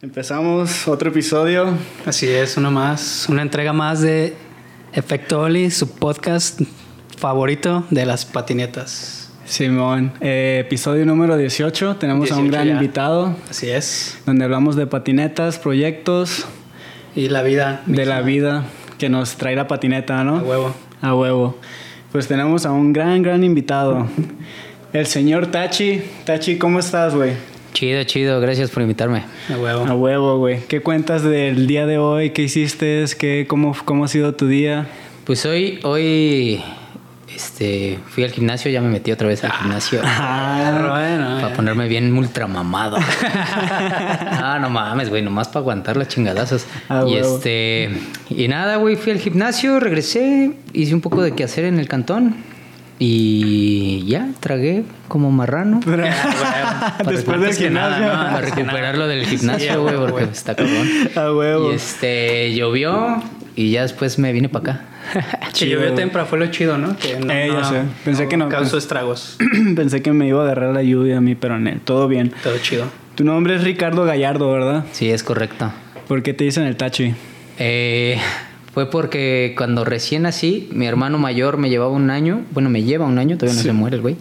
Empezamos otro episodio. Así es, uno más, una entrega más de Efecto Oli, su podcast favorito de las patinetas. Simón, eh, episodio número 18. Tenemos a un 18 gran ya. invitado Así es. donde hablamos de patinetas, proyectos, Y la vida. de la vida que nos trae la patineta, ¿no? A huevo. A huevo. Pues tenemos a un gran, gran invitado. El señor Tachi. Tachi, ¿cómo estás, güey? Chido, chido, gracias por invitarme. A huevo. A huevo, güey. ¿Qué cuentas del día de hoy? ¿Qué hiciste? ¿Qué, cómo, ¿Cómo ha sido tu día? Pues hoy, hoy, este, fui al gimnasio, ya me metí otra vez al gimnasio. Ah, bueno. Para ponerme bien ultramamado. ah, no mames, güey, nomás para aguantar las chingadazos. Ah, y huevo. este, y nada, güey, fui al gimnasio, regresé, hice un poco de quehacer en el cantón. Y ya, tragué como marrano. Después del que nada, gimnasio. ¿no? Para recuperarlo del Sí, gimnasio, güey, güey. porque está cabrón. A huevo. Y este, llovió y ya después me vine para acá. Que llovió temprano fue lo chido, ¿no? Que no, Eh, ya sé. Pensé que no. Causó estragos. Pensé que me iba a agarrar la lluvia a mí, pero no, todo bien. Todo chido. Tu nombre es Ricardo Gallardo, ¿verdad? Sí, es correcto. ¿Por qué te dicen el Tachi? Eh, fue porque cuando recién nací, mi hermano mayor me llevaba un año, bueno, me lleva un año, todavía no Sí. se muere el güey.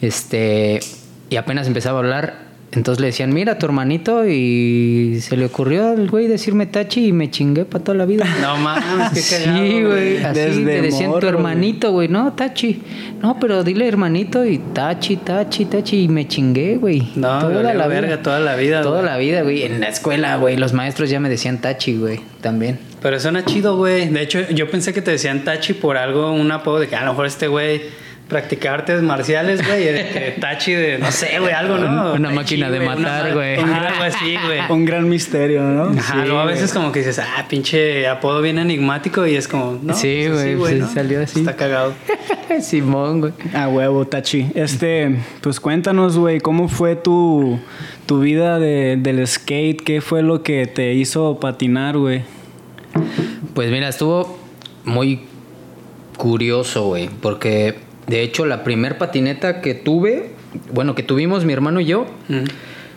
Este, y apenas empezaba a hablar, entonces le decían, mira tu hermanito, y se le ocurrió al güey decirme Tachi y me chingué para toda la vida. No mames, qué Sí, cagado, güey, así te decían tu hermanito, güey, no, Tachi. No, pero dile hermanito y Tachi, Tachi, Tachi, y me chingué, güey. No, toda la verga, vida. toda la vida. Toda güey. la vida, güey. En la escuela, güey, los maestros ya me decían Tachi, güey, también. Pero suena chido, güey. De hecho, yo pensé que te decían Tachi por algo, un apodo de que a lo mejor este güey practica artes marciales, güey. de que Tachi de, no sé, güey, algo, ¿no? Una máquina chi, de matar, ma- güey. un- Algo así, güey. Un gran misterio, ¿no? Ajá, luego a veces como que dices, ah, pinche apodo bien enigmático y es como, no. Sí, pues güey, sí, ¿no? salió así. Está cagado. Simón, güey. A huevo, Tachi. Este, pues cuéntanos, güey, ¿cómo fue tu, tu vida de- del skate? ¿Qué fue lo que te hizo patinar, güey? Pues mira, estuvo muy curioso, güey, porque de hecho la primer patineta que tuve, bueno, que tuvimos mi hermano y yo,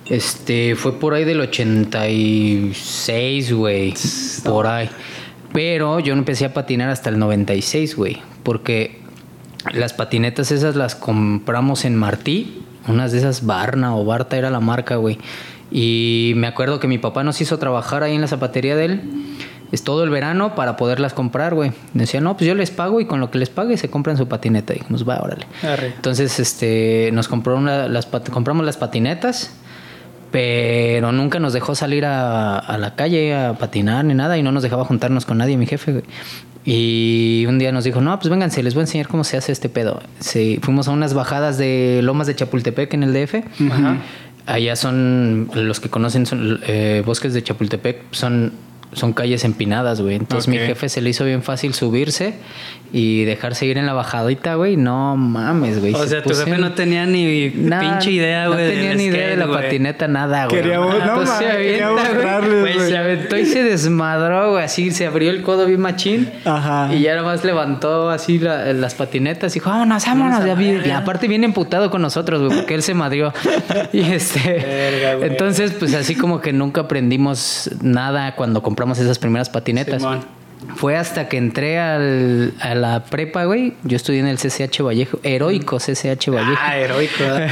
este, fue por ahí del 86, güey, por ahí. Pero yo no empecé a patinar hasta el 96, güey, porque las patinetas esas las compramos en Martí, unas de esas Barna o Barta era la marca, güey. Y me acuerdo que mi papá nos hizo trabajar ahí en la zapatería de él. Es todo el verano para poderlas comprar, güey. Decía, no, pues yo les pago y con lo que les pague se compran su patineta. Y dijimos, va, órale. Arre. Entonces, este, nos compró una- las compramos las patinetas, pero nunca nos dejó salir a, a la calle a patinar ni nada y no nos dejaba juntarnos con nadie, mi jefe. güey. Y un día nos dijo, no, pues vénganse, les voy a enseñar cómo se hace este pedo. Sí, fuimos a unas bajadas de Lomas de Chapultepec en el DF. Ajá. Allá son, los que conocen son, eh, bosques de Chapultepec, son, son calles empinadas, güey. Entonces mi jefe se le hizo bien fácil subirse y dejarse ir en la bajadita, güey. No mames, güey. O Se sea, tu jefe en- no tenía ni Nada, pinche idea, güey. No tenía ni idea de la patineta, nada, güey. Queríamos- no Entonces se mames, quería avienta, güey. mostrarles, Güey. Se aventó y se desmadró, güey. Así se abrió el codo bien machín. Ajá. Y ya nada más levantó así la- las patinetas y dijo, vámonos, vámonos. Ya vi- y aparte viene emputado con nosotros, güey, porque él se madrió. Y este. Verga, güey. entonces, pues así como que nunca aprendimos nada cuando compramos esas primeras patinetas. Simón. Fue hasta que entré al- a la prepa, güey. Yo estudié en el CCH Vallejo, heroico CCH Vallejo. Ah, heroico. ¿verdad?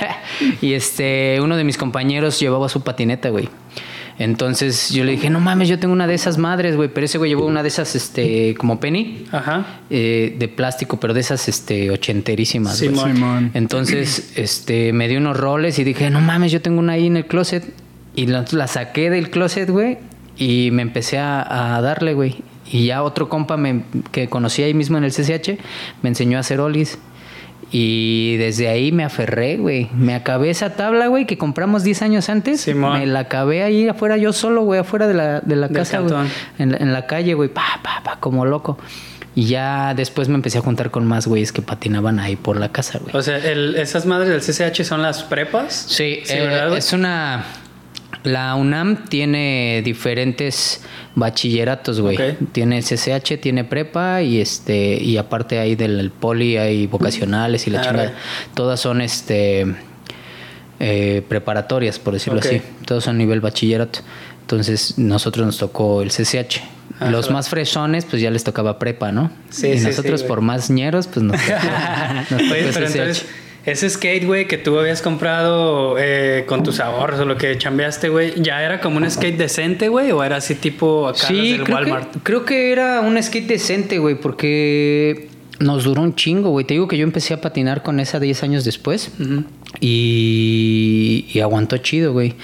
y este, uno de mis compañeros llevaba su patineta, güey. Entonces yo le dije, no mames, yo tengo una de esas madres, güey. Pero ese güey llevó una de esas, este, como penny, Ajá. eh, de plástico, pero de esas, este, ochenterísimas. güey. Simón. Simón. Entonces, este, me dio unos roles y dije, no mames, yo tengo una ahí en el closet. Y la, la saqué del closet, güey, y me empecé a, a darle, güey. Y ya otro compa me, que conocí ahí mismo en el CCH me enseñó a hacer olis. Y desde ahí me aferré, güey. Me acabé esa tabla, güey, que compramos 10 años antes. Simón. Me la acabé ahí afuera yo solo, güey, afuera de la, de la Del casa, güey. En, la- en la calle, güey, pa, pa, pa, como loco. Y ya después me empecé a juntar con más güeyes que patinaban ahí por la casa, güey. O sea, el- esas madres del CCH son las prepas. Sí, Sí, eh, es una... La UNAM tiene diferentes bachilleratos, güey. Tiene CCH, tiene prepa y este y aparte ahí del poli hay vocacionales y la chingada. Todas son este eh, preparatorias, por decirlo así. Todos a nivel bachillerato. Entonces, nosotros nos tocó el CCH. Ajá. Los más fresones, pues ya les tocaba prepa, ¿no? Sí, y sí, nosotros, sí, por más ñeros, pues nos tocó, nos tocó Oye, pero CCH. entonces, ese skate, güey, que tú habías comprado eh, con tus ahorros o lo que chambeaste, güey, ¿ya era como un skate decente, güey? ¿O era así tipo acá Sí, del creo Walmart? que, creo que era un skate decente, güey, porque nos duró un chingo, güey. Te digo que yo empecé a patinar con esa 10 años después y, y aguantó chido, güey.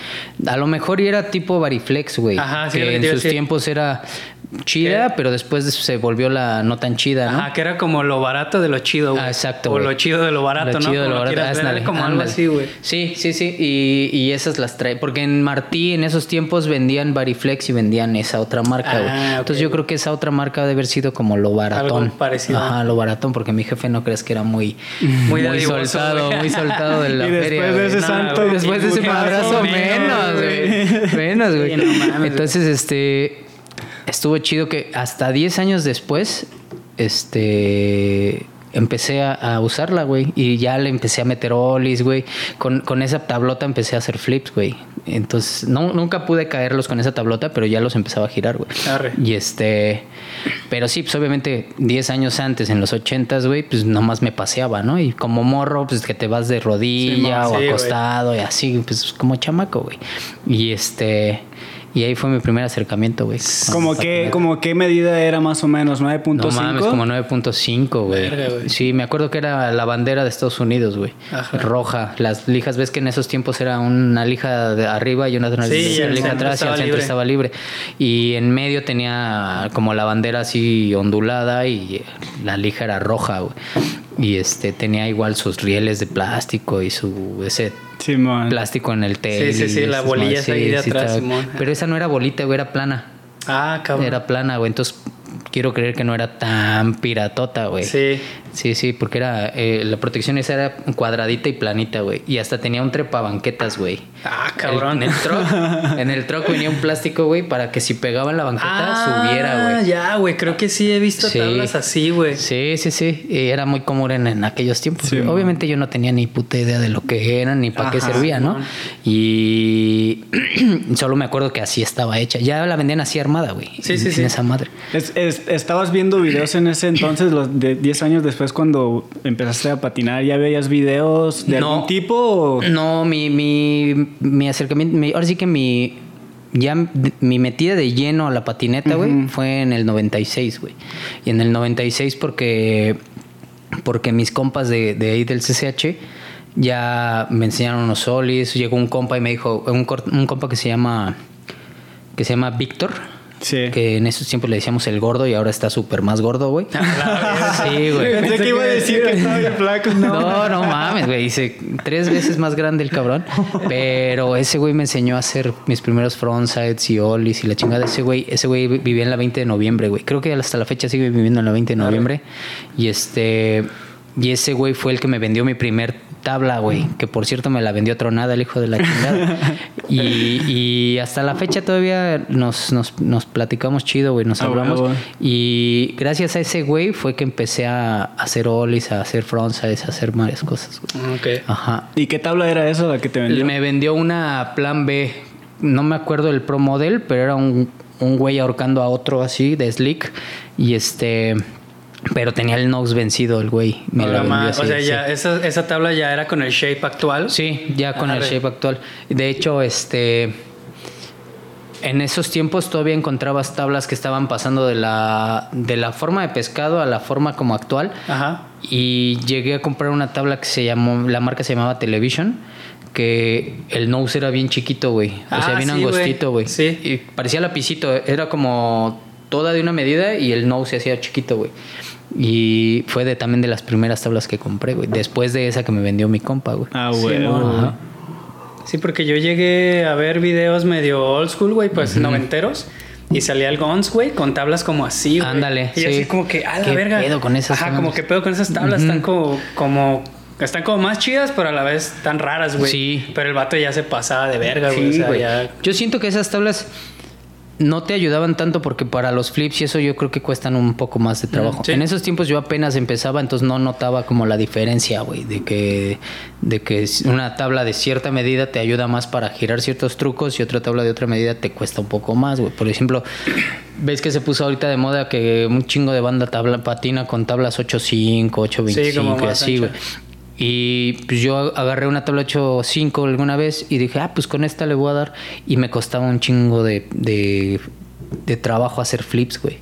A lo mejor era tipo Variflex, güey. Ajá, sí, lo que que en sus tiempos era chida, ¿Qué? pero después se volvió la no tan chida, ¿no? Ajá, que era como lo barato de lo chido, güey. Ah, exacto, O güey. lo chido de lo barato, Lo ¿no? chido de lo barato. Ándale, como algo ándale. así, güey. Sí, sí, sí. Y, y esas las trae. Porque en Martí en esos tiempos vendían Variflex y vendían esa otra marca, güey. Ah, ok, Entonces yo creo que esa otra marca debe haber sido como lo baratón. Algo parecido. Ajá, lo baratón, porque mi jefe no crees que era muy, Muy muy, soltado, muy soltado de la Y después feria. de ese No, santo después de ese madrazo, menos, güey. Menos, no güey. Entonces, este. Estuvo chido que hasta 10 años después, este. Empecé a, a usarla, güey. Y ya le empecé a meter olis, güey. Con, con esa tablota empecé a hacer flips, güey. Entonces, no, nunca pude caerlos con esa tablota, pero ya los empezaba a girar, güey. Arre. Y este. Pero sí, pues obviamente 10 años antes, en los 80s, güey, pues nomás me paseaba, ¿no? Y como morro, pues que te vas de rodilla Sí, o sí, güey. acostado y así, pues como chamaco, güey. Y este. Y ahí fue mi primer acercamiento, güey. ¿Como qué, como qué medida era más o menos? ¿9.5? No mames, como 9.5, güey. Sí, me acuerdo que era la bandera de Estados Unidos, güey. Ajá. Roja. Las lijas, ves que en esos tiempos era una lija de arriba y una, una Sí, y lija atrás y el centro libre. estaba libre. Y en medio tenía como la bandera así ondulada y la lija era roja, güey. Y este tenía igual sus rieles de plástico y su ese Simón. plástico en el tail. Sí, sí, sí, la bolilla ahí de atrás, Simón. Pero esa no era bolita, güey, era plana. Ah, cabrón. Era plana, güey. Entonces quiero creer que no era tan piratota, güey. Sí. Sí, sí, porque era eh, la protección esa era cuadradita y planita, güey. Y hasta tenía un trepabanquetas, güey. Ah, cabrón. El- en el truck, en el truck venía un plástico, güey, para que si pegaba en la banqueta Ah, subiera, güey. ya, güey. Creo que sí he visto Sí. tablas así, güey. Sí, sí, sí. Y era muy común en, en aquellos tiempos. Sí. Obviamente yo no tenía ni puta idea de lo que eran ni para qué servía, ¿no? man. Y solo me acuerdo que así estaba hecha. Ya la vendían así armada, güey. Sí, en- sí, en sí. esa madre. Es- es- ¿Estabas viendo videos en ese entonces, los de 10 años después, cuando empezaste a patinar? ¿Ya veías videos de No. algún tipo? o- No, mi, mi, mi acercamiento, mi- ahora sí que mi, ya mi metida de lleno a la patineta, güey, fue en el 96, güey. Y en el 96 porque, porque mis compas de, de ahí del CCH ya me enseñaron unos solis, llegó un compa y me dijo, un, un compa que se llama, que se llama Víctor. Sí. Que en esos tiempos le decíamos el gordo y ahora está súper más gordo, güey. sí, güey. Pensé que iba a decir que estaba bien flaco. No, no mames, güey. Dice tres veces más grande el cabrón. Pero ese güey me enseñó a hacer mis primeros frontsides y ollies y la chingada. Ese güey, ese güey vivía en la 20 de noviembre, güey. Creo que hasta la fecha sigue viviendo en la 20 de noviembre. Y este. Y ese güey fue el que me vendió mi primer tabla, güey. Que por cierto me la vendió tronada el hijo de la chingada. y, y hasta la fecha todavía nos, nos, nos platicamos chido, güey. Nos Ah, hablamos. Y gracias a ese güey fue que empecé a hacer ollies, a hacer frontsides, a hacer varias cosas, güey. Ok. Ajá. ¿Y qué tabla era esa la que te vendió? Me vendió una Plan B. No me acuerdo el Pro Model, pero era un, un güey ahorcando a otro así, de Slick. Y este. Pero tenía el Nox vencido el güey. Me así, o sea, sí. ya esa, esa tabla ya era con el shape actual. Sí, ya con el shape actual. De hecho, este. En esos tiempos todavía encontrabas tablas que estaban pasando de la, de la forma de pescado a la forma como actual. Ajá. Y llegué a comprar una tabla que se llamó, la marca se llamaba Television, que el nose era bien chiquito, güey. O Ah, sea, bien sí, angostito, güey. güey. Sí. Y parecía lapicito, era como toda de una medida y el nose se hacía chiquito, güey. Y fue de también de las primeras tablas que compré, güey. Después de esa que me vendió mi compa, güey. Ah, Sí, güey. Ajá. Sí, porque yo llegué a ver videos medio old school, güey, pues noventeros. Y salía el Guns, güey, con tablas como así, güey. Ándale, Y sí. así como que, a la ¿Qué verga. pedo con esas Ajá, tablas? como que pedo con esas tablas. Están como, como, están como más chidas, pero a la vez tan raras, güey. Sí. Pero el vato ya se pasaba de verga, güey. o Sí, sea, güey. ya... Yo siento que esas tablas no te ayudaban tanto porque para los flips y eso yo creo que cuestan un poco más de trabajo. sí. En esos tiempos yo apenas empezaba, entonces no notaba como la diferencia, güey, de que, de que una tabla de cierta medida te ayuda más para girar ciertos trucos y otra tabla de otra medida te cuesta un poco más, güey. Por ejemplo, ves que se puso ahorita de moda que un chingo de banda tabla patina con tablas 8.5, 8.25 como y así, güey. Y pues yo agarré una tabla 8.5 alguna vez y dije, ah, pues con esta le voy a dar. Y me costaba un chingo de, de, de trabajo hacer flips, güey.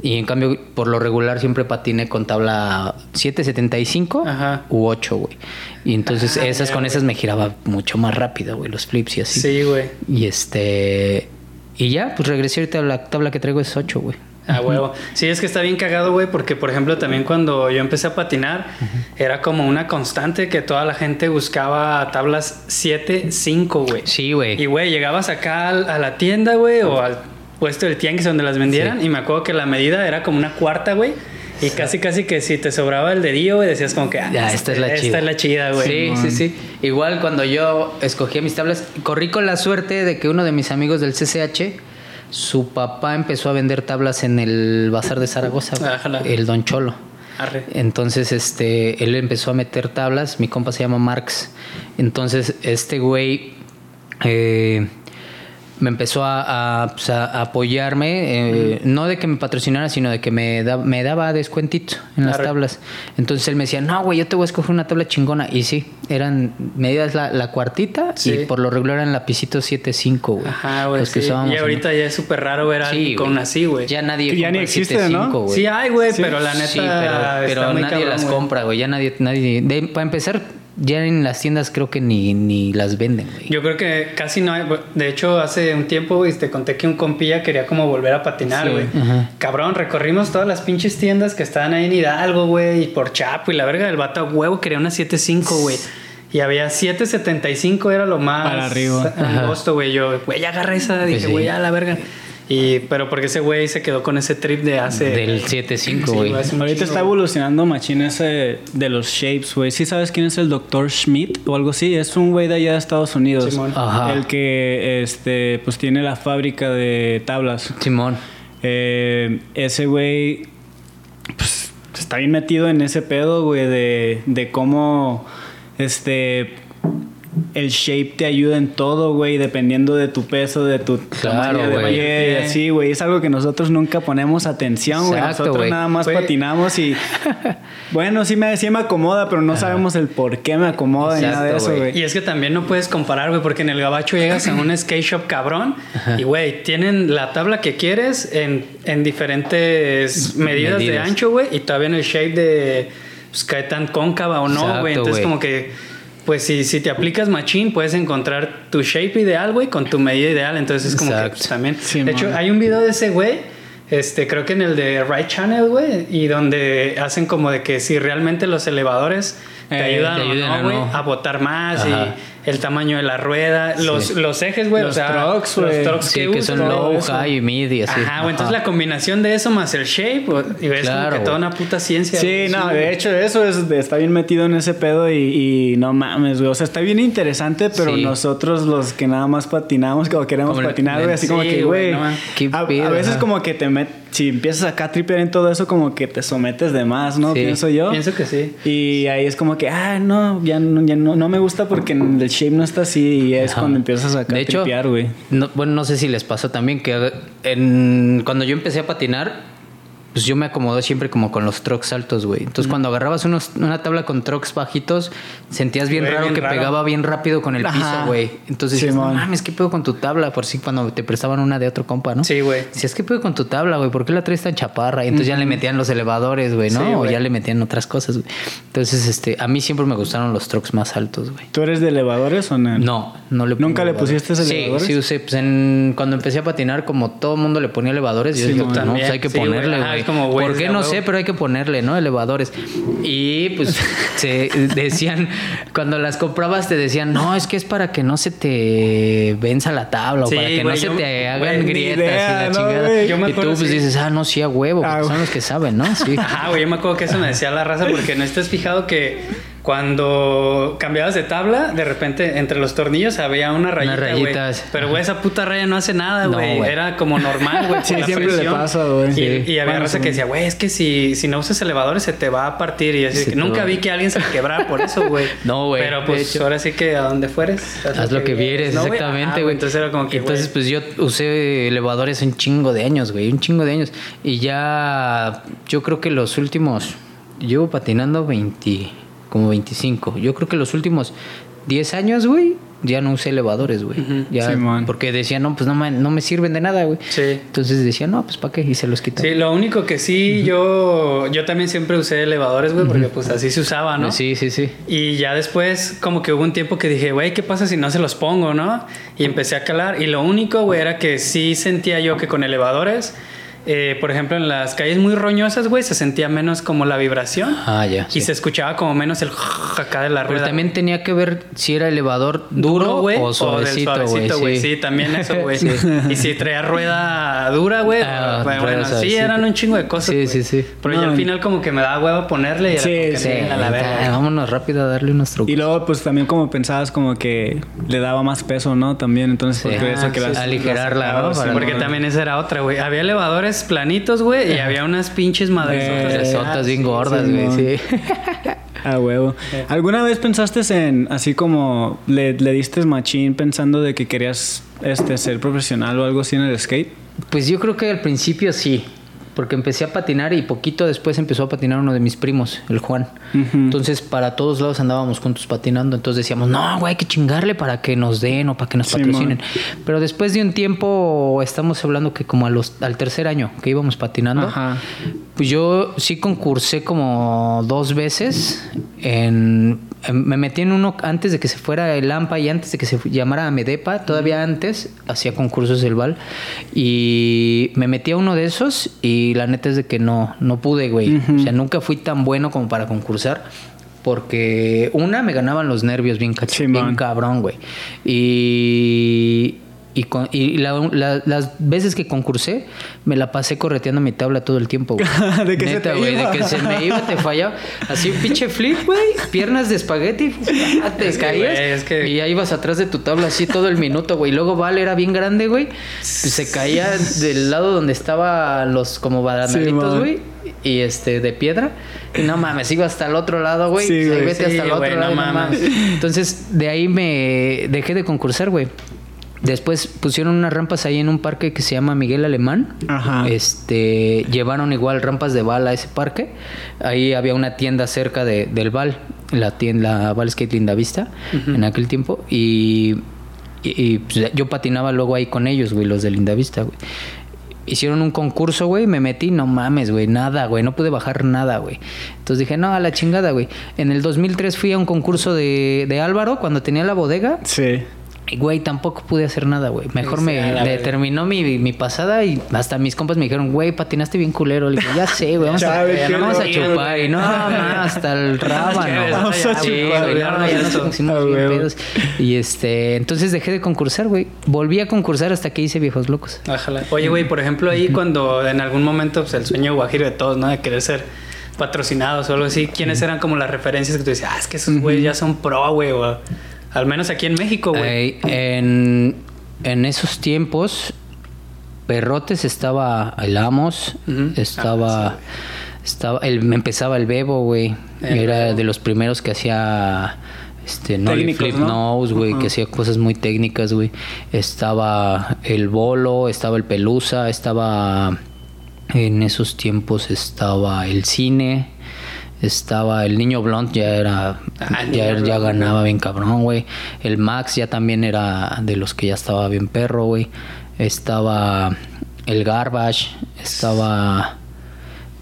Y en cambio, por lo regular siempre patiné con tabla 7.75 Ajá. u 8, güey. Y entonces Ah, esas con esas me giraba mucho más rápido, güey, los flips y así. Sí, güey. Y este... Y ya, pues regresé ahorita a la tabla que traigo es 8, güey. Ah, huevo. Sí, es que está bien cagado, güey, porque por ejemplo también cuando yo empecé a patinar, era como una constante que toda la gente buscaba tablas 7, 5, güey. Sí, güey. Y, güey, llegabas acá al- a la tienda, güey, o al puesto del tianguis donde las vendieran, Sí. y me acuerdo que la medida era como una cuarta, güey. Y casi, casi que si te sobraba el dedillo, güey, decías como que, ah, Ya, esta es la chida. Esta es la chida, güey. Sí, sí, sí. Igual cuando yo escogía mis tablas, corrí con la suerte de que uno de mis amigos del CCH, su papá empezó a vender tablas en el bazar de Zaragoza, Ájala. el Don Cholo. Arre. Entonces, este, él empezó a meter tablas. Mi compa se llama Marx. Entonces, este güey eh, me empezó a, a, pues, a apoyarme, eh, no de que me patrocinara, sino de que me, da- me daba descuentito en las tablas. Entonces él me decía, no, güey, yo te voy a escoger una tabla chingona. Y sí, eran medidas la, la cuartita Sí. y por lo regular eran lapicitos 7.5, güey. Ajá, güey. Los que sí. usábamos Y ahorita ya es súper raro ver a Sí, alguien con así, güey. Ya nadie Ya ni existe, 7.5, ¿no? güey. Sí hay, güey, Sí. pero la neta Sí, pero, está pero muy nadie cabrón, las compra, güey. Ya nadie, nadie. de- para empezar, ya en las tiendas creo que ni, ni las venden, güey. Yo creo que casi no hay. De hecho, hace un tiempo, güey, te conté que un compilla quería como volver a patinar, Sí. güey. Ajá. Cabrón, recorrimos todas las pinches tiendas que estaban ahí en Hidalgo, güey, y por Chapo y la verga del vato a huevo quería una 7.5, güey. Y había 7.75, era lo más Para arriba. angosto, güey. Yo, güey, ya agarra esa. Dije, Pues sí. güey, ya la verga. Y, pero porque ese güey se quedó con ese trip de hace. Del 7.5, Sí, güey. Ahorita está evolucionando machín ese de los shapes, güey. ¿Sí sabes quién es el Dr. Schmidt o algo así? Es un güey de allá de Estados Unidos. Simón. Ajá. El que este pues tiene la fábrica de tablas. Simón. Eh, ese güey pues, está bien metido en ese pedo, güey, de, de cómo este el shape te ayuda en todo, güey, dependiendo de tu peso, de tu Claro, tamaño de güey. pie, y así, güey. Es algo que nosotros nunca ponemos atención, güey. Exacto, Nosotros güey. nada más Güey. patinamos y bueno, sí me, sí me acomoda, pero no sabemos el por qué me acomoda ni nada de Exacto, eso, güey. güey. Y es que también no puedes comparar, güey, porque en el gabacho llegas a un skate shop cabrón y, güey, tienen la tabla que quieres en, en diferentes medidas, de ancho, güey, y todavía en el shape de, pues, cae tan cóncava o no, Exacto, güey. Entonces, güey. como que, pues, si, si te aplicas machín, puedes encontrar tu shape ideal, güey, con tu medida ideal. Entonces, es como que Exacto. pues, también. Sí, de hecho, man. hay un video de ese güey. Este, creo que en el de Right Channel, güey, y donde hacen como de que si realmente los elevadores te Eh, ayudan, te o no, güey, no. a botar más Ajá. y el tamaño de la rueda, los, los ejes, güey, o Los sea, trucks, los trucks Sí, que usan, son low, eso. high, mid y así. Ajá, güey, entonces la combinación de eso más el shape, y ves como Claro, que toda una puta ciencia. Sí, no, de hecho eso es, está bien metido en ese pedo y, y no mames, güey. O sea, está bien interesante, pero nosotros los que nada más patinamos o queremos Como patinar, güey, así como que, güey, no a, veces como que te met, si empiezas acá a tripear en todo eso, como que te sometes de más, ¿no? Sí. Pienso yo. Pienso que sí. Y ahí es como que, ah, no, ya, no, ya no, no me gusta porque el shape no está así y es Ajá. cuando empiezas a tripear, güey. no- bueno, no sé si les pasó también que en- cuando yo empecé a patinar, pues yo me acomodé siempre como con los trucks altos, güey. Entonces cuando agarrabas unos- una tabla con trucks bajitos, sentías bien Güey, raro bien que raro. pegaba bien rápido con el Ajá. piso, güey. Entonces dices, no mames, ¿qué pedo con tu tabla? Por si cuando te prestaban una de otro compa, ¿no? Sí, güey. Decías, ¿qué pedo con tu tabla, güey? ¿Por qué la traes tan chaparra? Y entonces ya le metían los elevadores, güey, ¿no? Sí, o ya le metían otras cosas, güey. Entonces, este, a mí siempre me gustaron los trucks más altos, güey. ¿Tú eres de elevadores o no? No, no le ¿Nunca le pusiste elevadores. elevadores? Sí, sí usé. Pues en, cuando empecé a patinar, como todo el mundo le ponía elevadores, yo Sí, dije, pues, no, pues hay que Sí, ponerle, güey. Es como, güey, ¿Por qué? No huevo. sé, pero hay que ponerle, ¿no? Elevadores. Y pues se decían, cuando las comprabas te decían, no, es que es para que no se te venza la tabla Sí, o para que no se yo- te hagan grietas idea, y la ¿no, chingada. güey? Yo me y tú pues dices, ah, no, sí a huevo, Ah, son los que saben, ¿no? Sí. Ajá, güey, yo me acuerdo que eso me decía la raza porque no estás fijado que cuando cambiabas de tabla, de repente entre los tornillos había una rayita, Unas rayitas. Pero, güey, esa puta raya no hace nada, güey. Era como normal, güey. Sí, siempre le pasa, güey. Y, Sí. y había Bueno, raza sí. que decía, güey, es que si, si no usas elevadores se te va a partir. Y así, que nunca vi que alguien se quebrara por eso, güey. No, güey, Pero pues ahora sí que a donde fueres. Haz lo que vieres, ¿no, güey? exactamente, güey. Entonces era como que, Entonces, pues yo usé elevadores un chingo de años, güey, un chingo de años. Y ya, yo creo que los últimos, llevo patinando 20, como 25. Yo creo que los últimos 10 años, güey, ya no usé elevadores, güey. Ya, Simón. porque decían, no, pues no, me- no me sirven de nada, güey. Sí. Entonces decía, no, pues para qué, y se los quitaba. Sí, lo único que sí, yo, yo también siempre usé elevadores, güey, porque pues así se usaba, ¿no? Sí, sí, sí. Y ya después, como que hubo un tiempo que dije, güey, ¿qué pasa si no se los pongo, no? Y empecé a calar. Y lo único, güey, era que sí sentía yo que con elevadores, eh, por ejemplo, en las calles muy roñosas, güey, se sentía menos como la vibración. Ah, ya. Y sí. se escuchaba como menos el acá de la Pero rueda. también tenía que ver si era elevador duro, güey, o del suavecito, güey. Sí. Sí. también eso, güey. Y si traía rueda dura, güey. Ah, bueno, bueno, sí, eran un chingo de cosas. Sí, güey. sí, sí. Pero ya No, al final como que me daba huevo ponerle y era Sí, como que sí, a la Ah, verga. vámonos rápido a darle unos trucos. Y luego, pues también como pensabas, como que le daba más peso, ¿no? También, entonces, Sí. por eso Ah, que sí. las. Aligerarla, las ¿no? sí, Porque ¿no? también esa era otra, güey. Había elevadores planitos, güey, y había unas pinches madresotas. Eh, Resotas bien gordas, sí, güey. Sí. A huevo. ¿Alguna vez pensaste en, así como le, le diste machín pensando de que querías este, ser profesional o algo así en el skate? Pues yo creo que al principio sí. Porque empecé a patinar y poquito después empezó a patinar uno de mis primos, el Juan. Entonces, para todos lados andábamos juntos patinando. Entonces decíamos, no, güey, hay que chingarle para que nos den o para que nos Sí, patrocinen. man. Pero después de un tiempo, estamos hablando que como a los, al tercer año que íbamos patinando, Ajá. Pues yo sí concursé como dos veces. En- me metí en uno antes de que se fuera el AMPA y antes de que se llamara Medepa. Todavía antes hacía concursos del Val. Y me metí a uno de esos y la neta es de que no, no pude, güey. O sea, nunca fui tan bueno como para concursar. Porque una, me ganaban los nervios bien, Sí, bien cabrón, güey. Y, y, con- y la- la- las veces que concursé, me la pasé correteando mi tabla todo el tiempo, güey. De que se te güey, iba. de que se me iba, te fallaba. Así un pinche flip, güey. Piernas de espagueti. ah, Te Es que, caías. güey, es que- Y ahí ibas atrás de tu tabla así todo el minuto, güey. Luego Val era bien grande, güey. Pues se caía del lado donde estaban los como barandalitos, man. güey. y este, de piedra. Y no mames, iba hasta el otro lado, güey. Sí, vete Sí, hasta el otro güey, lado, no mames. Entonces, de ahí me dejé de concursar, güey. Después pusieron unas rampas ahí en un parque que se llama Miguel Alemán. Ajá. Este, llevaron igual rampas de bala a ese parque. Ahí había una tienda cerca de, del Val, la tienda Val Skate Linda Vista, en aquel tiempo. Y, y- y, pues, yo patinaba luego ahí con ellos, güey, los de Linda Vista, güey. Hicieron un concurso, güey, me metí, no mames, güey, nada, güey, no pude bajar nada, güey. Entonces dije, no, a la chingada, güey. En el 2003 fui a un concurso de, de Álvaro cuando tenía la bodega. Sí. Güey, tampoco pude hacer nada, güey. Mejor Sí, me determinó mi, mi pasada y hasta mis compas me dijeron, güey, patinaste bien culero. Le dije, ya sé, güey, vamos, a, qué vamos a loco, chupar. Y no, no, hasta el rábano. Vamos a chupar, ya, nos pusimos Ah, bien huevo. pedos. Y este, entonces dejé de concursar, güey. Volví a concursar hasta que hice Viejos Locos. Ojalá. Oye, güey, por ejemplo, ahí cuando en algún momento, pues el sueño guajiro de todos, ¿no? De querer ser patrocinados o algo así, ¿quiénes eran como las referencias que tú decías, ah, es que esos güeyes ya son pro, güey, o al menos aquí en México, güey? Ey, en, en esos tiempos, Perrotes estaba el Amos, estaba, Ah, estaba el, empezaba el Bebo, güey. Era Bebo. de los primeros que hacía este Técnicos, flip ¿no? nose, güey, que hacía cosas muy técnicas, güey. Estaba el Bolo, estaba el Pelusa, estaba en esos tiempos estaba el cine. Estaba el niño blond, ya era. Ah, ya, ya ganaba bien cabrón, güey. El Max ya también era de los que ya estaba bien perro, güey. Estaba el Garbage, estaba.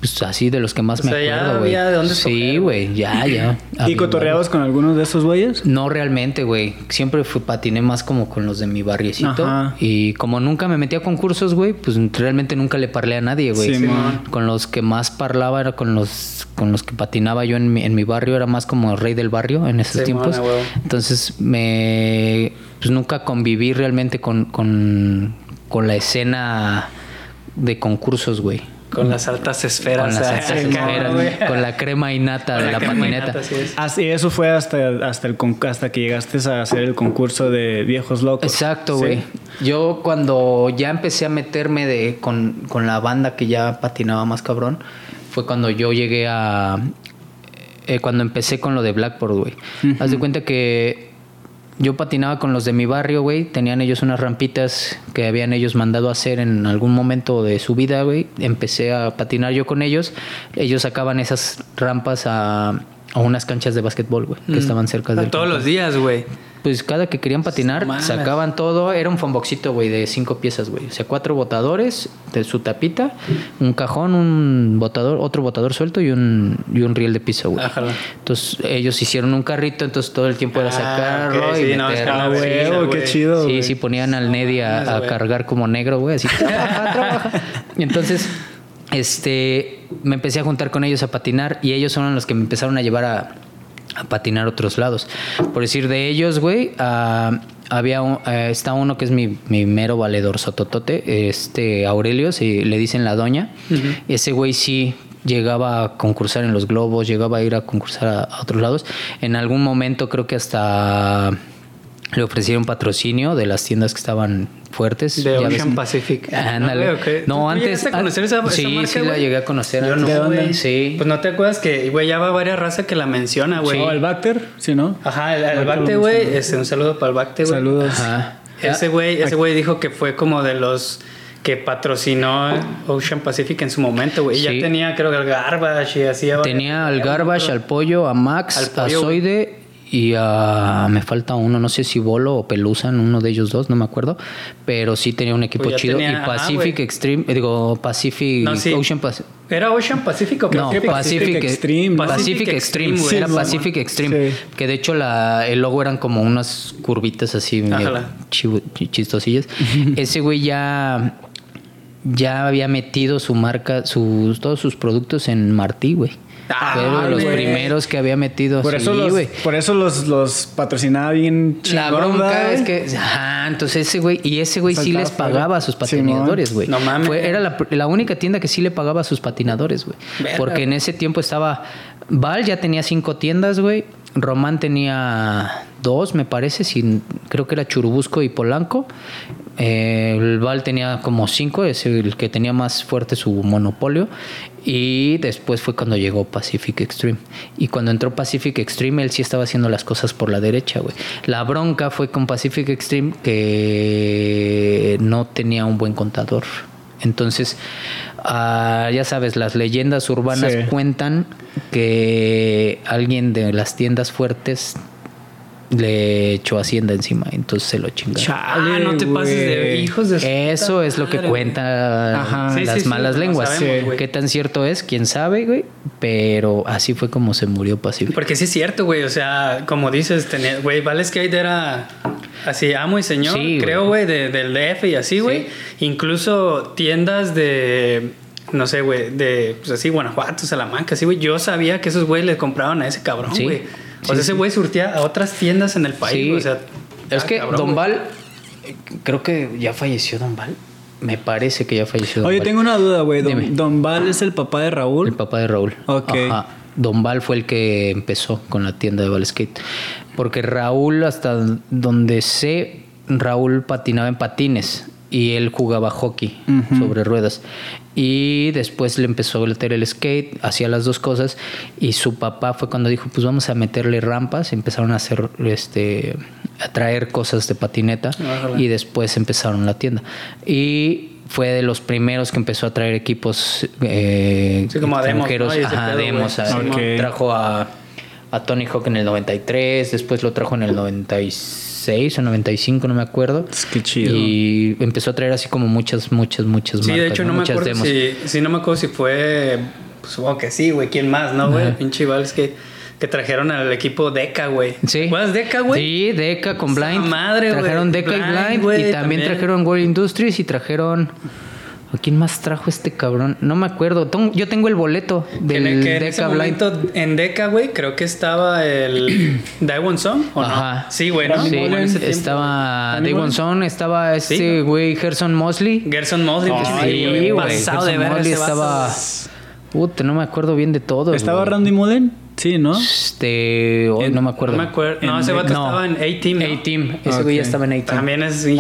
Pues así de los que más O me sea, acuerdo, güey. había de dónde Sí, güey, ya, ya. ¿Y cotorreabas con algunos de esos güeyes? no realmente, güey. Siempre fui, patiné más como con los de mi barriecito. Ajá. Y como nunca me metí a concursos, güey, pues realmente nunca le parlé a nadie, güey. Sí, con los que más parlaba era con los con los que patinaba yo en mi, en mi barrio. Era más como rey del barrio en esos Sí, tiempos. man, a huevo. Entonces me... Pues nunca conviví realmente con, con, con la escena de concursos, güey. Con las altas esferas. con las ah, altas acá, esferas, güey. con la crema innata de la, crema patineta. innata, así es. Así, eso fue hasta, hasta, el, hasta que llegaste a hacer el concurso de viejos locos. Exacto, Sí. güey. Yo cuando ya empecé a meterme de, con, con la banda que ya patinaba más cabrón, fue cuando yo llegué a... eh, cuando empecé con lo de Blackboard, güey. Haz de cuenta que yo patinaba con los de mi barrio, güey. Tenían ellos unas rampitas que habían ellos mandado a hacer en algún momento de su vida, güey. Empecé a patinar yo con ellos. Ellos sacaban esas rampas a, a unas canchas de básquetbol, güey, que estaban cerca del Todos los días, güey. Pues cada que querían patinar, sacaban todo. Era un fonboxito, güey, de cinco piezas, güey. O sea, cuatro botadores de su tapita, un cajón, un botador, otro botador suelto y un, y un riel de piso, güey. Ajá. Entonces ellos hicieron un carrito, entonces todo el tiempo era Ah, sacarlo ok, y sí, meterlo. Ah, huevo, qué güey. chido. Sí, güey. sí, ponían al Nedi a, a güey. cargar como negro, güey, así, trabaja, trabaja. Y entonces, este, me empecé a juntar con ellos a patinar y ellos son los que me empezaron a llevar a, a patinar a otros lados. Por decir de ellos, güey, ah, había un- eh, está uno que es mi, mi mero valedor sototote, este Aurelio, si le dicen la doña. Ese güey sí llegaba a concursar en los globos, llegaba a ir a concursar a, a otros lados. En algún momento creo que hasta le ofrecieron patrocinio de las tiendas que estaban fuertes. De ves- Ocean Pacific. Ándale. Ah, ok. ¿Tú- No, tú antes. a conocer esa- esa sí, marca, sí la llegué a conocer. Yo antes. no, ¿De dónde? güey. Sí. Pues no te acuerdas que, güey, ya va varias razas que la menciona, güey. ¿O el Bacter? Sí, ¿no? Ajá, el, el Bacter güey. Este, un saludo para el Bacte, güey. Saludos. Ajá. Ese güey, ese güey dijo que fue como de los que patrocinó Ocean Pacific en su momento, güey. Y Sí. Ya tenía, creo que el Garbage y hacía. Tenía al Garbage, al pollo, a Max, Al a pollo, Zoide y a. Me falta uno, no sé si Bolo o Pelusan, uno de ellos dos, no me acuerdo. Pero sí tenía un equipo Pues chido. tenía- y ajá, Pacific. Extreme, eh, digo, Pacific No, sí. Ocean Pacific. ¿Era Ocean Pacific o No, Pacific? Pacific, Extreme. Pacific, Extreme, Extreme, güey. era Pacific. Extreme. Sí. Que de hecho la, el logo eran como unas curvitas así chivo- chistosillas. Ese güey ya, ya había metido su marca, sus, todos sus productos en Martí, güey. Ah, Fue uno de los primeros que había metido. Por sí, eso, los, por eso los, los patrocinaba bien La chingón, bronca ¿verdad, es que, ajá, entonces ese güey, y ese güey sí les pagaba a sus patinadores, güey. No mames. Fue- era la, la única tienda que sí le pagaba a sus patinadores, güey. Porque en ese tiempo estaba, Val ya tenía cinco tiendas, güey. Román tenía dos, me parece, sin, creo que era Churubusco y Polanco. Eh, el Val tenía como cinco, es el que tenía más fuerte su monopolio. Y después fue cuando llegó Pacific Extreme. Y cuando entró Pacific Extreme, él sí estaba haciendo las cosas por la derecha, güey. La bronca fue con Pacific Extreme que no tenía un buen contador. Entonces, ah, ya sabes, las leyendas urbanas Sí. cuentan que alguien de las tiendas fuertes le echó hacienda encima, entonces se lo chingaron. Ah, no te pases de güey. hijos de su Eso es lo que madre, cuenta Ajá. Sí, las sí, sí, malas no lenguas. sabemos, güey. ¿Qué tan cierto es? ¿Quién sabe, güey? Pero así fue como se murió Pacífico. Porque sí es cierto, güey. O sea, como dices, güey, Vale Skate era así, amo y señor, Sí, güey. creo, güey, de- del DF y así, güey. Incluso tiendas de, no sé, güey, de, pues así, Guanajuato, Salamanca, así, güey. Yo sabía que esos güeyes le compraban a ese cabrón, Sí. O sea, Sí, ese sí. güey surtía a otras tiendas en el país, Sí. o sea. es ah, que cabrón, Don. Val, creo que ya falleció Don Val. Me parece que ya falleció Don Oye, Val. tengo una duda, güey. Don, Don Val es el papá de Raúl. El papá de Raúl. Ok. Ajá. Don Val fue el que empezó con la tienda de Val Skate. Porque Raúl, hasta donde sé, Raúl patinaba en patines y él jugaba hockey sobre ruedas. Y después le empezó a meter el skate, hacía las dos cosas. Y su papá fue cuando dijo: Pues vamos a meterle rampas. Empezaron a hacer este a traer cosas de patineta y después empezaron la tienda. Y fue de los primeros que empezó a traer equipos eh, Sí, como a demos. Trajo a, a Tony Hawk en el 93, después lo trajo en el 96 o 95, no me acuerdo. Es que chido. Y empezó a traer así como muchas, muchas, muchas Sí, marcas, de hecho, no, me muchas acuerdo si, si no me acuerdo si fue. Pues, supongo que sí, güey. ¿Quién más, no, güey? Pinche Val, es que, que trajeron al equipo Deca, güey. Sí. ¿Cuál Deca, güey? Sí, Deca con Esa Blind. madre, güey. trajeron Deca y Blind, güey, y también, también. trajeron World Industries y trajeron. ¿A quién más trajo este cabrón? No me acuerdo. Yo tengo el boleto del en, que en ese Deca Blind. momento en Deca, güey, creo que estaba el Daewon Song, ¿o no? Ajá. Sí, güey, ¿no? Sí, ese estaba Daewon Mullen. Son, estaba este Sí. güey Gerson Mosley. Gerson Mosley, que Ay, sí, güey, pasado de Gerson ver Mosley ese estaba Puta, no me acuerdo bien de todo. ¿Estaba. Randy Mullen? Sí, ¿no? Este, hoy En- no me acuerdo. No me acuerdo. No, ese vato no. estaba en A-Team. ¿no? A-Team, ese güey ya estaba en A-Team. También es sí,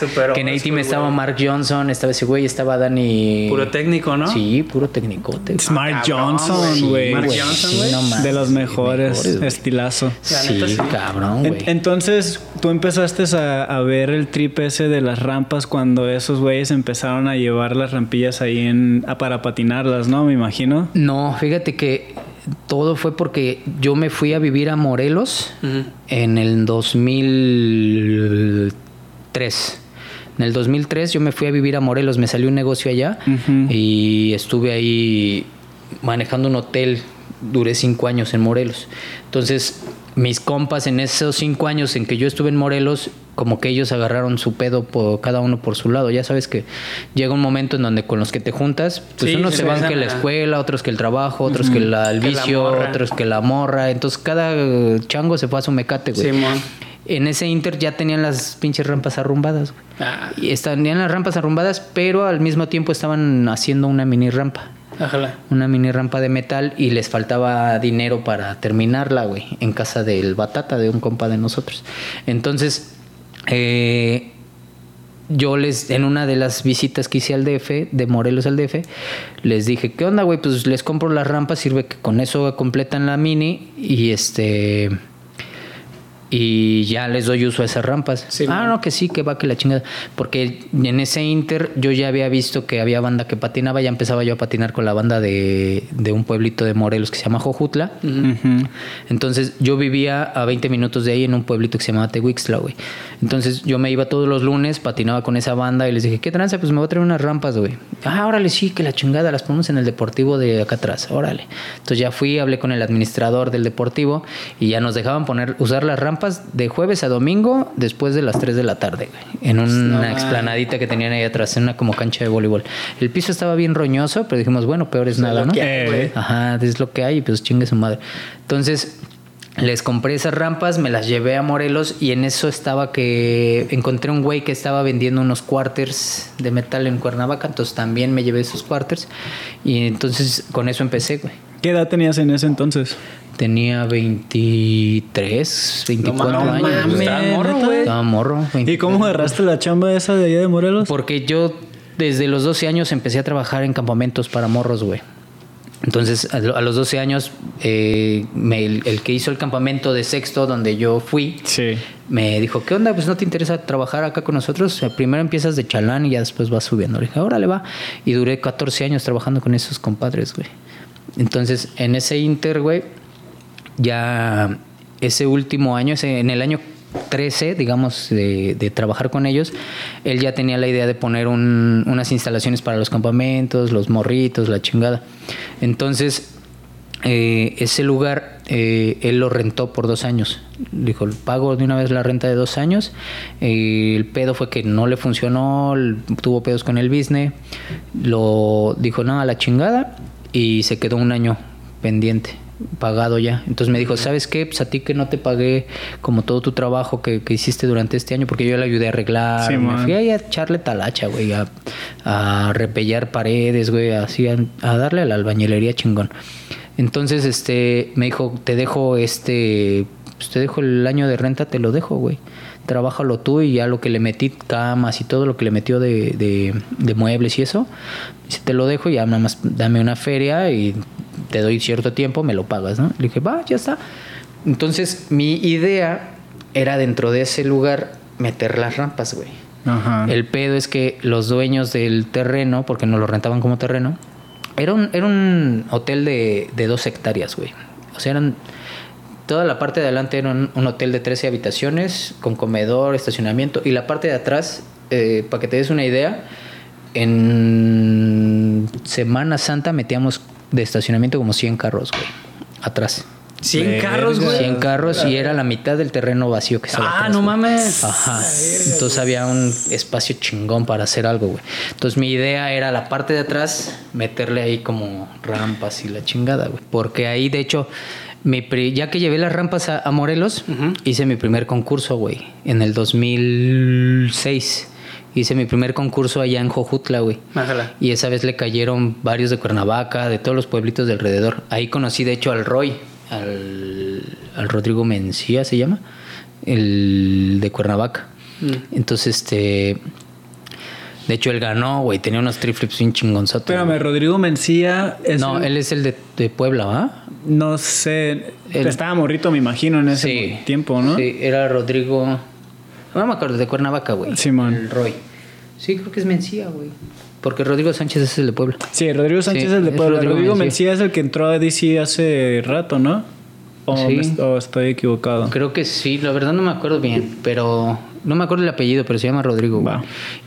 super que en A-Team estaba güey. Mark Johnson, estaba ese güey, estaba Danny. Puro técnico, ¿no? Sí, puro técnicote. Smart cabrón, Johnson, güey. Mark güey. Johnson, Sí, güey. no mames, de los sí, mejores, güey. estilazo. La Sí, sí. cabrón, güey. entonces, tú empezaste a, a ver el trip ese de las rampas cuando esos güeyes empezaron a llevar las rampillas ahí en, a- para patinarlas, ¿no? Me imagino. No, fíjate que todo fue porque yo me fui a vivir a Morelos en el 2003. En el 2003 yo me fui a vivir a Morelos, me salió un negocio allá y estuve ahí manejando un hotel. Duré cinco años en Morelos. Entonces, mis compas en esos cinco años en que yo estuve en Morelos, como que ellos agarraron su pedo por cada uno por su lado. Ya sabes que llega un momento en donde con los que te juntas, pues Sí, unos se se van que la a- escuela, otros que el trabajo, otros que la- el Que la vicio, otros que la morra. Entonces cada eh, chango se fue a su mecate, güey. Simón. En ese inter ya tenían las pinches rampas arrumbadas, güey. Ah, Y estaban tenían las rampas arrumbadas, pero al mismo tiempo estaban haciendo una mini rampa. Ojalá. Una mini rampa de metal y les faltaba dinero para terminarla, güey, en casa del Batata, de un compa de nosotros. Entonces, eh, yo les, en una de las visitas que hice al DF, de Morelos al DF, les dije, ¿qué onda, güey? Pues les compro las rampas, sirve que con eso completan la mini y este... Y ya les doy uso a esas rampas. Sí, ah, man. no, que sí, que va, que la chingada. Porque en ese inter yo ya había visto que había banda que patinaba, ya empezaba yo a patinar con la banda de, de un pueblito de Morelos que se llama Jojutla. Ujú. Entonces yo vivía a 20 minutos de ahí en un pueblito que se llamaba Tehuixtla, güey. Entonces yo me iba todos los lunes, patinaba con esa banda y les dije, ¿qué tranza? Pues me voy a traer unas rampas, güey. Ah, órale, sí, que la chingada, las ponemos en el deportivo de acá atrás, órale. Entonces ya fui, hablé con el administrador del deportivo y ya nos dejaban poner, usar las rampas de jueves a domingo después de las 3 de la tarde, güey. En una mames. explanadita que tenían ahí atrás, en una como cancha de voleibol. El piso estaba bien roñoso, pero dijimos, bueno, peor es nada, ¿no? hay, güey. Ajá, es lo que hay, pues chingue su madre. Entonces, les compré esas rampas, me las llevé a Morelos y en eso estaba que encontré un güey que estaba vendiendo unos quarters de metal en Cuernavaca, entonces también me llevé esos quarters y entonces con eso empecé, güey. ¿Qué edad tenías en ese entonces? Tenía 23, 24 No años. mames, estaba morro, güey. Estaba morro. ¿Y cómo 23. agarraste la chamba esa de allá de Morelos? Porque yo desde los 12 años empecé a trabajar en campamentos para morros, güey. Entonces, a lo- a los 12 años, eh, me- el, el que hizo el campamento de sexto donde yo fui, Sí. me dijo, ¿qué onda? Pues no te interesa trabajar acá con nosotros. Primero empiezas de chalán y ya después vas subiendo. Le dije, órale, va. Y duré 14 años trabajando con esos compadres, güey. Entonces, en ese inter, güey, ya ese último año, ese, en el año 13, digamos, de, de trabajar con ellos, él ya tenía la idea de poner un- unas instalaciones para los campamentos, los morritos, la chingada. Entonces, eh, ese lugar eh, él lo rentó por dos años. Dijo, pago de una vez la renta de dos años. Eh, el pedo fue que no le funcionó, tuvo pedos con el business. Lo dijo, no, a la chingada. Y se quedó un año pendiente, pagado ya. Entonces me dijo, ¿sabes qué? Pues a ti que no te pagué como todo tu trabajo que, que hiciste durante este año, porque yo le ayudé a arreglar. Sí, me fui ahí a echarle talacha, güey, a, a repellar paredes, güey, así, a, a darle a la albañilería chingón. Entonces, este, me dijo, te dejo este, pues te dejo el año de renta, te lo dejo, güey. Trabájalo tú y ya lo que le metí, camas y todo lo que le metió de, de, de muebles y eso, te lo dejo y ya nada más dame una feria y te doy cierto tiempo, me lo pagas, ¿no? Le dije, va, ya está. Entonces, mi idea era dentro de ese lugar meter las rampas, güey. Ajá. El pedo es que los dueños del terreno, porque nos lo rentaban como terreno, era un, era un hotel de, de dos hectáreas, güey. O sea, eran. Toda la parte de adelante era un, un hotel de 13 habitaciones, con comedor, estacionamiento. Y la parte de atrás, eh, para que te des una idea, en Semana Santa metíamos de estacionamiento como 100 carros, güey. Atrás. 100 Verga. carros, güey. 100 carros y era la mitad del terreno vacío que estaba. Ah, atrás, no güey. mames. Ajá. Entonces había un espacio chingón para hacer algo, güey. Entonces mi idea era la parte de atrás, meterle ahí como rampas y la chingada, güey. Porque ahí, de hecho, mi pri- ya que llevé las rampas a, a Morelos, hice mi primer concurso, güey. En el 2006. Hice mi primer concurso allá en Jojutla, güey. Bájala. Y esa vez le cayeron varios de Cuernavaca, de todos los pueblitos de alrededor. Ahí conocí, de hecho, al Roy, al, al Rodrigo Mencía, se llama, el de Cuernavaca. Mm. Entonces, este. De hecho, él ganó, güey. Tenía unos triflips bien chingonzotes. Espérame, güey. Rodrigo Mencía es No, el- él es el de, de Puebla, ¿va? no sé, El- estaba morrito, me imagino, en ese Sí. tiempo, ¿no? Sí, era Rodrigo. No me acuerdo, de Cuernavaca, güey. Simón. El Roy. Sí, creo que es Mencía, güey. Porque Rodrigo Sánchez es el de Puebla. Sí, Rodrigo Sánchez Sí, es el de Puebla. Rodrigo Rodrigo, Mencía. Mencía es el que entró a DC hace rato, ¿no? O, Sí. o estoy equivocado. Creo que sí, la verdad no me acuerdo bien, pero no me acuerdo el apellido, pero se llama Rodrigo. güey.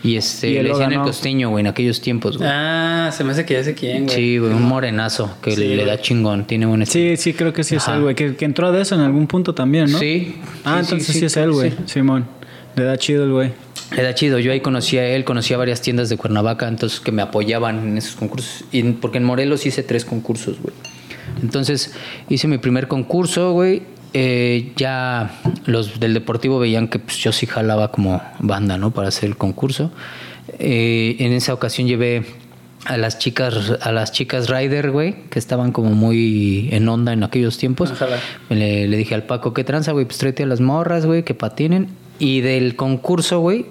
Y este, Y él le decían el costeño, güey, en aquellos tiempos, güey. Ah, se me hace que ya sé quién, güey. sí, güey, un morenazo que Sí, le da chingón, tiene buen estilo. Sí, sí, creo que sí es él, güey. Que, que entró de eso en algún punto también, ¿no? Sí. Ah, sí, entonces sí, sí, es él, güey. Simón. Le da chido el güey. Le da chido. Yo ahí conocí a él, conocí a varias tiendas de Cuernavaca, entonces que me apoyaban en esos concursos. Y porque en Morelos hice tres concursos, güey. Entonces hice mi primer concurso, güey. Eh, ya los del deportivo veían que pues, yo sí jalaba como banda, ¿no? Para hacer el concurso. Eh, en esa ocasión llevé a las chicas, a las chicas Rider, güey, que estaban como muy en onda en aquellos tiempos. Le, le dije al Paco, ¿qué tranza, güey? Pues tráete a las morras, güey, que patinen. Y del concurso, güey,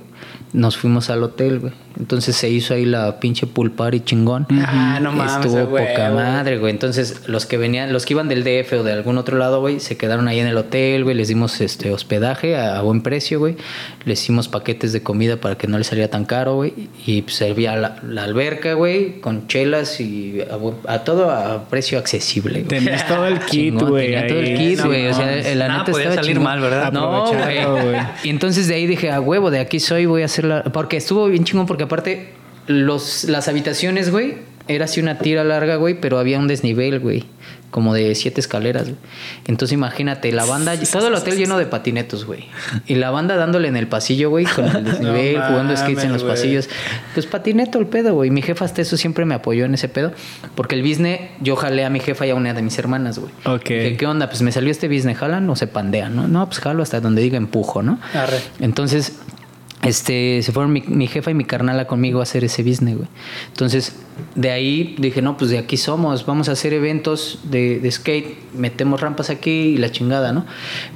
nos fuimos al hotel, güey. Entonces se hizo ahí la pinche pool party chingón. Ah, no mames, Estuvo güey, poca güey. madre, güey. Entonces los que venían, los que iban del DF o de algún otro lado, güey, se quedaron ahí en el hotel, güey. Les dimos este hospedaje a, a buen precio, güey. Les hicimos paquetes de comida para que no les saliera tan caro, güey. Y pues, servía la, la alberca, güey, con chelas y a, a todo a precio accesible, güey. Tenés todo el kit, Chingón, güey. tenía todo el kit, No, güey. o sea, mames. la neta podía estaba salir chingón. mal, ¿verdad? No, güey. Y entonces de ahí dije, a huevo, de aquí soy, voy a hacer la. Porque estuvo bien chingón, porque aparte, los, las habitaciones, güey, era así una tira larga, güey, pero había un desnivel, güey. Como de siete escaleras, güey. Entonces imagínate, la banda, todo el hotel lleno de patinetos, güey. Y la banda dándole en el pasillo, güey, con el desnivel, No jugando skates en los pasillos. Pues patineto el pedo, güey. Mi jefa hasta eso siempre me apoyó en ese pedo. Porque el business, yo jalé a mi jefa y a una de mis hermanas, güey. Ok. Dije, ¿qué onda? Pues me salió este business, jalan o se pandean, ¿no? No, pues jalo hasta donde diga empujo, ¿no? Arre. Entonces, este, se fueron mi, mi jefa y mi carnala conmigo a hacer ese business, güey. Entonces, de ahí dije, no, pues de aquí somos, vamos a hacer eventos de, de skate, metemos rampas aquí y la chingada, ¿no?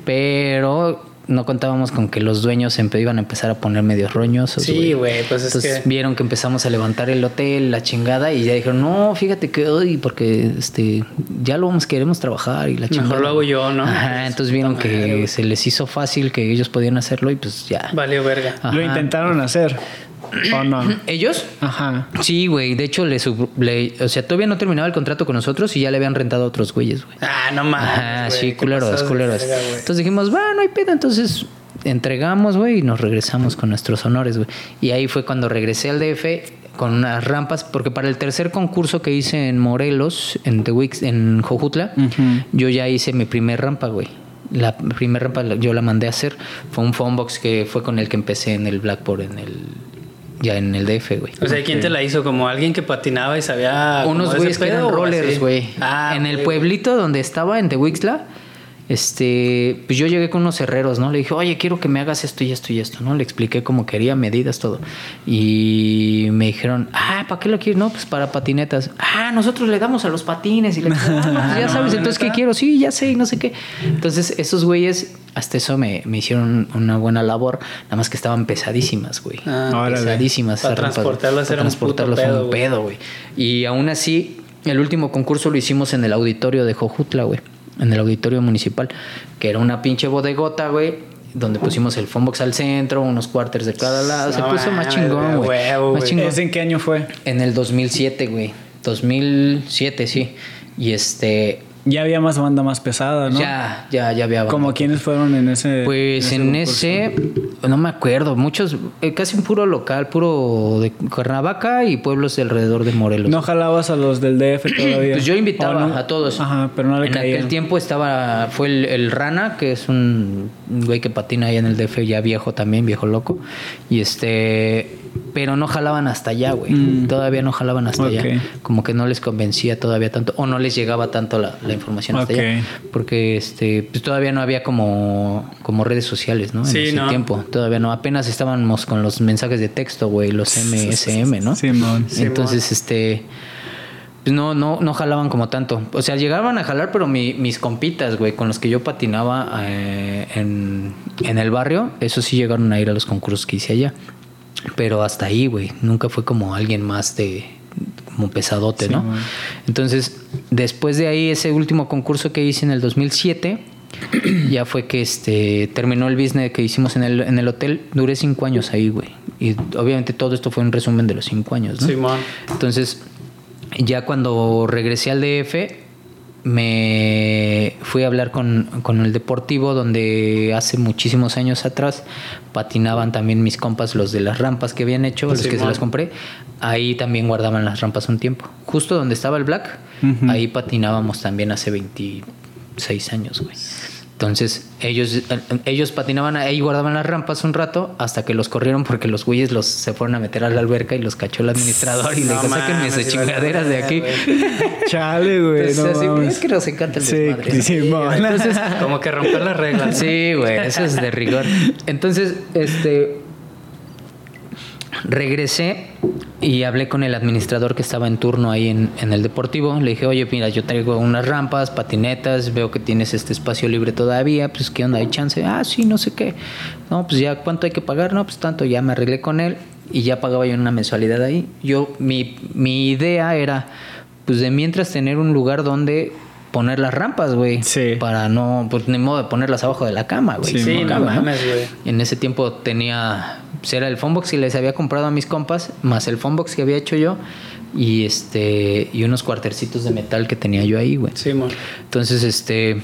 Pero no contábamos con que los dueños iban a empezar a poner medios roñosos. Sí, güey, pues es Entonces que- vieron que empezamos a levantar el hotel, la chingada, y ya dijeron, no, fíjate que hoy, porque este, ya lo vamos, queremos trabajar y la Mejor chingada. lo hago yo, ¿no? Ajá, Pues, entonces vieron que se les hizo fácil, que ellos podían hacerlo y pues ya. Valió verga. Ajá. Lo intentaron hacer. ¿O no? ¿Ellos? Ajá. Sí, güey. De hecho, le, sub- le- o sea, todavía no terminaba el contrato con nosotros y ya le habían rentado a otros güeyes, güey. Ah, no mames. Ajá, sí, culeros, culeros. verga. Entonces dijimos, va, no hay pedo. Entonces entregamos, güey, y nos regresamos con nuestros honores, güey. Y ahí fue cuando regresé al DF con unas rampas, porque para el tercer concurso que hice en Morelos, en The Wix, en Jojutla, yo ya hice mi primer rampa, güey. La primera rampa yo la mandé a hacer. Fue un phonebox que fue con el que empecé en el Blackboard, en el ya en el DF, güey. O sea, ¿quién te la hizo? ¿Como alguien que patinaba y sabía Unos güeyes que eran rollers, güey. Ah, en el pueblito donde estaba, en Tehuixtla, este, pues yo llegué con unos herreros, ¿no? Le dije, oye, quiero que me hagas esto y esto y esto, ¿no? Le expliqué cómo quería, medidas, todo. Y me dijeron, ah, ¿para qué lo quieres? No, pues para patinetas. Ah, nosotros le damos a los patines. Y le dije, ah, pues ya sabes, entonces, ¿qué quiero? Sí, ya sé, y no sé qué. Entonces, esos güeyes, hasta eso me, me hicieron una buena labor, nada más que estaban pesadísimas, güey. Ah, pesadísimas. Para transportarlas Para era un puto pedo, güey. Y aún así, el último concurso lo hicimos en el auditorio de Jojutla, güey. En el auditorio municipal. Que era una pinche bodegota, güey. Donde pusimos el phonebox al centro, unos quarters de cada lado. Se puso más chingón, güey. ¿Ese en qué año fue? En el 2007, güey. 2007, sí. Y este... ya había más banda más pesada, ¿no? Ya, ya, ya había. banda. Como quienes fueron en ese. Pues en ese, no me acuerdo, muchos, eh, casi un puro local, puro de Cuernavaca y pueblos de alrededor de Morelos. No jalabas a los del DF todavía. Pues yo invitaba a todos. Ajá, pero no le En caían. aquel tiempo estaba, fue el, el Rana, que es un güey que patina ahí en el DF, ya viejo también, viejo loco. Y este, pero no jalaban hasta allá, güey. Mm. Todavía no jalaban hasta Ok. allá. Como que no les convencía todavía tanto, o no les llegaba tanto la, la información hasta allá. Porque este, pues todavía no había como, como redes sociales, ¿no? En Sí, ese no. tiempo. Todavía no. Apenas estábamos con los mensajes de texto, güey, los MSM, ¿no? Simón. Entonces, este. Pues no, no, no jalaban como tanto. O sea, llegaban a jalar, pero mi- mis compitas, güey, con los que yo patinaba eh, en, en el barrio, esos sí llegaron a ir a los concursos que hice allá. Pero hasta ahí, güey. Nunca fue como alguien más de. como pesadote, Sí, ¿no? man. Entonces, después de ahí, ese último concurso que hice en el 2007, ya fue que este terminó el business que hicimos en el, en el hotel. Duré cinco años ahí, güey. Y obviamente todo esto fue un resumen de los cinco años, ¿no? Simón. Entonces, ya cuando regresé al DF, me fui a hablar con, con el deportivo donde hace muchísimos años atrás patinaban también mis compas los de las rampas que habían hecho, los que se las compré. Ahí también guardaban las rampas un tiempo. Justo donde estaba el Black, ahí patinábamos también hace 26 años, güey. Entonces, ellos, ellos patinaban ahí, guardaban las rampas un rato hasta que los corrieron porque los güeyes los se fueron a meter a la alberca y los cachó el administrador y le No dijo, sáquenme mames, esas sí chingaderas de aquí. Chale, güey. Entonces, no así, es que nos encanta el Sí, desmadre. Simón. Entonces, Como que romper las reglas. Sí, güey, eso es de rigor. Entonces, este. Regresé y hablé con el administrador que estaba en turno ahí en, en el deportivo. Le dije, oye, mira, yo traigo unas rampas, patinetas, veo que tienes este espacio libre todavía, pues qué onda, hay chance. Ah, sí, no sé qué. No, pues ya, ¿cuánto hay que pagar? No, pues tanto, ya me arreglé con él y ya pagaba yo una mensualidad ahí. Yo, mi, mi idea era, pues de mientras tener un lugar donde poner las rampas, güey. Sí. Para no, pues ni modo de ponerlas abajo de la cama, güey. Sí, mames, güey. En ese tiempo tenía, pues era el phonebox que les había comprado a mis compas, más el phonebox que había hecho yo y este y unos cuartercitos de metal que tenía yo ahí, güey. Simón. Entonces, este,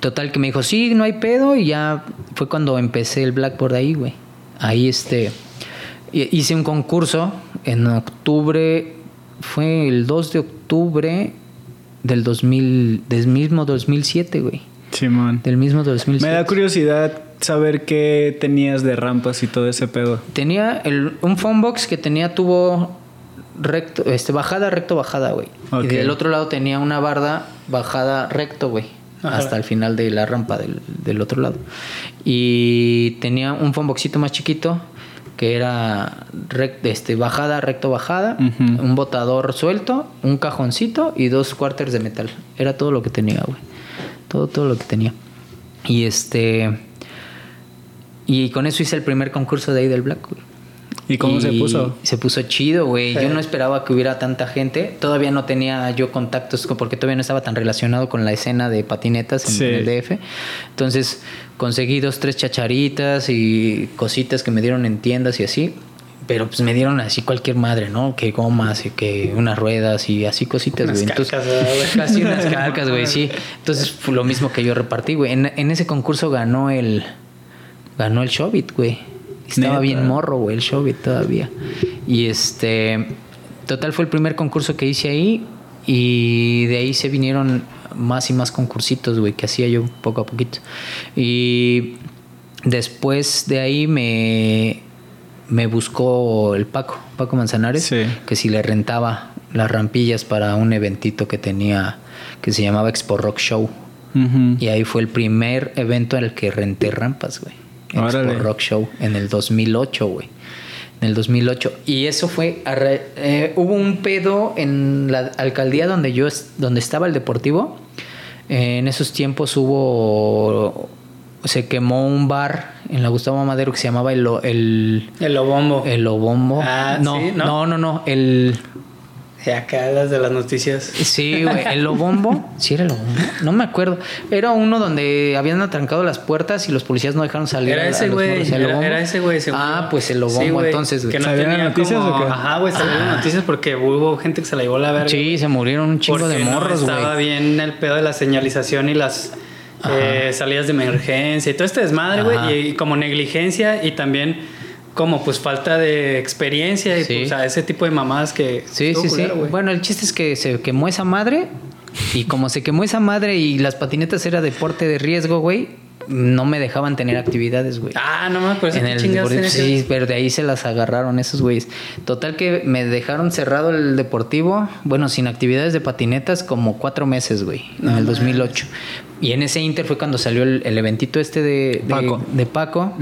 total que me dijo, sí, no hay pedo y ya fue cuando empecé el Blackboard ahí, güey. Ahí, este, hi- hice un concurso en octubre, fue el 2 de octubre del 2000, del mismo 2007, güey. Del mismo 2007. Me da curiosidad saber qué tenías de rampas y todo ese pedo. Tenía el, un phonebox que tenía tubo recto, este, bajada, recto, bajada, güey. Y del otro lado tenía una barda bajada recto, güey. Hasta el final de la rampa del, del otro lado. Y tenía un phoneboxito más chiquito que era este, bajada, recto, bajada, un botador suelto, un cajoncito y dos cuartos de metal. Era todo lo que tenía, güey. Todo, todo lo que tenía. Y este... Y con eso hice el primer concurso de ahí del Black, güey. ¿Y cómo se puso? Se puso chido, güey. Sí. Yo no esperaba que hubiera tanta gente. Todavía no tenía yo contactos con- porque todavía no estaba tan relacionado con la escena de patinetas en, Sí. en el DF. Entonces conseguí dos, tres chacharitas y cositas que me dieron en tiendas y así. Pero pues me dieron así cualquier madre, ¿no? Que gomas y que unas ruedas y así cositas, güey. Entonces, casi unas calcas, güey, sí. Entonces fue lo mismo que yo repartí, güey. En, en ese concurso ganó el ganó el Showbit, güey. Estaba Neta. bien morro, güey, el Showbit todavía. Y este total fue el primer concurso que hice ahí y de ahí se vinieron más y más concursitos, güey, que hacía yo poco a poquito. Y después de ahí me me buscó el Paco, Paco Manzanares, Sí. que si le rentaba las rampillas para un eventito que tenía que se llamaba Expo Rock Show. Y ahí fue el primer evento en el que renté rampas, güey. Expo Órale. Rock Show en el 2008, güey. En el 2008. Y eso fue... eh, hubo un pedo en la alcaldía donde yo... donde estaba el deportivo. Eh, en esos tiempos hubo... Se quemó un bar en la Gustavo Madero que se llamaba el... el El Lobombo. el Obombo. Ah, no, sí, ¿no? no, no, no. El... Acá las de las noticias. Sí, güey. El Lobombo. Sí, era el Lobombo. No me acuerdo. Era uno donde habían atrancado las puertas y los policías no dejaron salir. Era ese, güey. morros. ¿El Era, Lobombo? era ese, güey. Ah, pues el Lobombo, Sí, entonces, güey. Que no ¿Salían tenía noticias como- o qué? Ajá, güey, salieron noticias porque hubo gente que se la llevó a la verga. Sí, se murieron un chingo porque de morros, no güey. estaba bien el pedo de la señalización y las eh, salidas de emergencia y todo este desmadre, güey. Y como negligencia y también como pues falta de experiencia y Sí. pues a ese tipo de mamadas que... Sí, sí, sí. culero, güey. Bueno, el chiste es que se quemó esa madre. Y como se quemó esa madre y las patinetas era deporte de riesgo, güey, no me dejaban tener actividades, güey. Ah, no mames, por eso En el deportivo, sí, pero de ahí se las agarraron esos güeyes. Total que me dejaron cerrado el deportivo, bueno, sin actividades de patinetas como cuatro meses, güey, en el 2008. Y en ese inter fue cuando salió el, el eventito este de de Paco. de Paco,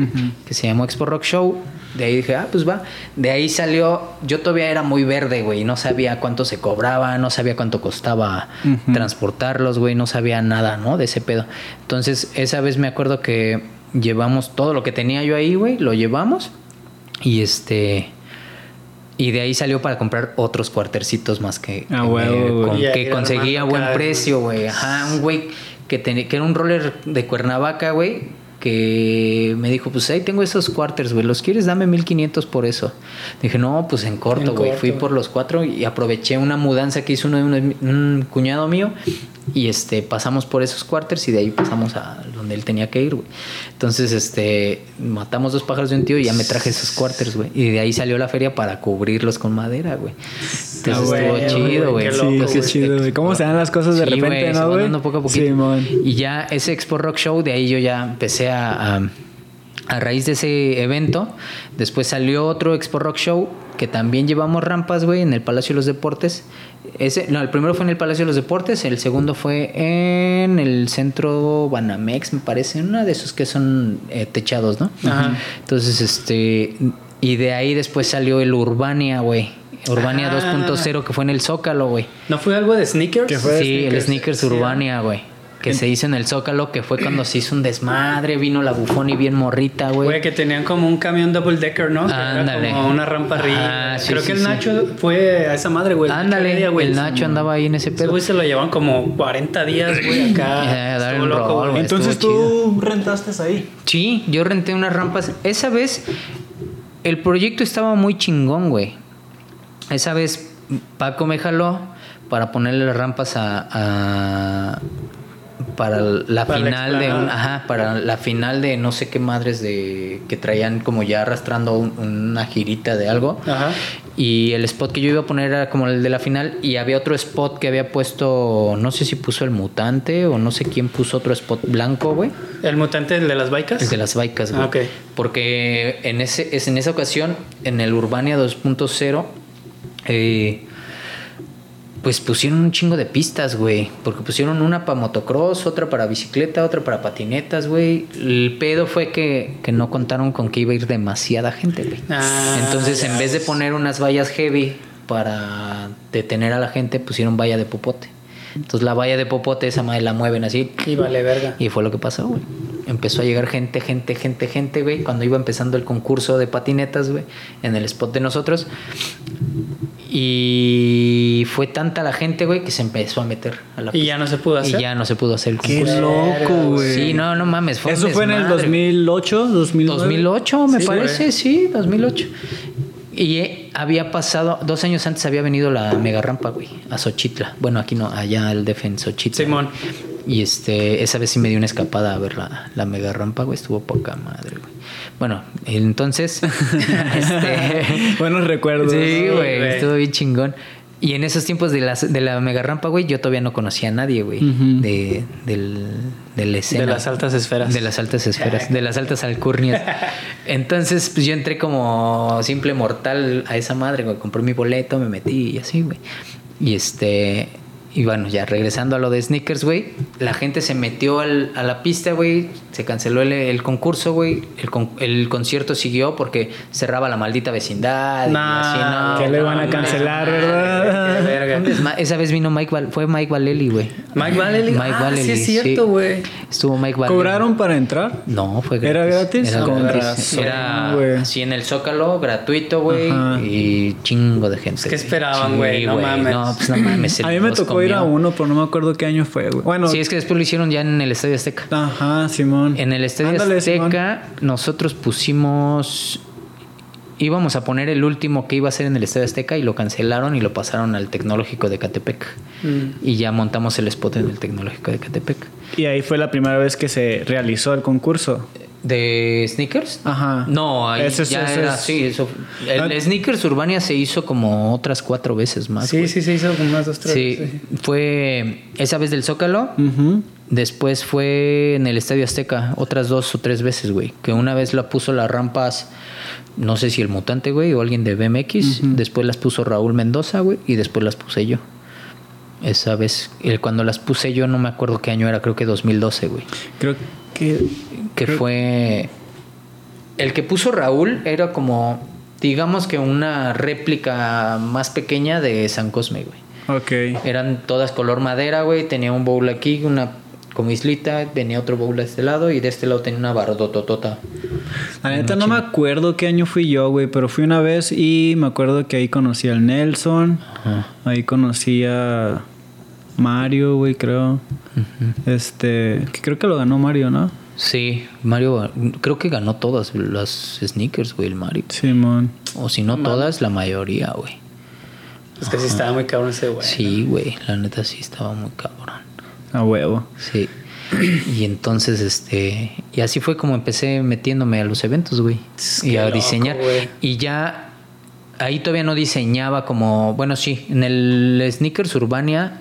que se llamó Expo Rock Show. De ahí dije, ah, pues va. De ahí salió, yo todavía era muy verde, güey, no sabía cuánto se cobraba, no sabía cuánto costaba transportarlos, güey, no sabía nada, ¿no? De ese pedo. Entonces, esa vez me acuerdo que llevamos todo lo que tenía yo ahí, güey, lo llevamos y este... Y de ahí salió para comprar otros cuartercitos más que, Ah, que, huevo, me- con- que conseguía buen precio, güey. Ajá, un güey que, tenía- que era un roller de Cuernavaca, güey, que me dijo, pues ahí tengo esos quarters, güey, ¿los quieres? Dame 1500 por eso. Dije, no, pues en corto, güey. Fui por los cuatro y aproveché una mudanza que hizo uno de un cuñado mío y este pasamos por esos quarters y de ahí pasamos a donde él tenía que ir, güey. Entonces, este, matamos dos pájaros de un tío y ya me traje esos quarters, güey. Y de ahí salió la feria para cubrirlos con madera, güey. Entonces Ah, estuvo chido, güey. Sí, chido. ¿Cómo se dan las cosas de Sí, repente, güey, no, güey? poco a poquito. Y ya ese Expo Rock Show, de ahí yo ya empecé a, a, a raíz de ese evento. Después salió otro Expo Rock Show que también llevamos rampas, güey, en el Palacio de los Deportes. Ese, no, el primero fue en el Palacio de los Deportes, el segundo fue en el centro Banamex, me parece, una de esos que son eh, techados, ¿no? Ajá. Entonces, este, y de ahí después salió el Urbania, güey. Urbania Ah. 2.0 que fue en el Zócalo, güey. ¿No fue algo de sneakers? ¿Qué fue de Sí, el sneakers? Urbania, güey. Que se hizo en el Zócalo, que fue cuando se hizo un desmadre, vino la bufón y bien morrita, Güey, güey. que tenían como un camión double decker, ¿no? Ándale. Era como una rampa arriba. Ah, sí, Creo sí, que el sí. Nacho fue a esa madre, güey. Ándale, el Nacho andaba ahí en ese pedo. güey se lo llevan como 40 días, güey, acá. El loco, rol, güey. Entonces tú rentaste ahí. Sí, yo renté unas rampas. Esa vez el proyecto estaba muy chingón, güey. Esa vez Paco me jaló para ponerle las rampas a, a- para la Para la final de un- ajá, para la final de no sé qué madres de que traían como ya arrastrando un- una girita de algo. Ajá. Y el spot que yo iba a poner era como el de la final. Y había otro spot que había puesto, no sé si puso el mutante o no sé quién puso otro spot blanco, güey. El mutante el de las bikes. El de las bikes, güey. Ah. Porque en, ese, es en esa ocasión, en el Urbania 2.0, eh, pues pusieron un chingo de pistas, güey. Porque pusieron una para motocross, otra para bicicleta, otra para patinetas, güey. El pedo fue que, que no contaron con que iba a ir demasiada gente, güey. Ah, Entonces, en vez de poner unas vallas heavy para detener a la gente, pusieron valla de popote. Entonces, la valla de popote, esa madre la mueven así. Y vale verga. Y fue lo que pasó, güey. Empezó a llegar gente, gente, gente, gente, güey. Cuando iba empezando el concurso de patinetas, güey, en el spot de nosotros. Y fue tanta la gente, güey, que se empezó a meter a la Y ya no se pudo Y hacer. ya no se pudo hacer el Qué concurso. loco, güey. Sí, no, no mames. Fue un Eso fue en el desmadre. 2008, 2009. 2008, me Sí, parece, güey. sí, 2008. Y eh, había pasado, dos años antes había venido la mega rampa, güey, a Xochitla. Bueno, aquí no, allá el DF en Xochitla. Simón. Y este, esa vez sí me dio una escapada a ver la, la mega rampa, güey, estuvo poca madre, güey. Bueno, entonces, este, Buenos recuerdos. sí, güey. estuvo bien chingón. Y en esos tiempos de, las, de la mega rampa, güey, yo todavía no conocía a nadie, güey, de, del, de la escena. De las altas esferas. De las altas esferas, de las altas alcurnias. Entonces, pues yo entré como simple mortal a esa madre, güey. Compré mi boleto, me metí y así, güey. Y este. Y bueno, ya regresando a lo de sneakers, güey. La gente se metió al- a la pista, güey. Se canceló el, el concurso, güey. El, con- el concierto siguió porque cerraba la maldita vecindad. y Nah, así, no, que le no, iban a cancelar, ¿verdad? verga. Esa vez vino Mike Val- fue Mike Valeli, güey. Mike Vallely. Mike ah, Vallely, sí es cierto, güey. Estuvo Mike Valeli. ¿Cobraron para entrar? No, fue gratis. ¿Era gratis? Era gratis. así en el Zócalo, gratuito, güey. Y chingo de gente. ¿Qué esperaban, güey? No mames. No, pues no mames. A mí me tocó ir a uno, pero no me acuerdo qué año fue, güey. Bueno, Sí, es que después lo hicieron ya en el Estadio Azteca. ajá, Simón. En el Estadio Ándale, Simón. Azteca, nosotros pusimos. Íbamos a poner el último que iba a ser en el Estadio Azteca y lo cancelaron y lo pasaron al Tecnológico de Catepec. Mm. Y ya montamos el spot en el Tecnológico de Catepec. Y ahí fue la primera vez que se realizó el concurso. ¿De sneakers? Ajá. No, ahí Ese ya ese era sí, eso- El Ah. Sneakers Urbania se hizo como otras cuatro veces más. Sí, sí, se hizo como unas dos, tres. Sí, veces. fue esa vez del Zócalo. Ujú. Después fue en el Estadio Azteca, otras dos o tres veces, güey. Que una vez la puso las rampas, no sé si el mutante, güey, o alguien de BMX. Después las puso Raúl Mendoza, güey, y después las puse yo. Esa vez, el- cuando las puse yo, no me acuerdo qué año era, creo que 2012, güey. Creo que. Que creo- fue. El que puso Raúl era como, digamos que una réplica más pequeña de San Cosme, güey. Ok. Eran todas color madera, güey. Tenía un bowl aquí, una como islita. Venía otro bowl de este lado y de este lado tenía una bardototota. La neta no me acuerdo qué año fui yo, güey, pero fui una vez y me acuerdo que ahí conocí al Nelson. Ajá. Ahí conocí a Mario, güey, creo. Este, que creo que lo ganó Mario, ¿no? Sí, Mario, creo que ganó todas las sneakers, güey, el Mario. Simón. O si no todas, la mayoría, güey. Es que sí estaba muy cabrón ese güey. Sí, güey, la neta sí estaba muy cabrón. A huevo. Sí. Y entonces, este, y así fue como empecé metiéndome a los eventos, güey. Y a loco, diseñar. Y ya, ahí todavía no diseñaba como, bueno, sí, en el Sneakers Urbania,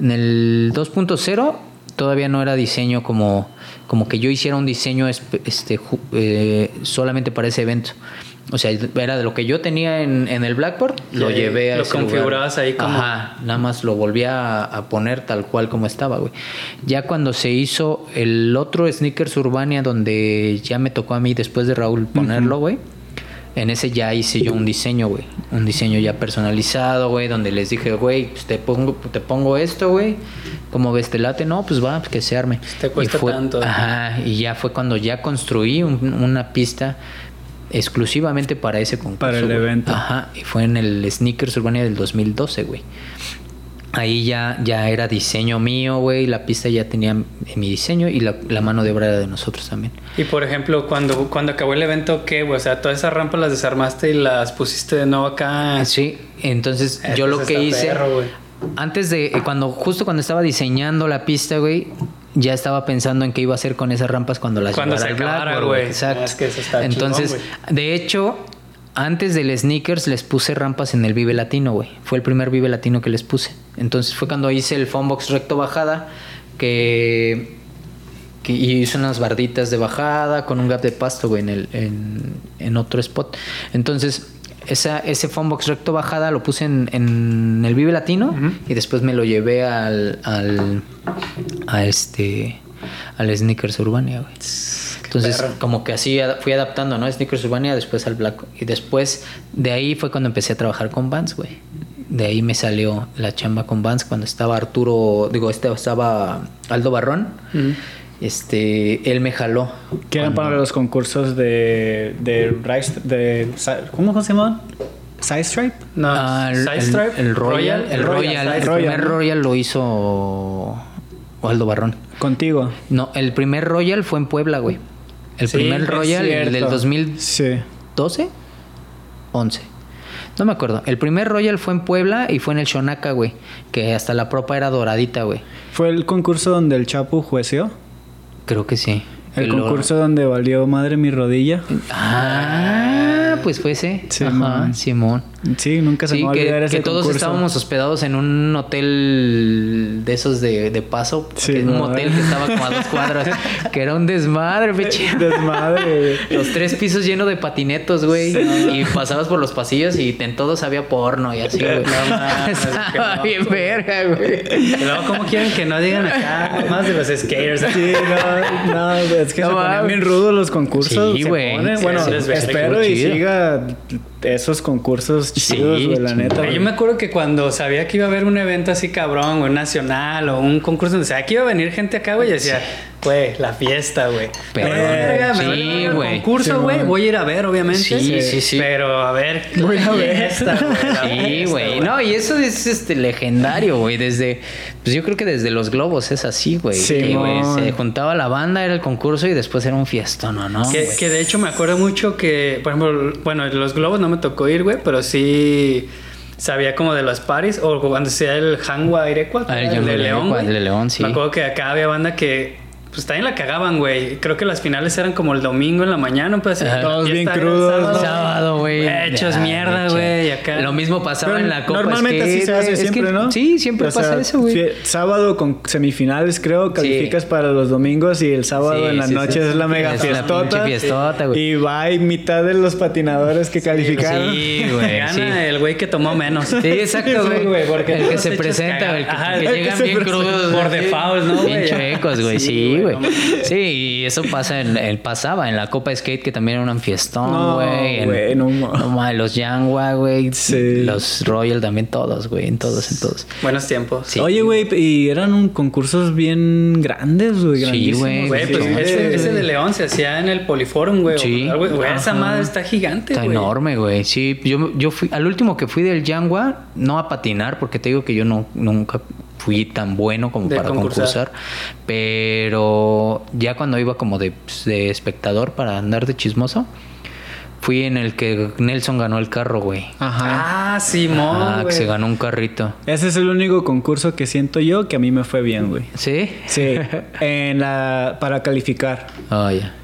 en el 2.0, todavía no era diseño como, como que yo hiciera un diseño este, eh, solamente para ese evento. O sea, era de lo que yo tenía en, en el Blackboard, lo Sí, llevé a lo ese lugar. configurabas ahí como- Ajá, nada más lo volví a, a poner tal cual como estaba, güey. Ya cuando se hizo el otro Sneakers Urbania, donde ya me tocó a mí después de Raúl ponerlo, güey. En ese ya hice yo un diseño, güey. Un diseño ya personalizado, güey, donde les dije, güey, pues te pongo, te pongo esto, güey. ¿Cómo ves? ¿Te late? No, pues va, pues que se arme. Te cuesta y fue, tanto. Ajá, y ya fue cuando ya construí un- una pista exclusivamente para ese concurso. Para el evento. Ajá, y fue en el Sneakers Urbania del 2012, güey. Ahí ya, ya era diseño mío, güey. La pista ya tenía mi diseño y la, la mano de obra era de nosotros también. Y por ejemplo, cuando, cuando acabó el evento, ¿qué, güey? O sea, todas esas rampas las desarmaste y las pusiste de nuevo acá. Sí, entonces Eh, yo pues lo que hice. perro, antes de. eh, cuando Justo cuando estaba diseñando la pista, güey. Ya estaba pensando en qué iba a hacer con esas rampas cuando las Cuando se al güey. Exacto. Es que Entonces, chingón, de hecho, antes del sneakers les puse rampas en el Vive Latino, güey. Fue el primer Vive Latino que les puse. Entonces fue cuando hice el Funbox recto bajada que, que hice unas barditas de bajada con un gap de pasto, güey, en, el, en, en otro spot. Entonces, esa, ese Funbox recto bajada lo puse en, en el Vive Latino y después me lo llevé al, al a este al Sneakers Urbania, güey. Entonces, como que así fui adaptando, ¿no? Sneakers Urbania, después al Black. Y después de ahí fue cuando empecé a trabajar con Vans, güey. De ahí me salió la chamba con Vans cuando estaba Arturo, digo, este, estaba Aldo Barrón. Este, él me jaló. Que eran Cuando- para los concursos de. de, Rice- de ¿Cómo se llamaban? ¿Side Stripe? No, Ah, el, Side el- Stripe, el Royal, el Royal, el Royal, primer ¿no? Royal lo hizo Aldo Barrón. Contigo. No, el primer Royal fue en Puebla, güey. El Sí, primer Royal, el del Cierto. 2012, Sí. 11. No me acuerdo. El primer Royal fue en Puebla y fue en el Shonaka, güey. Que hasta la propa era doradita, güey. ¿Fue el concurso donde el Chapu jueció? Creo que sí. El concurso donde valió madre mi rodilla. Ah, pues fue ese. Sí, Ajá. Simón. Sí, nunca se Sí, me va a olvidar que, ese que todos concurso. estábamos hospedados en un hotel de esos de, de paso. Sí, un motel eh. que estaba como a dos cuadras. que era un desmadre, peche. Desmadre. Los tres pisos llenos de patinetos, güey. y pasabas por los pasillos y en todos había porno y así, güey. Estaba bien verga, güey. Luego, ¿cómo quieren que no digan acá más de los skaters? Sí, no, no, es que No se mames. bien rudos los concursos. Sí, güey. ponen. Sí, Bueno, sí, espero y siga esos concursos chidos, Sí, güey, la neta. Yo me acuerdo que cuando sabía que iba a haber un evento así cabrón, güey, un nacional o un concurso donde sabía que iba a venir gente acá, güey, y decía, güey, la fiesta, güey. Pero- vale verga, me sí, vale güey. concurso, güey, voy a ir a ver, obviamente. Sí, sí, sí. Pero a ver, Voy a ver. fiesta, Sí, güey. No, y eso es este legendario, güey. Desde, pues yo creo que desde los globos es así, güey. Sí, güey, se juntaba la banda, era el concurso y después era un fiestón, ¿no? ¿no? Que, de hecho me acuerdo mucho que, por ejemplo, bueno, los globos no me tocó ir, güey, pero sí sabía como de los paris o cuando sea el Hangua Irequa, Ah, el de León, el de León, sí. Me acuerdo que acá había banda que pues también la cagaban, güey. Creo que las finales eran como el domingo en la mañana, pues Ajá. Todos la bien crudos, sábado, güey. Hechos Ya, mierda, güey, acá. Lo mismo pasaba Pero en la Copa Normalmente así se hace siempre, que- ¿no? Sí, siempre O sea, pasa eso, güey. Sábado con semifinales, creo, calificas para los domingos y el sábado Sí, en la sí, noche sí, es la sí. mega Es la fiestota. pinche fiestota, güey. Y va y mitad de los patinadores que calificaron. Sí, güey. Gana sí. el güey que tomó menos. Sí, exacto, Sí, güey. porque el que se presenta, el que llegan bien crudos. por default, ¿no, güey? Bien chuecos, güey, Sí, sí, güey, no y eso pasa en, en- pasaba en la Copa Skate, que también era un fiestón, No, güey. no no ma- los Yangwa, güey. Sí. Los Royal también, todos, güey, en todos, en todos. Buenos tiempos. Sí. Oye, güey, y eran un concursos bien grandes, güey. Sí, grandísimos, güey, Güey, pues Sí, ese, güey. ese de León se hacía en el Poliforum, güey. Sí. güey, esa Ajá. madre está gigante, Está güey. enorme, güey. Sí, yo, yo fui, al último que fui del Yangwa, no a patinar, porque te digo que yo no, nunca fui tan bueno como De para concursar. concursar. Pero ya cuando iba como de, de espectador para andar de chismoso, fui en el que Nelson ganó el carro, güey. Ajá. Ah, Simón, Ah, que se ganó un carrito. Ese es el único concurso que siento yo que a mí me fue bien, güey. ¿Sí? Sí, en la para calificar. Oh, ya.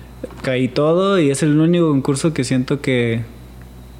Caí todo y es el único concurso que siento que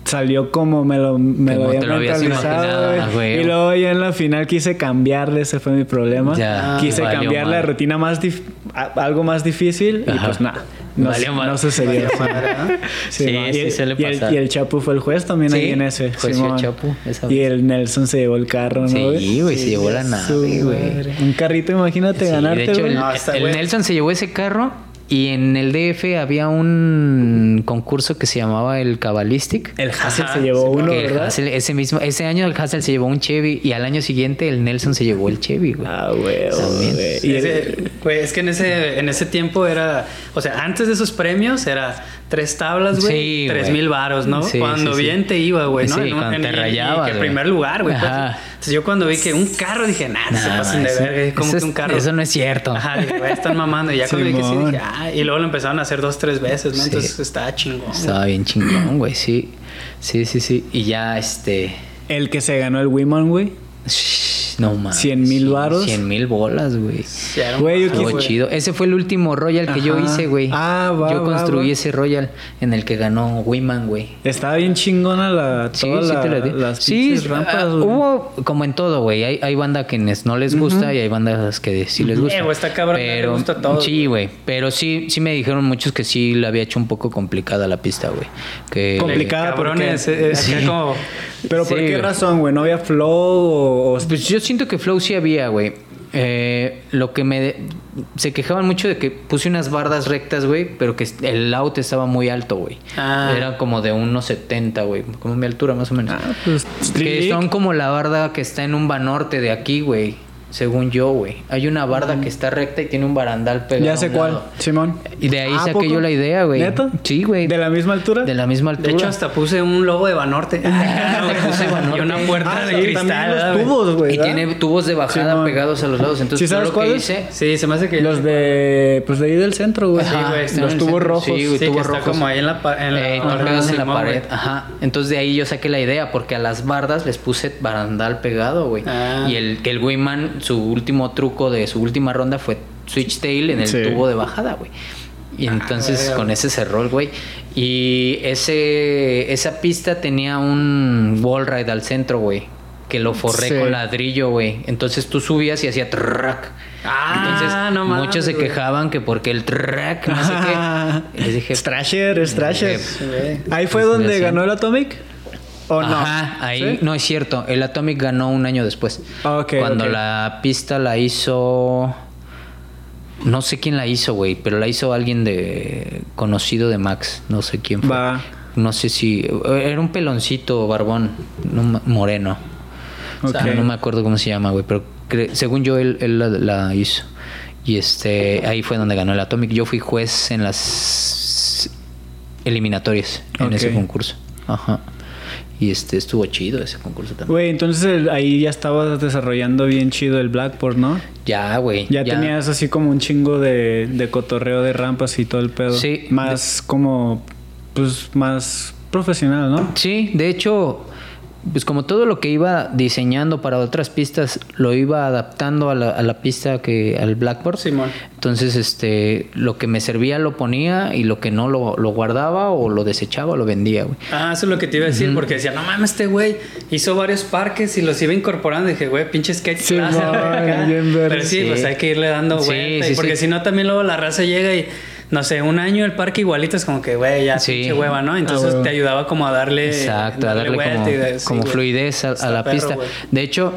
salió como me lo, me Como lo había te lo habías mentalizado, güey. ah. Y luego ya en la final quise cambiarle, ese fue mi problema. Ya, quise valió cambiar la rutina más dif- a- algo más difícil y pues nada. No, Valió madre. no sucedió. Sí, sí y, el- suele y el, pasar. y el Chapu fue el juez también Sí, ahí en ese. jueció Simón. Chapu esa Y el Nelson se llevó el carro, ¿no? Sí, güey, se llevó la nave, güey. Un carrito, imagínate Sí, ganarte, de hecho, güey. el, No, el. Nelson se llevó ese carro y en el DF había un concurso que se llamaba el Cabalistic. El Hassel Ajá, se llevó sí, uno, ¿verdad? Hassel- ese mismo, ese año el Hassel se llevó un Chevy y al año siguiente el Nelson se llevó el Chevy, güey. Ah, güey, También. güey. Y Ese- güey, es que en ese, en ese tiempo era, o sea, antes de esos premios era tres tablas, güey, Sí, tres mil varos, ¿no? Sí, cuando sí, sí. bien te iba, güey, ¿no? Sí, En cuando en- te rayabas, que güey. primer lugar, güey. pues. Entonces yo cuando vi que un carro dije, nah, se Nah, pasan de eso- verga, como eso que es- un carro. eso no es cierto. Ajá, dije, güey, están mamando. Y ya cuando vi que sí, dije, ah, y luego lo empezaron a hacer dos, tres veces, ¿no? Sí. Entonces estaba chingón. güey. Estaba bien chingón, güey, sí. Sí, sí, sí. Y ya, este... El que se ganó el Women, güey. shh, No mames. ¿Cien mil varos? 100 mil bolas, güey. Güey, yo quise- chido. Ese fue el último Royal que yo hice, güey. Ah, va, Yo va, construí va. ese Royal en el que ganó Wiman, güey. Estaba bien chingona la, Sí, toda sí la- te lo di. las Sí, rampas, güey. hubo como en todo, güey. Hay, hay banda que no les gusta y hay bandas que sí les gusta. Eh, güey, está cabrón, le pero, gusta a todos, Sí, güey. Pero sí, sí me dijeron muchos que sí le había hecho un poco complicada la pista, güey. Que Complicada. Cabrones, porque- acá Sí. como... Pero ¿por Sí, qué güey. razón, güey? ¿No había flow o...? o- Pues yo siento que flow sí había, güey. Eh, lo que me... Se quejaban mucho de que puse unas bardas rectas, güey, pero que el out estaba muy alto, güey. Ah. Era como de 1.70, güey. Como mi altura, más o menos. Ah, pues... Que son como la barda que está en un banorte de aquí, güey. Según yo, güey. Hay una barda que está recta y tiene un barandal pegado. Ya a sé un cuál, lado. Simón. Y de ahí ¿A saqué poco? yo la idea, güey. ¿Neta? Sí, güey. ¿De la misma altura? De la misma altura. De hecho, hasta puse un logo de Banorte. puse Banorte. y una puerta Ah, de sí, cristal. también ¿verdad, los güey? tubos, güey. Y ¿verdad? tiene tubos de bajada Simón. pegados a los lados. Entonces, ¿Sí sabes cuáles? hice... Sí, se me hace que... Los de... Pues de ahí del centro, güey. Sí, güey, Los en el tubos rojos. Sí, güey, Sí, que tubos está rojos. como ahí en la... En la Eh, en la pared. güey. Ajá. Entonces de ahí yo saqué la idea porque a las bardas les puse barandal pegado, güey. Ah. Y el que el Wayman, su último truco de su última ronda fue switch tail en el Sí. tubo de bajada, güey. Y entonces verga, con ese cerró el güey. Y ese esa pista tenía un wall ride al centro, güey. Que lo forré Sí. con ladrillo, güey. Entonces tú subías y hacía track. Ah, Entonces no mames, muchos se quejaban que porque el track, no sé qué. Y les dije, Thrasher. Sí, güey. Ahí fue Pues, donde ganó el Atomic. ¿O no? Ajá, ahí ¿Sí? no es cierto. El Atomic ganó un año después. Cuando la pista la hizo. No sé quién la hizo, güey, pero la hizo alguien de conocido de Max. No sé quién fue. Va. no sé si, era un peloncito barbón, moreno. O sea, no me acuerdo cómo se llama, güey, pero cre- según yo él, él la, la hizo. Y este, ahí fue donde ganó el Atomic. Yo fui juez en las eliminatorias en ese concurso. Ajá. Y este estuvo chido ese concurso también. Güey, entonces el- ahí ya estabas desarrollando bien chido el Blackboard, ¿no? Ya, güey. Ya, tenías así como un chingo de, de cotorreo de rampas y todo el pedo. Sí. Más como, pues, más profesional, ¿no? Sí, de hecho, pues como todo lo que iba diseñando para otras pistas, lo iba adaptando a la, a la pista que al Blackboard. Simón. Entonces, este, lo que me servía lo ponía y lo que no lo, lo guardaba o lo desechaba o lo vendía, güey. Ah, eso es lo que te iba a decir, porque decía, no mames, este güey hizo varios parques y los iba incorporando. Y dije, güey, pinche skate Sí, clase, man. Pero sí, Sí. pues hay que irle dando Sí, vuelta. porque si no, también luego la raza llega y, no sé, un año el parque igualito es como que, güey, ya Sí. pinche hueva, ¿no? Entonces huevo. te ayudaba como a darle. Exacto, a darle como, de- sí, fluidez a, la perro, pista. De hecho,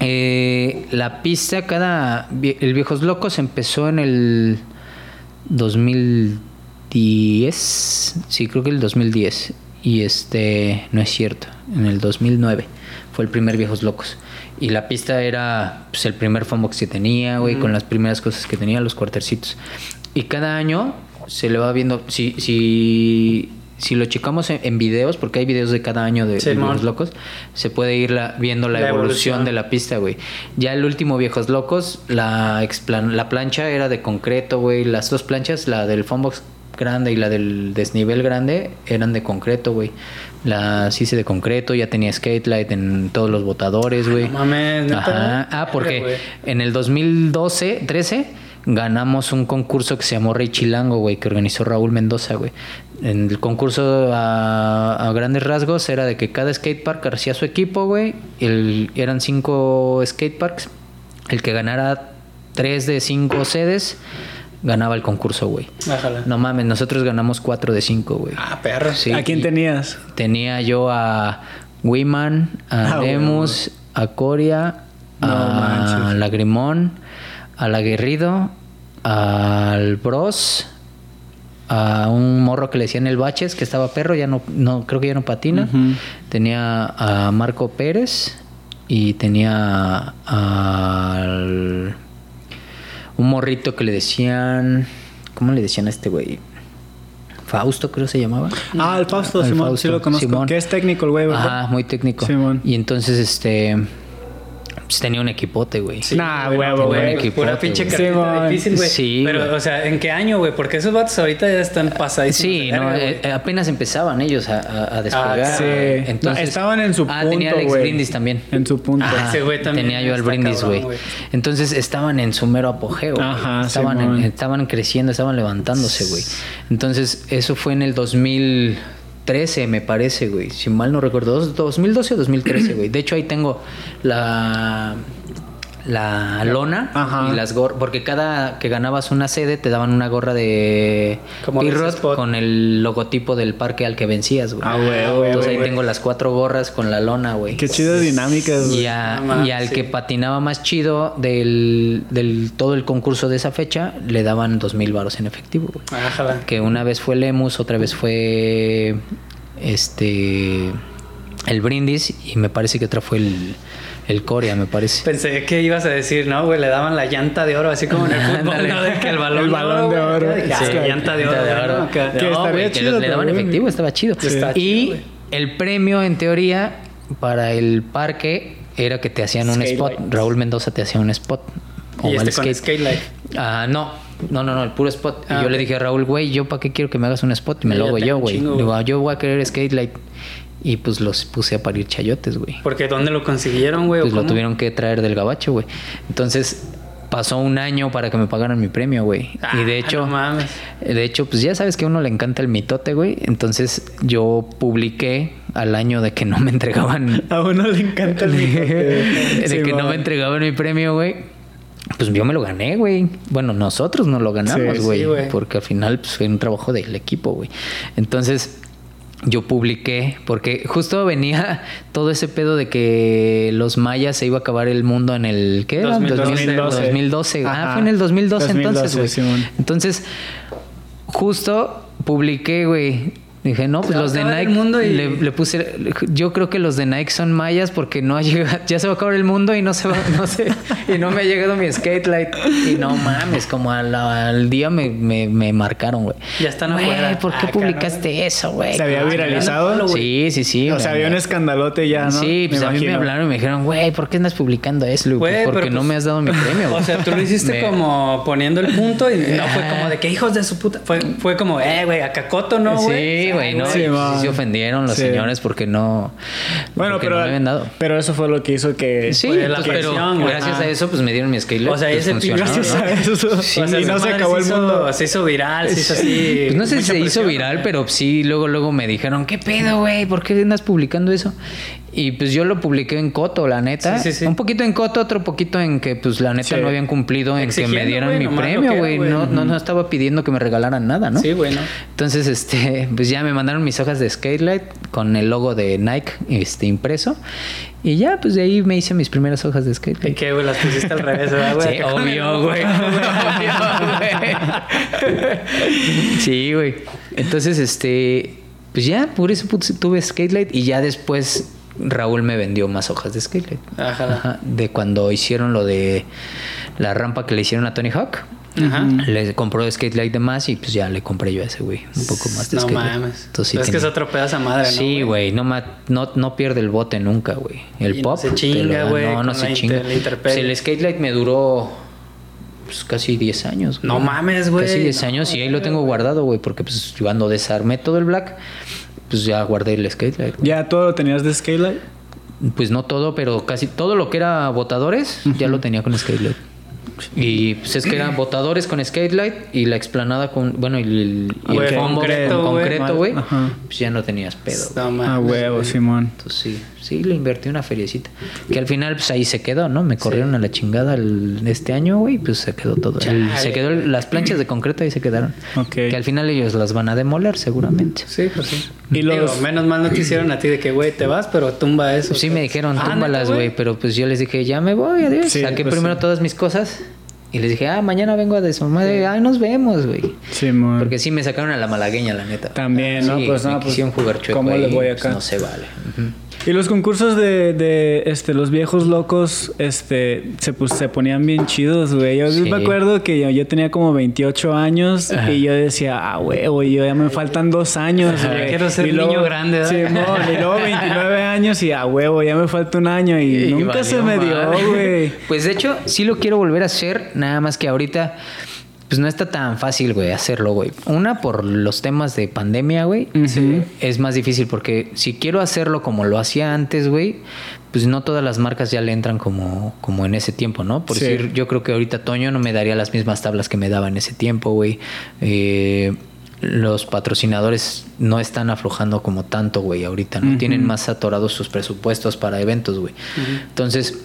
eh, la pista, cada. El Viejos Locos empezó en el 2010. Sí, creo que el 2010. Y este. No es cierto, en el 2009 fue el primer Viejos Locos. Y la pista era pues, el primer Fomox que tenía, güey, con las primeras cosas que tenía, los cuartercitos. Y cada año se le va viendo. Si, si, si lo checamos en, en videos, porque hay videos de cada año de. Viejos Locos, se puede ir la- viendo la, La evolución, evolución. de la pista, güey. Ya el último Viejos Locos, la, explan- la plancha era de concreto, güey. Las dos planchas, la del Fomox grande y la del desnivel grande, eran de concreto, güey. Las hice de concreto, ya tenía skate light en todos los botadores, güey. no mames, ¿neta? Ajá. Ah, porque en el 2012, 13, ganamos un concurso que se llamó Rey Chilango, güey, que organizó Raúl Mendoza, güey. En el concurso a, a grandes rasgos era de que cada skatepark hacía su equipo, güey. El- eran cinco skateparks. El que ganara tres de cinco sedes ganaba el concurso, güey. Bájala. No mames, nosotros ganamos cuatro de cinco, güey. Ah, perro. Sí, ¿A quién tenías? Tenía yo a Wiman, a Ah, Demus, a Coria, No a manches. Lagrimón, al Aguerrido, al Bros, a un morro que le decían el Baches, que estaba perro, ya no, no creo que ya no patina. Tenía a Marco Pérez y tenía al un morrito que le decían, ¿cómo le decían a este güey? Fausto creo se llamaba. Ah, el Fausto, Simón, Fausto, sí lo conozco. Simón. Que es técnico el güey, ¿verdad? Ajá, muy técnico. Simón. Y entonces, este, tenía un equipote, güey. Sí, Nah, huevo, no, güey. Pura Equipote, pinche carrita Simón. difícil, güey. Sí, Pero, o sea, ¿en qué año, güey? Porque esos vatos ahorita ya están pasadísimos. Sí, no, eh, apenas empezaban ellos a, a- a despegar. Ah, sí. No, estaban en su Ah, punto, tenía Alex. Brindis también. En su punto. Ah, ese güey también Tenía yo al Brindis, güey. Entonces estaban en su mero apogeo. Ajá, estaban, en- estaban creciendo, estaban levantándose, güey. Entonces, eso fue en el 2013, me parece, güey. Si mal no recuerdo, dos- 2012 o 2013, güey. De hecho, ahí tengo la la lona Ajá. y las gorras porque cada que ganabas una sede te daban una gorra de Como Pirrot con el logotipo del parque al que vencías, güey. Ah, güey, güey, Entonces ahí tengo las cuatro gorras con la lona, güey. Qué chidas dinámicas, güey. Y, a- al sí. que patinaba más chido del, del todo el concurso de esa fecha, le daban dos mil varos en efectivo, güey. Ájala. Que una vez fue Lemus, otra vez fue este el Brindis y me parece que otra fue el, el Corea, me parece. Pensé que ibas a decir, no, güey, le daban la llanta de oro, así como en el fútbol. ¿no? De que el balón, El balón de oro. güey. Ah, Sí. llanta de oro, de oro. ¿no? Que No, estaría güey, que le daban efectivo, estaba chido. Sí, está y chido, el premio, en teoría, para el parque era que te hacían un Skate spot. light. Raúl Mendoza te hacía un spot. Y Oval este con skate light. Ah, no. No, no, no, el puro spot. Ah, y yo le dije a Raúl, güey, ¿yo para qué quiero que me hagas un spot? Y me lo hago yo, güey. "Ah, yo voy a querer skate light. Y pues los puse a parir chayotes, güey. Porque ¿dónde lo consiguieron, güey? ¿O Pues lo tuvieron que traer del gabacho, güey. Entonces pasó un año para que me pagaran mi premio, güey. Ah, y de hecho, no mames. de hecho, pues ya sabes que a uno le encanta el mitote, güey. Entonces yo publiqué al año de que no me entregaban A uno le encanta el mitote. de que no me entregaban mi premio, güey. Pues yo me lo gané, güey. Bueno, nosotros no lo ganamos, Sí, güey. sí, güey. porque al final pues, fue un trabajo del equipo, güey. Entonces, yo publiqué, porque justo venía todo ese pedo de que los mayas se iba a acabar el mundo en el. ¿Qué era? 2012. 2012. Ah, fue en el 2012, 2012, entonces, güey. Entonces, justo publiqué, güey. Dije, no, pues los de el Nike. mundo y- le, le puse. Yo creo que los de Nike son mayas porque no ha llegado. Ya se va a acabar el mundo y no se va. No sé. Y no me ha llegado mi skate light. Y no mames, como al, al día me, me, me marcaron, güey. Ya están Güey, afuera. ¿por qué Ah, publicaste eso, güey? ¿Se había Ah, viralizado? Sí, sí, sí. o sea, había un escandalote ya, ¿no? Sí, pues Me a mí me hablaron y me dijeron, güey, ¿por qué andas publicando eso? Luke? Güey, porque no pues- me has dado mi premio. O güey". sea, tú lo hiciste Me- como poniendo el punto y no fue como de que hijos de su puta. Fue, fue como, eh, güey, a Cacoto, ¿no, güey? Sí, güey, no. Sí, y se ofendieron los Sí. señores porque no. Bueno, porque pero, no me habían dado. pero eso fue lo que hizo que... Sí, Fue la pues, pero presión, gracias a eso pues me dieron mi skate. O sea, ese pinche- Gracias a eso. Sí, O sea, y no se acabó el hizo- mundo. Se hizo viral, se hizo así. Pues no sé si se hizo presión, viral, güey. pero sí, luego, luego me dijeron, ¿qué pedo, güey? ¿Por qué andas publicando eso? Y pues yo lo publiqué en Coto, la neta. Sí, sí, sí. Un poquito en Coto, otro poquito en que pues la neta Sí. no habían cumplido en que me Exigiendo, dieran güey, mi premio, güey. No, no, no estaba pidiendo que me regalaran nada, ¿no? Sí, güey, ¿no? Entonces, este, pues ya me mandaron mis hojas de Skatelight con el logo de Nike este, impreso. Y ya, pues de ahí me hice mis primeras hojas de ¿Y Skatelight. qué, güey? Las pusiste al revés, ¿verdad, güey? Sí, obvio, güey. Sí, güey. Entonces, este, pues ya, por eso tuve Skatelight y ya después Raúl me vendió más hojas de Skatelight. Ajá. Ajá, de cuando hicieron lo de la rampa que le hicieron a Tony Hawk. Ajá. Le compró Skatelight de más y pues ya le compré yo a ese güey un poco más de No Skatelight. mames. Entonces, sí es que es otro pedazo madre, ¿no? Sí, güey, no, no, no pierde el bote nunca, güey. El Y no pop. se chinga, güey, No, no se chinga. inter-. Pues el Skatelight me duró pues, casi 10 años. güey. No mames, güey. Casi 10 No, años y ahí lo tengo guardado, güey, porque pues cuando desarmé todo el black, pues ya guardé el Skatelight. güey. ¿Ya todo lo tenías de Skylight? Pues no todo, pero casi todo lo que era botadores ya lo tenía con Skatelight. Y pues es que eran botadores con Skatelight y la explanada con, bueno, y el, y el Güey, combo concreto, con güey. concreto, güey. Ajá. Pues ya no tenías pedo. Ah, huevo, Simón. Entonces sí, sí, le invertí una feriecita. Que al final, pues ahí se quedó, ¿no? Me corrieron a la chingada el- este año, güey, pues se quedó todo. El- se quedó el- las planchas de concreto ahí se quedaron. Que al final ellos las van a demoler, seguramente. Sí, pues sí. Y los- Digo, menos mal no te hicieron a ti de que, güey, te vas, pero tumba eso. Sí me dijeron, Ah, túmbalas, ¿neta, güey, pero pues yo les dije, ya me voy, adiós. Sí, Saqué pues primero sí. todas mis cosas y les dije, ah, mañana vengo a desarmar. Ay, nos vemos, güey. Simón. Porque sí me sacaron a la malagueña, la neta. También, ¿no? Sí, Pues no, me pues, quisieron jugar chueco ¿cómo ahí, le voy pues, acá? no se vale. Ujú. Y los concursos de, de este, los viejos locos este, se, pues, se ponían bien chidos, güey. Yo Sí. me acuerdo que yo, yo tenía como 28 años Ajá. y yo decía, ah, huevo, yo ya me faltan dos años, Ajá. güey. Quiero ser Y niño grande, ¿verdad? Simón, y luego 29 años y, ah, huevo, ya me falta un año y, Y nunca valió se me dio, güey. Pues de hecho, sí lo quiero volver a hacer, nada más que ahorita, pues no está tan fácil, güey, hacerlo, güey. Una, por los temas de pandemia, güey. Es más difícil porque si quiero hacerlo como lo hacía antes, güey, pues no todas las marcas ya le entran como, como en ese tiempo, ¿no? Por Sí. decir, yo creo que ahorita Toño no me daría las mismas tablas que me daba en ese tiempo, güey. Eh, los patrocinadores no están aflojando como tanto, güey, ahorita, ¿no? Tienen más atorados sus presupuestos para eventos, güey. Entonces,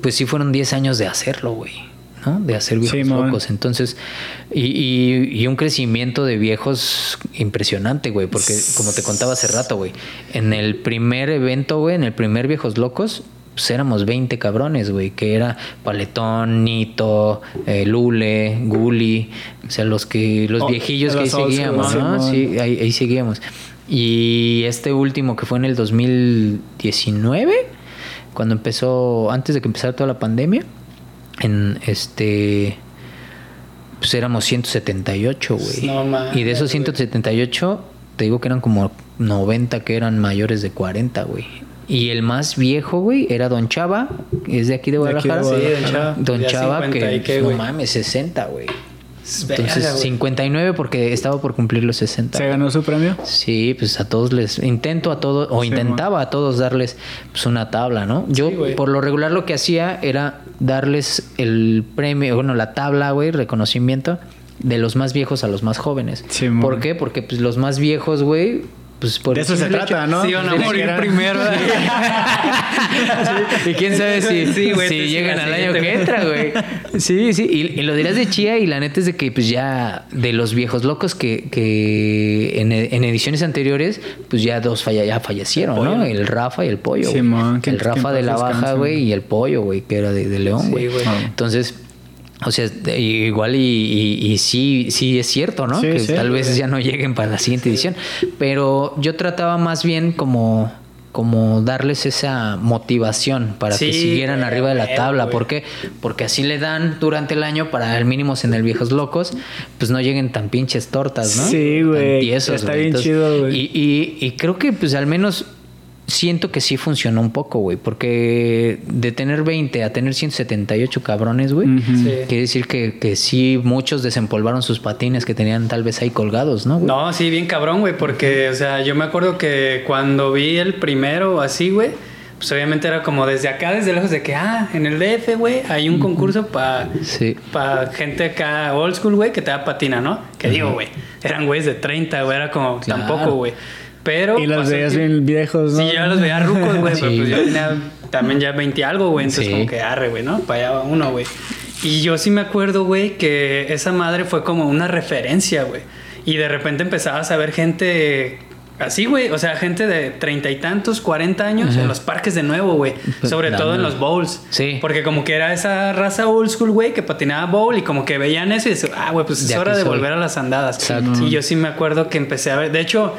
pues sí fueron 10 años de hacerlo, güey. ¿No? De hacer viejos Sí, locos. Entonces, y, y- y un crecimiento de viejos impresionante, güey. Porque como te contaba hace rato, güey. En el primer evento, güey, en el primer viejos locos, pues éramos 20 cabrones, güey. Que era Paletón, Nito, eh, Lule, Guli. O sea, los que, los Oh, viejillos que ahí school, seguíamos. Sí, ahí, ahí seguíamos. Y este último que fue en el 2019, cuando empezó, antes de que empezara toda la pandemia, en este, pues éramos 178, güey. No mames, y de esos güey. 178, te digo que eran como 90 que eran mayores de 40, güey. Y el más viejo, güey, era Don Chava, es de aquí de De aquí de Guadalajara. Guadalajara. Sí, Don Chava. Don Chava, 50 y que qué, no mames, 60, güey. Entonces, güey. 59 porque estaba por cumplir los 60. ¿Se ganó su premio? Sí, pues a todos les intento a todos o Sí, intentaba a todos darles pues una tabla, ¿no? Yo Sí, por lo regular lo que hacía era darles el premio, bueno, la tabla, güey, reconocimiento de los más viejos a los más jóvenes. Sí. ¿Por qué? Porque pues los más viejos, güey, pues por De eso se trata, hecho- ¿no? Sí, van a morir primero. y quién sabe si, Sí, güey, si tú sí, llegan al año que entra, güey. Sí, sí. Y, y lo dirás de Chía y la neta es de que pues ya de los viejos locos que, que en, en ediciones anteriores, pues ya dos falla, ya fallecieron, El pollo. ¿no? El Rafa y el Pollo. güey. Simón, que- el Rafa de la Baja, güey, y el Pollo, güey, que era de, de León, Sí, güey. Entonces, O sea, igual y, y- y sí, sí es cierto, ¿no? Sí, que sí. tal vez ya no lleguen para la siguiente edición. Pero yo trataba más bien como, como darles esa motivación para que siguieran güey, arriba de la tabla. güey. ¿Por qué? Porque así le dan durante el año para al mínimos en el Viejos Locos, pues no lleguen tan pinches tortas, ¿no? Sí, güey, Tan tiesos, está güey. bien chido, güey. Y creo que pues al menos siento que sí funcionó un poco, güey. Porque de tener 20 a tener 178 cabrones, güey. Ujú. Sí. Quiere decir que, que sí, muchos desempolvaron sus patines que tenían tal vez ahí colgados, ¿no? güey? No, sí, bien cabrón, güey, porque, o sea, yo me acuerdo que cuando vi el primero así, güey, pues obviamente era como desde acá, desde lejos, de que, ah, en el DF, güey, hay un concurso para Sí. pa gente acá old school, güey, que te da patina, ¿no? Que digo, güey, eran güeyes de 30, güey, era como, Claro. tampoco, güey. Pero... Y los veías bien viejos, ¿no? Sí, yo los veía rucos, güey, pero Sí. pues yo tenía también ya 20 algo, güey, entonces Sí. como que arre, güey, ¿no? Para allá va uno, güey. Y yo sí me acuerdo, güey, que esa madre fue como una referencia, güey. Y de repente empezabas a ver gente así, güey, o sea, gente de treinta y tantos, 40 años en los parques de nuevo, güey. Sobre todo en Dándole. los bowls. Sí. Porque como que era esa raza old school, güey, que patinaba bowl y como que veían eso y decían, ah, güey, pues es De hora de soy. volver a las andadas. Exacto. Y yo sí me acuerdo que empecé a ver, de hecho,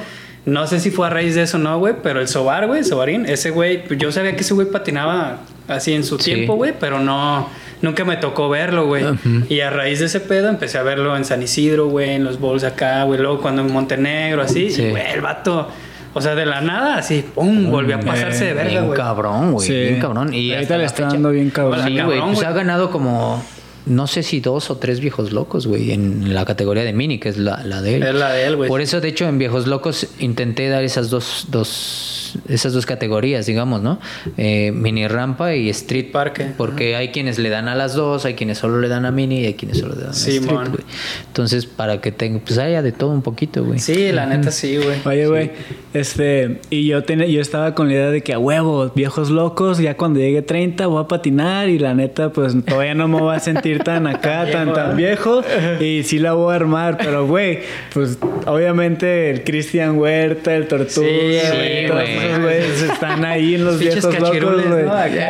no sé si fue a raíz de eso o no, güey, pero el Sobar, güey, Sobarín, ese güey, yo sabía que ese güey patinaba así en su Sí. tiempo, güey, pero no, nunca me tocó verlo, güey. Y a raíz de ese pedo empecé a verlo en San Isidro, güey, en los bowls acá, güey, luego cuando en Montenegro, así, Sí. y güey, el vato, o sea, de la nada, así, pum, volvió a pasarse de verga, bien güey. cabrón, güey. Sí. Bien cabrón. Y Ahorita le la está fecha- dando bien cabrón. Sí, güey. Pues ha ganado como, no sé si dos o tres viejos locos, güey, en la categoría de mini, que es la, la de él. Es la de él, güey. Por eso, de hecho, en viejos locos intenté dar esas dos, dos, esas dos categorías, digamos, ¿no? Eh, mini rampa y street Parque. Porque hay quienes le dan a las dos, hay quienes solo le dan a mini y hay quienes solo le dan a street, güey. Entonces, para que tenga, pues haya de todo un poquito, güey. Sí, la neta sí, güey. Oye, güey, este, y yo tenía, yo estaba con la idea de que a huevo, viejos locos, ya cuando llegue 30 voy a patinar y la neta, pues todavía no me voy a sentir tan acá, tan, tan viejo y sí la voy a armar, pero güey, pues obviamente el Cristian Huerta, el Tortuga, Sí, güey, sí, todos güey. Esos güeyes están ahí en los viejos locos, güey.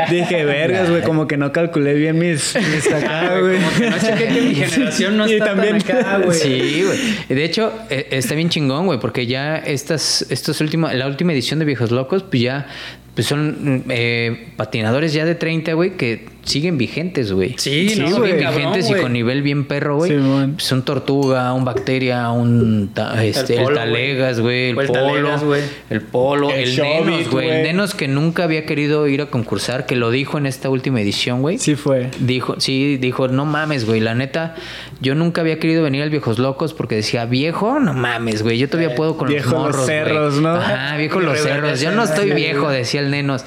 Dije, vergas, güey, como que no calculé bien mis, mis acá, güey. Como que no chequé que mi generación no Y está también- tan acá, güey. Sí, güey. De hecho, eh, está bien chingón, güey, porque ya estas, estos últimos, la última edición de Viejos Locos, pues ya pues son eh, patinadores ya de 30, güey, que siguen vigentes, güey. Sí, Sí, no, güey. cabrón, vigentes y con nivel bien perro, güey. Simón. Pues un tortuga, un bacteria, un ta- este, el, polo, talegas, güey, el, O el polo, talegas, güey. el polo, El Shobit, nenos, güey, el nenos que nunca había querido ir a concursar, que lo dijo en esta última edición, güey. Sí fue. Dijo, sí, dijo, no mames, güey, la neta, yo nunca había querido venir al Viejos Locos porque decía, viejo, no mames, güey, yo todavía puedo con Eh, los los morros, güey". cerros, ¿no? Ajá, viejo los cerros, yo no estoy sí, viejo, decía el nenos.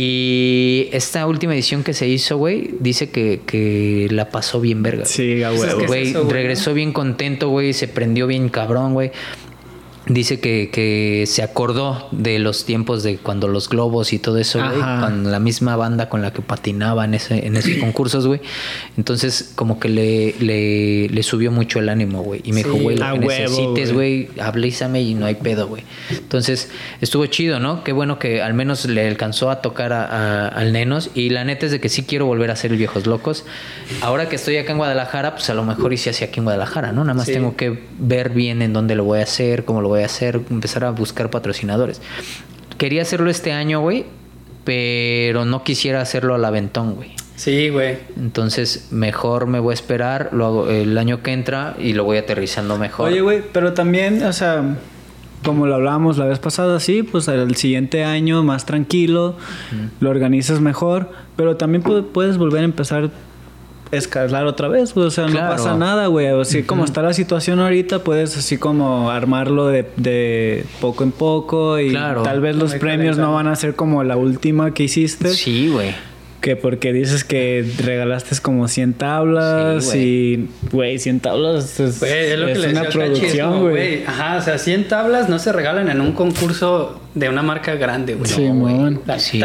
Y esta última edición que se hizo, güey, dice que, que la pasó bien verga. Sí, a Pues es que es Güey, güey, regresó bien contento, güey, se prendió bien cabrón, güey. Dice que, que se acordó de los tiempos de cuando los globos y todo eso, güey, con la misma banda con la que patinaba en, ese, en esos concursos, güey. Entonces, como que le, le, le subió mucho el ánimo, güey. Y me dijo, güey, lo que huevo, necesites, güey, hablízame y no hay pedo, güey. Entonces, estuvo chido, ¿no? Qué bueno que al menos le alcanzó a tocar a- a- al Nenos. Y la neta es de que sí quiero volver a hacer el Viejos Locos. Ahora que estoy acá en Guadalajara, pues a lo mejor hice así aquí en Guadalajara, ¿no? Nada más Sí. tengo que ver bien en dónde lo voy a hacer, cómo lo voy a hacer, empezar a buscar patrocinadores. Quería hacerlo este año, güey, pero no quisiera hacerlo al aventón, güey. Sí, güey. Entonces, mejor me voy a esperar lo hago el año que entra y lo voy aterrizando mejor. Oye, güey, pero también, o sea, como lo hablábamos la vez pasada, sí, pues el siguiente año más tranquilo, lo organizas mejor, pero también pu- puedes volver a empezar a escalar otra vez, güey, o sea, Claro. no pasa nada, güey, así como está la situación ahorita, puedes así como armarlo de, de poco en poco y Claro. tal vez los premios no van a ser como la última que hiciste. Sí, güey. Que porque dices que regalaste como 100 tablas Sí, y, güey, 100 tablas es, es lo que le una producción, güey. Ajá, o sea, 100 tablas no se regalan en un concurso de una marca grande, güey. Sí, güey. Sí.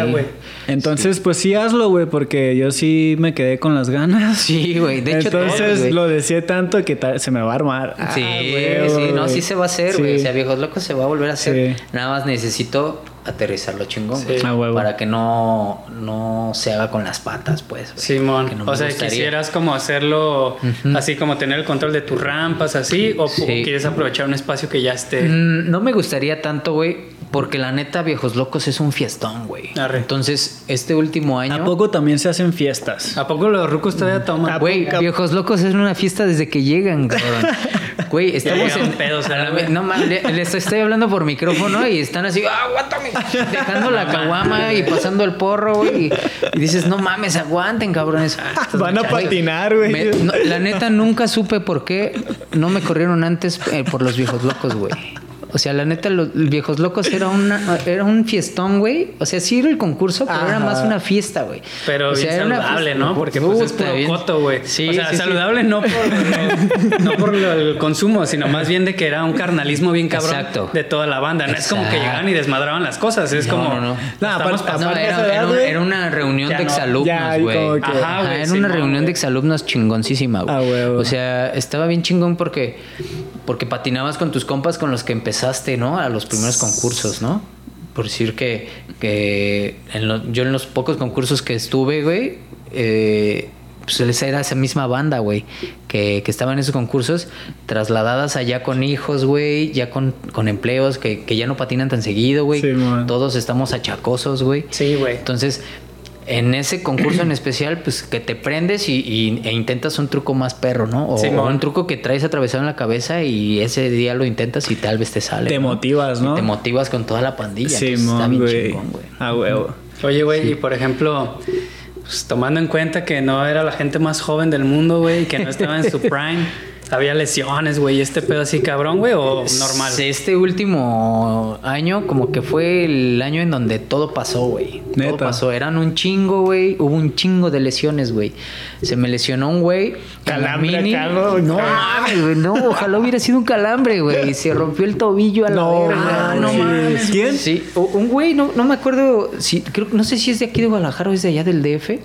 Entonces, pues sí hazlo, güey, porque yo sí me quedé con las ganas. Sí, güey. De hecho, Entonces lo decía tanto que ta- se me va a armar. Sí, Ah, güey, sí, no, sí se va a hacer, güey. Sí. O sea, viejos locos se va a volver a hacer. Sí. Nada más necesito aterrizarlo chingón, Sí. güey. A huevo. Para que no, no se haga con las patas, pues. Simón, no me o sea, gustaría. quisieras como hacerlo así como tener el control de tus rampas así o, o Sí. quieres aprovechar un espacio que ya esté Mm, No me gustaría tanto, güey, porque la neta, Viejos Locos es un fiestón, güey. Entonces, este último año... ¿A poco también se hacen fiestas? ¿A poco los rucos todavía toman? ¿A Güey? Viejos Locos es una fiesta desde que llegan, cabrón. Güey, estamos en... pedos, No mames, le- les estoy hablando por micrófono y están así, "Ah, aguántame, dejando la caguama y pasando el porro, güey. Y, y dices, no mames, aguanten, cabrones. Van a patinar, güey. no, la neta nunca supe por qué no me corrieron antes eh, por los viejos locos, güey. O sea, la neta, los viejos locos era una, era un fiestón, güey. O sea, sí era el concurso, pero era más una fiesta, güey. Pero o sea, bien era saludable, fiesta- ¿no? Porque pues es puro bien- coto, güey. Sí, o sea, sí, sí. saludable no por, no por lo- el consumo, sino más bien de que era un carnalismo bien cabrón Exacto. de toda la banda. No es como que llegaban y desmadraban las cosas. Es No, como... no, no. estamos. No, era, era edad, un- güey. era una reunión de no. exalumnos, güey. que- Ajá, güey, era sí, una no, reunión güey. de exalumnos chingoncísima, güey. Ah, huevo. O sea, estaba bien chingón porque, porque patinabas con tus compas con los que empezaste, ¿no? A los primeros concursos, ¿no? Por decir que, que en lo- yo en los pocos concursos que estuve, güey, eh, pues esa era esa misma banda, güey, que, que estaba en esos concursos, trasladadas allá con hijos, güey, ya con, con empleos, que, que ya no patinan tan seguido, güey. Sí. Todos estamos achacosos, güey. Sí, güey. Entonces, en ese concurso en especial, pues que te prendes y, y- e intentas un truco más perro, ¿no? O, un truco que traes atravesado en la cabeza y ese día lo intentas y tal vez te sale. Te ¿no? motivas, Y ¿no? te motivas con toda la pandilla. entonces está Simón, bien güey. chingón, güey. A huevo. Oye, güey, y por ejemplo, pues, tomando en cuenta que no era la gente más joven del mundo, güey, y que no estaba en su prime, había lesiones, güey, y este pedo así cabrón, güey, o normal. Este último año como que fue el año en donde todo pasó, güey. Todo pasó. Eran un chingo, güey. Hubo un chingo de lesiones, güey. Se me lesionó un güey. Calambre mini. acá, ¿no? No mames, güey. No, ojalá hubiera sido un calambre, güey. Se rompió el tobillo a la No, verga. no güey. mames. ¿Quién? Sí, un güey, no, no me acuerdo si, creo, no sé si es de aquí de Guadalajara o es de allá del DF.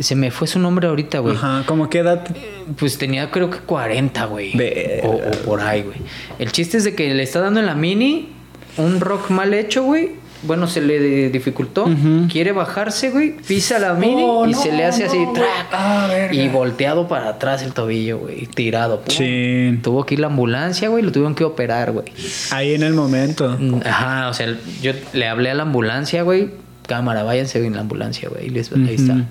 Se me fue su nombre ahorita, güey. Ajá, ¿cómo qué edad? Pues tenía creo que 40, güey. O, o por ahí, güey. El chiste es de que le está dando en la mini un rock mal hecho, güey. Bueno, se le dificultó. Quiere bajarse, güey. Pisa la mini Oh, y no, se le hace así. no. ¡trac! Ah, y volteado para atrás el tobillo, güey. Tirado. pum. Sí. Tuvo que ir la ambulancia, güey. Lo tuvieron que operar, güey. Ahí en el momento. Ajá, o sea, yo le hablé a la ambulancia, güey. Cámara, váyanse en la ambulancia, güey. Ahí está.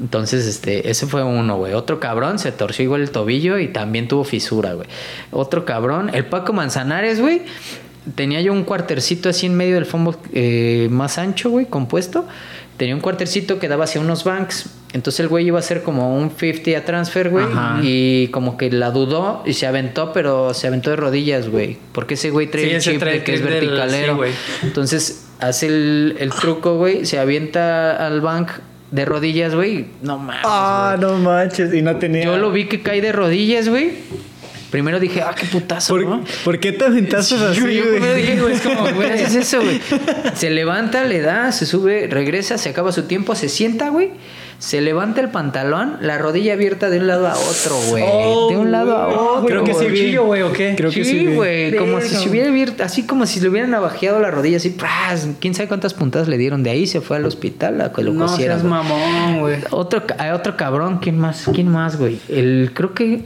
Entonces, este, ese fue uno, güey. Otro cabrón se torció igual el tobillo y también tuvo fisura, güey. Otro cabrón, el Paco Manzanares, güey. Tenía yo un cuartercito así en medio del fondo eh, más ancho, güey, compuesto. Tenía un cuartercito que daba hacia unos banks. Entonces el güey iba a hacer como un 50 a transfer, güey. Ajá. Y como que la dudó y se aventó, pero se aventó de rodillas, güey. Porque ese güey trae Sí, el chip trae que es del- verticalero. sí. Entonces hace el, el truco, güey. Se avienta al bank de rodillas, güey. No mames. Ah, no manches. Y no tenía. Yo lo vi que cae de rodillas, güey. Primero dije, ah, qué putazo, ¿Por, ¿no? ¿por qué te aventaste así, Yo- yo primero dije, güey, es como, güey, haces eso, güey. Se levanta, le da, se sube, regresa, se acaba su tiempo, se sienta, güey. Se levanta el pantalón, la rodilla abierta de un lado a otro, güey. Oh, de un lado a güey. otro. Creo que sí güey. vi. güey, o qué? Creo que sí sí, vi. güey, como si se hubiera abierto, así como si le hubieran navajeado la rodilla, así, ¡pras! quién sabe cuántas puntadas le dieron. De ahí se fue al hospital a que lo No cosieran. mamón, güey. Otro, hay otro cabrón, ¿quién más? ¿Quién más, güey? El, creo que.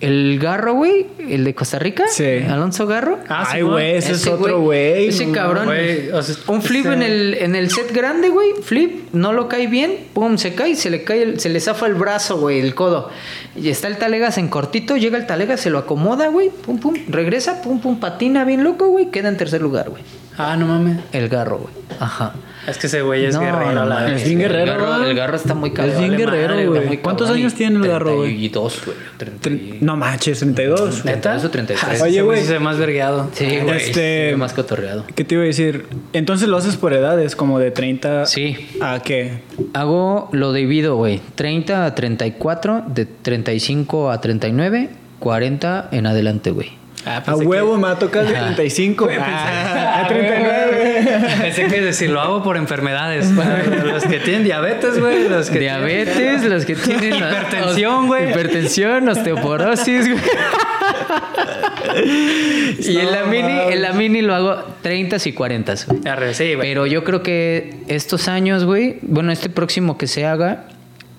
El Garro, güey, el de Costa Rica. Sí. Alonso Garro. Ah, Ay, güey, ese es otro güey. Ese cabrón. O sea, un flip ese- en el, en el set grande, güey. Flip, no lo cae bien. Pum, se cae, se le cae, el- se le zafa el brazo, güey, el codo. Y está el Talegas en cortito, llega el Talegas, se lo acomoda, güey. Pum, pum, regresa, pum, pum, patina bien loco, güey. Queda en tercer lugar, güey. Ah, no mames. El Garro, güey. Ajá. Es que ese güey es No, guerrero, no la Es bien guerrero, El garro, el garro está muy cabrón. Es bien guerrero, güey. ¿Cuántos cabrón. años tiene el garro, güey? 32, güey. 30 y- No manches, 32. ¿Neta? 32 o 33. Oye, Ese güey. se ve más vergueado. Sí, güey. Este- más cotorreado. ¿Qué te iba a decir? Entonces lo haces por edades, como de 30 Sí. a qué? Hago lo divido, güey. 30 a 34, de 35 a 39, 40 en adelante, güey. Ah, A pensé huevo que- me va a tocar de Ajá. 35. Ah, a 39. Pensé que decir, lo hago por enfermedades. Los que tienen diabetes, güey. Los que Diabetes, los que tienen Hipertensión, güey. Hipertensión, osteoporosis, güey. y en la mini, en la mini lo hago 30 y 40. güey. Arre, sí, güey. Pero yo creo que estos años, güey, bueno, este próximo que se haga,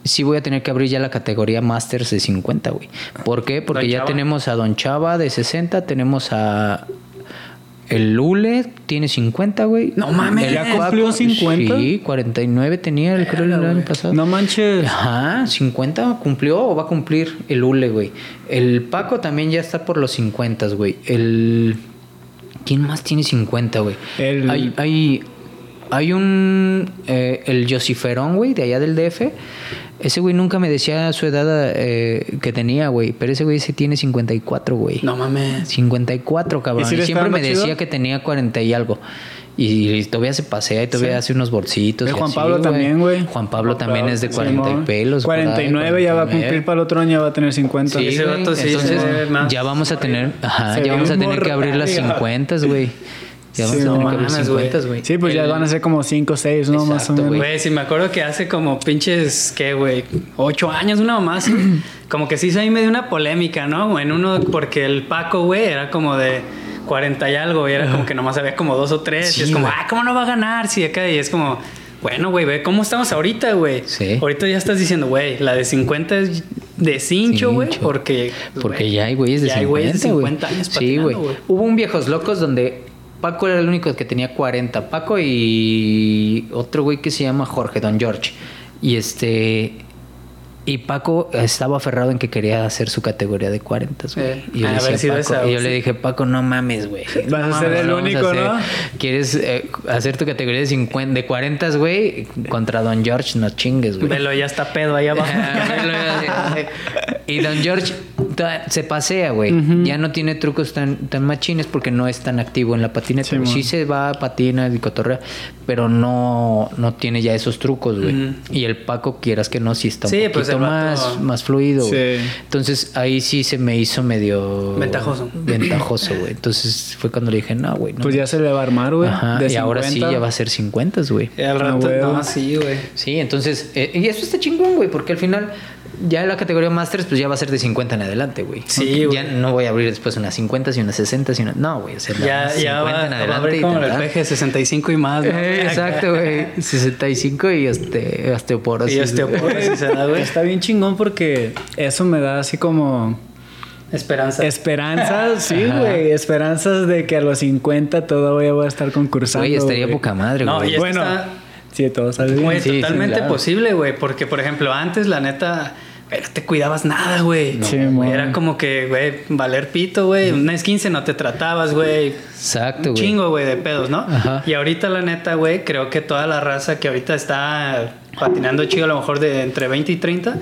sí voy a tener que abrir ya la categoría Masters de 50, güey. ¿Por qué? Porque ya Chava. tenemos a Don Chava de 60, tenemos a el Lule tiene 50, güey. No mames. El ¿Ya cumplió Paco- 50? Sí, 49 tenía el creo el año pasado. No manches. Ajá, 50 cumplió o va a cumplir el Ule, güey. El Paco también ya está por los 50, güey. El. ¿Quién más tiene 50, güey? El- Hay, hay, hay un. eh, el Josiferón, güey, de allá del DF. Ese güey nunca me decía su edad eh, que tenía, güey. Pero ese güey sí tiene 54, güey. No mames. 54, cabrón. ¿Y si Y siempre me chido? decía que tenía 40 y algo. Y, todavía se pasea y todavía Sí. hace unos bolsitos. Y Juan así, Pablo también, güey. Juan Pablo también es de Sí, 40 y pelos. por ahí, 49 ya va a 49. cumplir para el otro año, ya va a tener 50. Sí, Ese vato sí Entonces, se ya vamos a tener, ajá, Se ya vamos a tener que abrir las morro, 50, güey. Ya Sí, a tener no que abrir mames, 50, güey. güey. Sí, pues ya El- van a ser como 5 o 6, ¿no? Más o Exacto, menos. güey. Güey, sí me acuerdo que hace como pinches, ¿qué, güey? Ocho años, una mamá así. como que sí se ahí me dio una polémica, ¿no? En uno, porque el Paco, güey, era como de 40 y algo, y era como que nomás había como dos o tres. Sí, y es como, güey. ah, ¿cómo no va a ganar? Sí, acá, y es como, bueno, güey, ve cómo estamos ahorita, güey. Sí. Ahorita ya estás diciendo, güey, la de 50 es de cincho, güey, porque. Porque güey, ya hay güeyes de ya hay 50, güeyes de güey. 50 años Sí, güey. Hubo un Viejos Locos donde Paco era el único que tenía 40. Paco y otro güey que se llama Jorge, Don George. Y este... Y Paco estaba aferrado en que quería hacer su categoría de 40, güey. Eh, y yo, le, decía, Paco- esa, y yo sí. le dije, Paco, no mames, güey. Vas a ser el único, ¿no? ¿Quieres eh, hacer tu categoría de 50, de 40, güey? Contra Don George, no chingues, güey. Velo, ya está pedo ahí abajo. y Don George se pasea, güey. Ya no tiene trucos tan, tan machines porque no es tan activo en la patineta. Sí, se va, patina y cotorrea, pero no, no tiene ya esos trucos, güey. Y el Paco, quieras que no, sí está un Sí, poquito pues el vato- más, más fluido, güey. Sí. Entonces ahí sí se me hizo medio... Ventajoso. Ventajoso, güey. Entonces fue cuando le dije, no, güey. No. Pues ya se le va a armar, güey. Ajá, de y ahora sí 50. ya va a ser 50, güey. Y al rato, no, sí, güey. Sí, entonces, eh, y eso está chingón, güey, porque al final ya la categoría Masters pues ya va a ser de 50 en adelante, güey. Sí, Ya güey. no voy a abrir después unas 50 y unas 60, sino no, güey, o sea, Ya, ya va, en va a abrir como el. PG 65 y más, ¿no? Eh, exacto, güey. 65 y este, osteoporosis. Y osteoporosis se da, güey. Está bien chingón porque eso me da así como Esperanza. esperanzas, sí, güey, esperanzas de que a los 50 todavía voy a estar concursando. Güey, estaría güey. poca madre, No, güey. y es que Bueno, está- sí, todo sale bien. Güey, Sí, sí, totalmente claro. posible, güey. Porque, por ejemplo, antes, la neta, güey, no te cuidabas nada, güey. Sí, güey, mon. Era como que, güey, valer pito, güey. Un mes 15 no te tratabas, güey. Exacto, Un güey. chingo, güey, de pedos, ¿no? Ajá. Y ahorita, la neta, güey, creo que toda la raza que ahorita está patinando chido, a lo mejor de entre 20 y 30,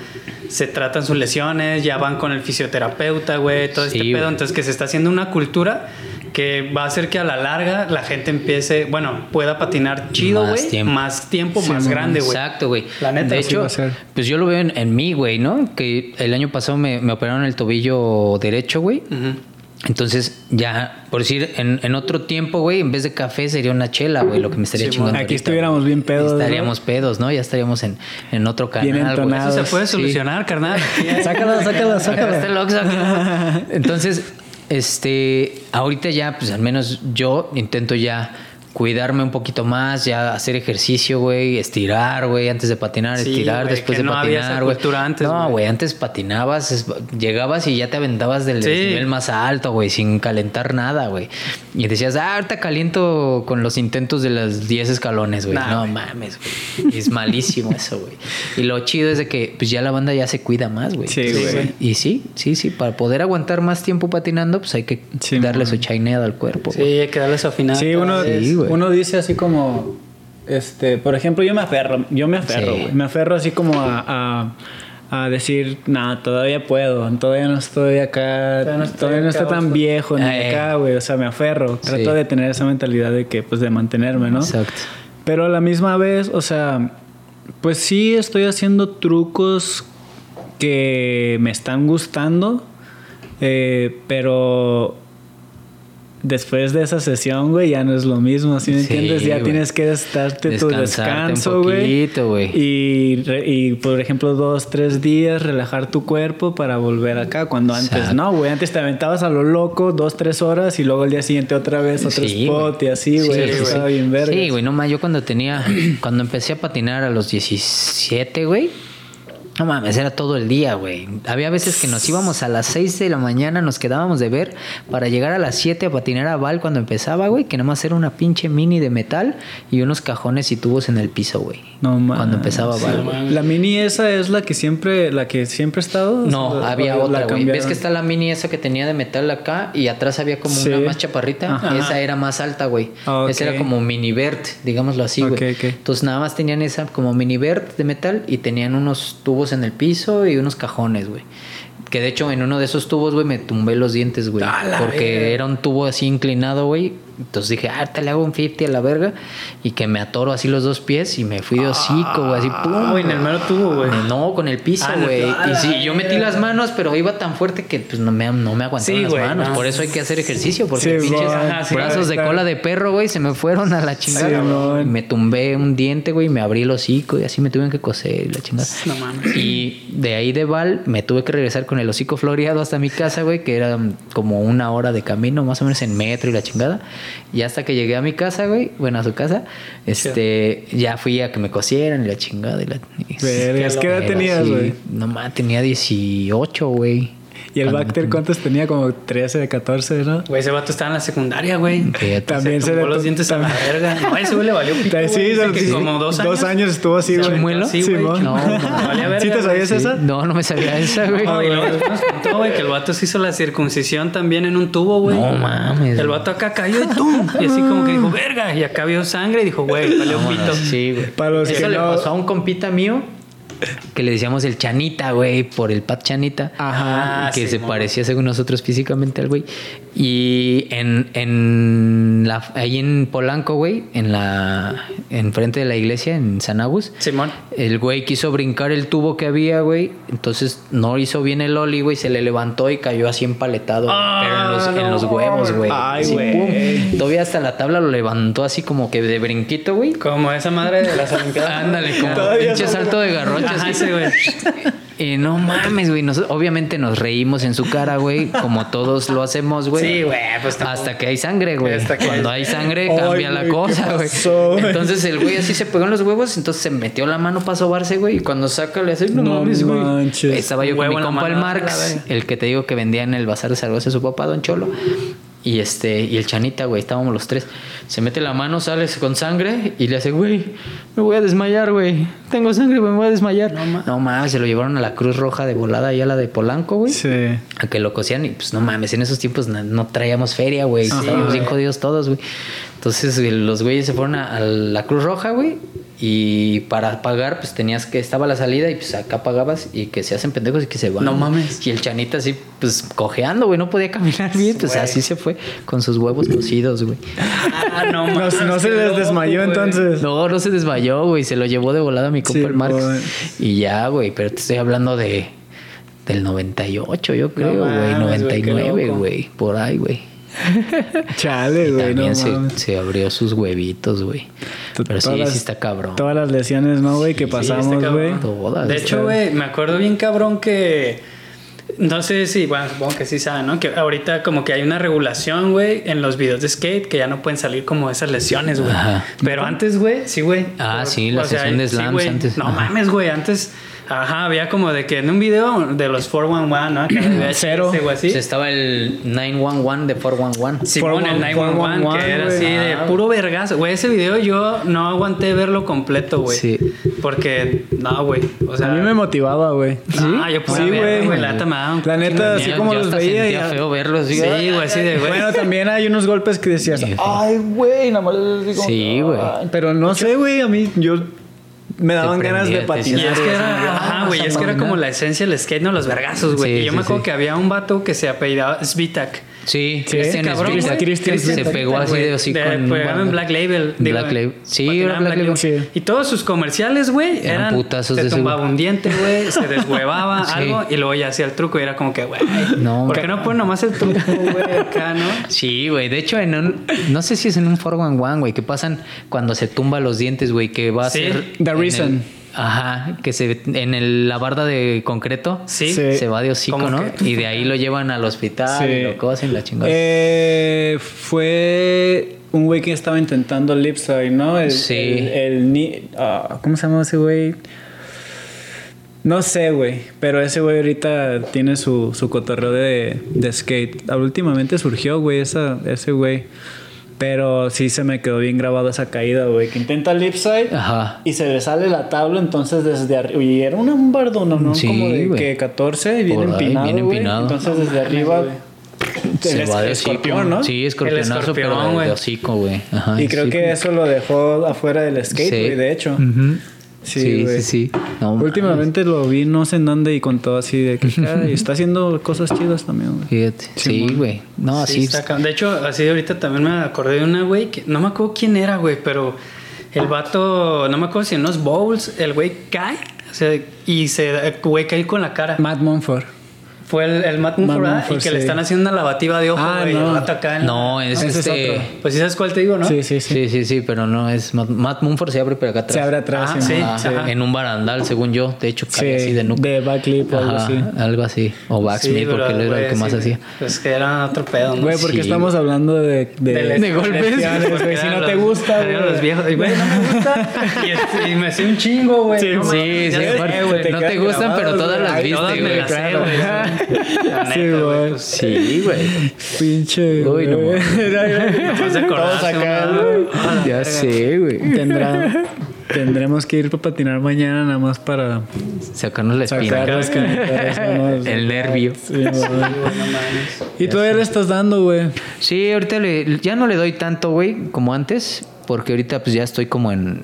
se tratan sus lesiones, ya van con el fisioterapeuta, güey, todo este Sí, pedo. güey. Entonces, que se está haciendo una cultura que va a hacer que a la larga la gente empiece, bueno, pueda patinar chido, Más güey, tiempo. más tiempo, Sí, más grande, güey. Exacto, güey. La neta, De hecho, va a ser. pues yo lo veo en, en mí, güey, ¿no? Que el año pasado me, me operaron el tobillo derecho, güey. Ujú. Entonces, ya, por decir, en, en otro tiempo, güey, en vez de café sería una chela, güey, lo que me estaría Sí, chingando. Aquí ahorita, estuviéramos bien pedos, ¿no? Estaríamos pedos, ¿no? Ya estaríamos en, en otro canal. Bien. Eso se puede Sí. solucionar, carnal. Sácalo, sácalo, sácalo. Entonces, este, ahorita ya, pues al menos yo intento ya cuidarme un poquito más, ya hacer ejercicio, güey, estirar, güey, antes de patinar, Sí, estirar después que de no había patinar, esa güey. cultura antes, No, güey. antes patinabas, es- llegabas y ya te aventabas del Sí. nivel más alto, güey, sin calentar nada, güey. Y decías, ah, ahorita caliento con los intentos de los 10 escalones, güey. Nah, no mames, güey. Es malísimo eso, güey. Y lo chido es de que pues ya la banda ya se cuida más, güey. Sí, güey. Y sí, sí, sí, para poder aguantar más tiempo patinando, pues hay que Sí, darle man. su chaineada al cuerpo. Sí, hay que darle su afinada. Sí, uno, Sí, güey. uno dice así como, este, por ejemplo, yo me aferro, yo me aferro, Sí. güey. Me aferro así como a, a, a decir, nada, todavía puedo, todavía no estoy acá, Todavía no estoy todavía no está tan viejo ni Eh. acá, güey. O sea, me aferro. Sí. Trato de tener esa mentalidad de que, pues, de mantenerme, ¿no? Exacto. Pero a la misma vez, o sea, pues sí estoy haciendo trucos que me están gustando, eh, pero después de esa sesión, güey, ya no es lo mismo, ¿sí me Sí, entiendes? Ya güey. tienes que darte tu descanso, güey. Y, y, por ejemplo, dos, tres días, relajar tu cuerpo para volver acá. Cuando antes, Exacto. no, güey, antes te aventabas a lo loco dos, tres horas y luego al día siguiente otra vez otro Sí, spot güey. y así, güey. Sí, estaba bien verga. Sí, güey, no más. Yo cuando tenía, cuando empecé a patinar a los 17, güey. No mames, era todo el día, güey. Había veces que nos íbamos a las 6 de la mañana, nos quedábamos de ver para llegar a las 7 a patinar a Val cuando empezaba, güey, que nomás era una pinche mini de metal y unos cajones y tubos en el piso, güey. No mames. Cuando empezaba Val, güey. La mini esa es la que siempre, la que siempre ha estado. No, ¿O- había otra, güey. ¿Ves que está la mini esa que tenía de metal acá y atrás había como Sí. una más chaparrita? Ajá. Esa era más alta, güey. Ah, ok. Esa era como mini vert, digámoslo así, güey. Ok, ok. Entonces nada más tenían esa como mini vert de metal y tenían unos tubos en el piso y unos cajones, güey. Que de hecho en uno de esos tubos, güey, me tumbé los dientes, güey. Porque verga. era un tubo así inclinado, güey. Entonces dije, ah, te le hago un 50 a la verga. Y que me atoro así los dos pies y me fui de hocico, güey. Así, pum. Güey, en el mero tubo, güey. No, con el piso, Ah, güey. y sí, yo metí las manos, pero iba tan fuerte que pues no me, no me aguantaron Sí, las güey, manos. no. Por eso hay que hacer ejercicio, porque Sí, pinches güey. Ajá, sí, brazos de cola de perro, güey, se me fueron a la chingada. Me tumbé un diente, güey, y me abrí el hocico y así me tuvieron que coser y la chingada. No mames. Y de ahí de Val me tuve que regresar con el hocico floreado hasta mi casa, güey, que era como una hora de camino, más o menos en metro y la chingada. Y hasta que llegué a mi casa, güey, bueno, a su casa, este, ya fui a que me cosieran y la chingada. Y la, y- que edad tenías, güey. No más, tenía 18, güey. Y el Bacter, ¿cuántos tenía? Como 13, 14, ¿no? Güey, ese vato estaba en la secundaria, güey. También se se le los dientes a la verga. No, ese güey le valió pito, güey. Sí, sí, que sí. como dos años. Dos años estuvo así, güey. ¿Chimuelo? Sí, güey. No, no, valía verga, ¿Sí te sabías sí. esa? No, no me sabía esa, güey. No, y luego después nos contó, güey, que el vato se hizo la circuncisión también en un tubo, güey. No mames. El vato acá cayó y ¡tum! Y así como que dijo, verga. Y acá vio sangre y dijo, güey, valió pito. Sí, güey. Para los Eso le pasó a un compita mío que le decíamos el Chanita, güey, por el Pat Chanita. Ajá. Que se parecía según nosotros físicamente al güey. Y en, en la, ahí en Polanco, güey, en la enfrente de la iglesia, en San Agus, Simón. el güey quiso brincar el tubo que había, güey. Entonces no hizo bien el oli, güey. Se le levantó y cayó así empaletado. Ah, pero en los, en no. los huevos, güey. Ay, güey. Todavía hasta la tabla lo levantó así como que de brinquito, güey. Como esa madre de las Olimpiadas. Ándale, como pinche salto de garrocha. Ajá, así. ese, güey. Y no mames, güey. nos- obviamente nos reímos en su cara, güey. Como todos lo hacemos, güey. Sí, güey, pues tampoco. Hasta que hay sangre, güey. Hasta que- Cuando hay sangre Ay, cambia la güey, ¿qué cosa, güey. Entonces el güey así se pegó en los huevos, entonces se metió la mano para sobarse, güey. Y cuando saca le hace, no, No mames, güey. Estaba yo con mi compa el Marx, el que te digo que vendía en el bazar de Zaragoza su papá, Don Cholo. Y este, y el Chanita, güey, estábamos los tres. Se mete la mano, sale con sangre y le hace, güey, me voy a desmayar, güey. Tengo sangre, me voy a desmayar. No mames, se lo llevaron a la Cruz Roja de volada, ya la de Polanco, güey. Sí. A que lo cosían y pues no mames, en esos tiempos no, no traíamos feria, güey. Estábamos bien jodidos todos, güey. Entonces güey, los güeyes se fueron a, a la Cruz Roja, güey. Y para pagar, pues tenías que, estaba la salida y pues acá pagabas y que se hacen pendejos y que se van. No mames. Y el chanita así, pues cojeando, güey, no podía caminar bien. Pues Güey. así se fue con sus huevos cocidos, güey. Ah, no, No, mames, no se les desmayó güey. entonces. No, no se desmayó, güey. Se lo llevó de volada mi compa Sí, el Marx. Y ya, güey. Pero te estoy hablando de del 98, yo creo, güey. qué 99, loco. güey. Por ahí, güey. Chale, güey, no También se, abrió sus huevitos, güey. Pero sí, sí las- está cabrón. Todas las lesiones, ¿no, güey? que Sí, pasamos, este güey. De hecho, güey, me acuerdo bien cabrón que. No sé si, bueno, supongo que sí saben, ¿no? Que ahorita como que hay una regulación, güey, en los videos de skate que ya no pueden salir como esas lesiones, güey. Pero antes, güey, sí, güey. Ah, Por- sí, la sesión de sí, slams antes. No Ajá. mames, güey, antes. Ajá, había como de que en un video de los 411, ¿no? Que Cero. O así. Pues estaba el 911 de 411. Simón, el 911, que era así de puro vergazo. Güey, ese video yo no aguanté verlo completo, güey. Sí. Porque, no, güey. O sea, a mí me motivaba, güey. Ah, yo pura Sí, güey. güey. La neta me daba un La neta, así como Yo los veía sentía y- feo verlos. Sí, güey, así de, güey. Bueno, también hay unos golpes que decías, Sí. ay, güey, nada más les digo, Sí, güey. Pero no sé, güey, a mí, yo me daban ganas de Y patinar. es que güey, así, era, ajá, güey, es que era como la esencia del skate, no los vergazos, güey. Sí, y yo sí, me acuerdo sí. que había un vato que se apellidaba Svitak. Sí, Sí, Christian cabrón, güey. Christian se pegó así de así De- con en Black Label. digo, Black Label. Sí, era Black Label. Sí. Y todos sus comerciales, güey, Eran eran. putazos se de tumbaba un diente, güey, se deshuevaba Sí. algo y luego ya hacía el truco y era como que, güey. No, ¿Por qué no ponen nomás el truco, güey, acá, no? Sí, güey. De hecho, en un, no sé si es en un 411, güey, que pasan cuando se tumba los dientes, güey, que va a ser. The Reason. el- ajá, que se en el- la barda de concreto Sí. Sí. se va de hocico, ¿no? que- Y de ahí lo llevan al hospital Sí. y lo cosen la chingada. Eh, fue un güey que estaba intentando Lipside, ¿no? El, Sí. El, el ni- ah, ¿Cómo se llama ese güey? No sé, güey. Pero ese güey ahorita tiene su, su cotorreo de, de skate. Últimamente surgió, güey, esa, ese güey. Pero sí se me quedó bien grabado esa caída, güey. Que intenta Lipside Ajá. y se le sale la tabla, entonces desde arriba. Y era una- un bardón, ¿no? Sí, Como de que 14 y bien Por ahí, empinado. bien empinado. Entonces desde arriba. Se el va de escorpión. ¿no? Sí, escorpionazo, escorpión, pero de güey. hocico, güey. Ajá, Y creo sí. que eso lo dejó afuera del skate, Sí. güey, de hecho. Ujú. Sí, Sí, güey. sí, sí. No, Últimamente lo vi no sé en dónde y con todo así de que "Ay, está haciendo cosas chidas también, güey. Fíjate. Sí, güey. No, Sí, así. está. De hecho, así ahorita también me acordé de una, güey, que no me acuerdo quién era, güey, pero el vato, no me acuerdo si en unos bowls, el güey cae, o sea, y se, güey cae con la cara. Matt Monfort. Fue el, el Matt Mumford, y que le sí. están haciendo una lavativa de ojo, Ah, güey, no. acá en No, es Ese es este. otro. Pues sí sabes cuál te digo, ¿no? Sí, sí, sí. Sí, sí, sí, pero no es. Matt, Matt Mumford se abre por acá atrás. Se abre atrás, Ah, sí, sí, ¿no? sí. ajá. En un barandal, según yo. De hecho, cae Sí, así de nuca. de backflip o algo así. algo así. O backsmith, Sí, pero, porque él era el que más sí, hacía. Pues que era otro pedo, ¿no? Güey, porque Sí, estamos hablando de, de, De de golpes. güey. Si no te gusta, güey. los viejos. Güey, no me gusta. y, este, y me sé un chingo, güey. Sí, No sí, no te gustan, pero todas las viste, güey. Güey. La neta, Sí, güey, güey. pues, Sí, güey. Pinche. Uy, no güey. Todos acá, güey. ah, Ya sé, güey. Tendrá, tendremos que ir para patinar mañana nada más para Sacarnos la espina. sacar las canitas, ¿no? El nervio. Sí. Y todavía le estás dando, güey. Sí, ahorita le- ya no le doy tanto, güey, como antes, porque ahorita pues ya estoy como en...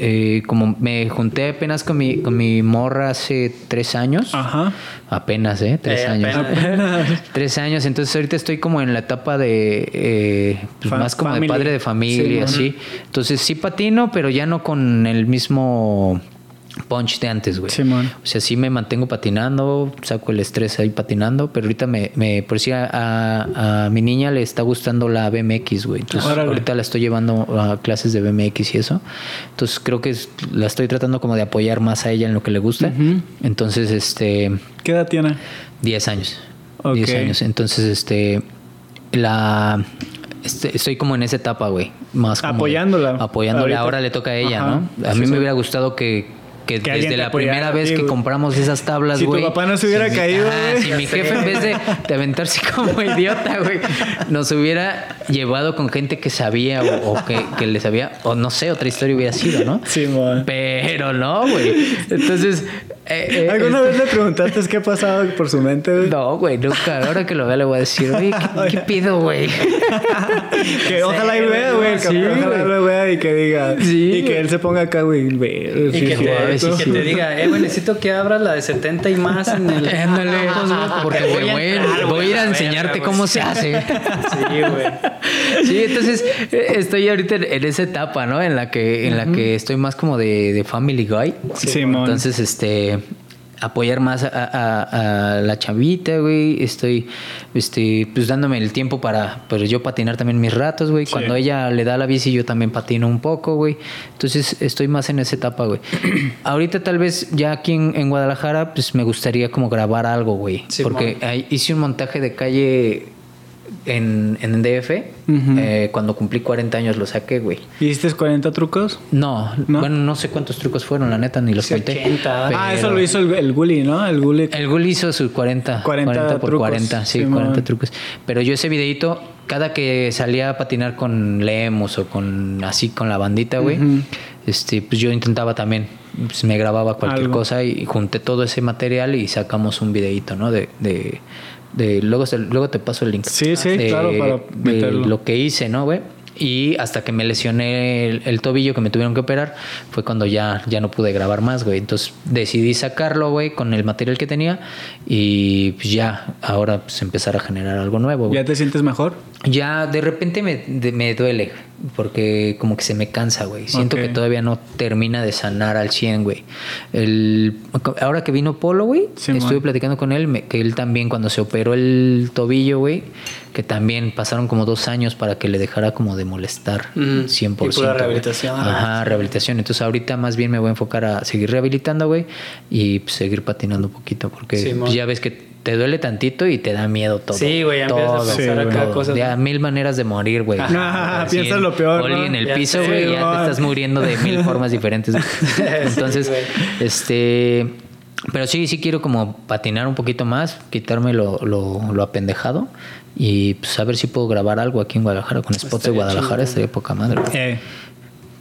eh, como me junté apenas con mi, con mi morra hace tres años. Ajá. Apenas, ¿eh? Tres Eh, años. apenas. Tres años, entonces ahorita estoy como en la etapa de... eh, pues, más como family. de padre de familia Sí, así. Entonces sí patino, pero ya no con el mismo punch de antes, güey. Simón. O sea, sí me mantengo patinando, saco el estrés ahí patinando, pero ahorita me, me por si a, a- a mi niña le está gustando la BMX, güey. Entonces Órale. ahorita la estoy llevando a clases de BMX y eso. Entonces creo que la estoy tratando como de apoyar más a ella en lo que le gusta. Entonces, este, ¿Qué edad tiene? 10 años. Ok. 10 años. Entonces, este, la... este, estoy como en esa etapa, güey. Más como Apoyándola. Apoyándola. Ahorita. Ahora le toca a ella, Ajá. ¿no? A mí sí. me hubiera gustado que, que, desde la apoyara, primera vez sí, que güey. compramos esas tablas, Si tu güey. papá no se hubiera caído, güey. Si mi jefe, en vez de, de aventarse como idiota, güey, nos hubiera llevado con gente que sabía o, o que, que le sabía, o no sé, otra historia hubiera sido, ¿no? Simón. Pero no, güey. Entonces. eh, eh, ¿Alguna vez le preguntaste qué pasaba por su mente, güey? no, güey, nunca. Ahora que lo vea le voy a decir, oye, ¿qué, qué pido, güey? Que ojalá y vea, güey. Sí, que ojalá güey. lo vea y que diga. Sí, y que güey. él se ponga acá, güey. Y sí, que, sí, te, sí, y que sí. te diga, eh, güey, necesito que abras la de 70 y más en el. Ándale, porque voy voy, a- entrar, voy a ir a enseñarte verga, cómo se hace. Sí, güey. Sí, entonces eh, estoy ahorita en- esa etapa, ¿no? En la que, en la que estoy más como de, de Family Guy. Simón. Entonces, este apoyar más a, a- a la chavita, güey. Estoy, este, pues dándome el tiempo para, pero yo patinar también mis ratos, güey. Sí. Cuando ella le da la bici, yo también patino un poco, güey. Entonces, estoy más en esa etapa, güey. Ahorita tal vez ya aquí en, en Guadalajara, pues me gustaría como grabar algo, güey. Simón. Porque ahí hice un montaje de calle en, en DF. Eh, cuando cumplí 40 años lo saqué, güey. ¿Hiciste 40 trucos? No, ¿No? bueno, no sé cuántos trucos fueron, la neta, ni los Sí, conté. 80. Ah, eso lo hizo el, el Gully, ¿no? El Gully. el Gul hizo sus 40, 40 40, por trucos, 40, sí, Simón. 40 trucos. Pero yo ese videito, cada que salía a patinar con Lemus o con así con la bandita, güey, este, pues yo intentaba también, pues me grababa cualquier Algo. cosa y junté todo ese material y sacamos un videito, ¿no? De, de, de luego, luego te paso el link. Sí, sí, De- claro, para de meterlo. lo que hice, ¿no, güey? Y hasta que me lesioné el, el tobillo que me tuvieron que operar, fue cuando ya, ya no pude grabar más, güey. Entonces decidí sacarlo, güey, con el material que tenía y pues ya, ahora pues empezar a generar algo nuevo, güey. ¿Ya te sientes mejor? Ya de repente me, de- me duele, porque como que se me cansa, güey. Siento que todavía no termina de sanar al 100, güey. El, ahora que vino Polo, güey, estuve platicando con él, me- que él también cuando se operó el tobillo, güey, que también pasaron como dos años para que le dejara como de molestar Ujú. 100%. Y pura rehabilitación. Ajá, rehabilitación. Entonces ahorita más bien me voy a enfocar a seguir rehabilitando, güey, y pues, seguir patinando un poquito, porque ya ves que te duele tantito y te da miedo todo. Sí, güey, ya empiezas a Todo, pensar Sí, acá todo. cosas. Ya mil maneras de morir, güey. Ah, piensas en- lo peor, Oli ¿no? en el Ya piso, güey, ya te estás muriendo de mil formas diferentes. güey. Entonces, este... Pero sí, sí quiero como patinar un poquito más, quitarme lo, lo, lo apendejado y pues a ver si puedo grabar algo aquí en Guadalajara con spots de Guadalajara, estaría poca madre. güey. Eh,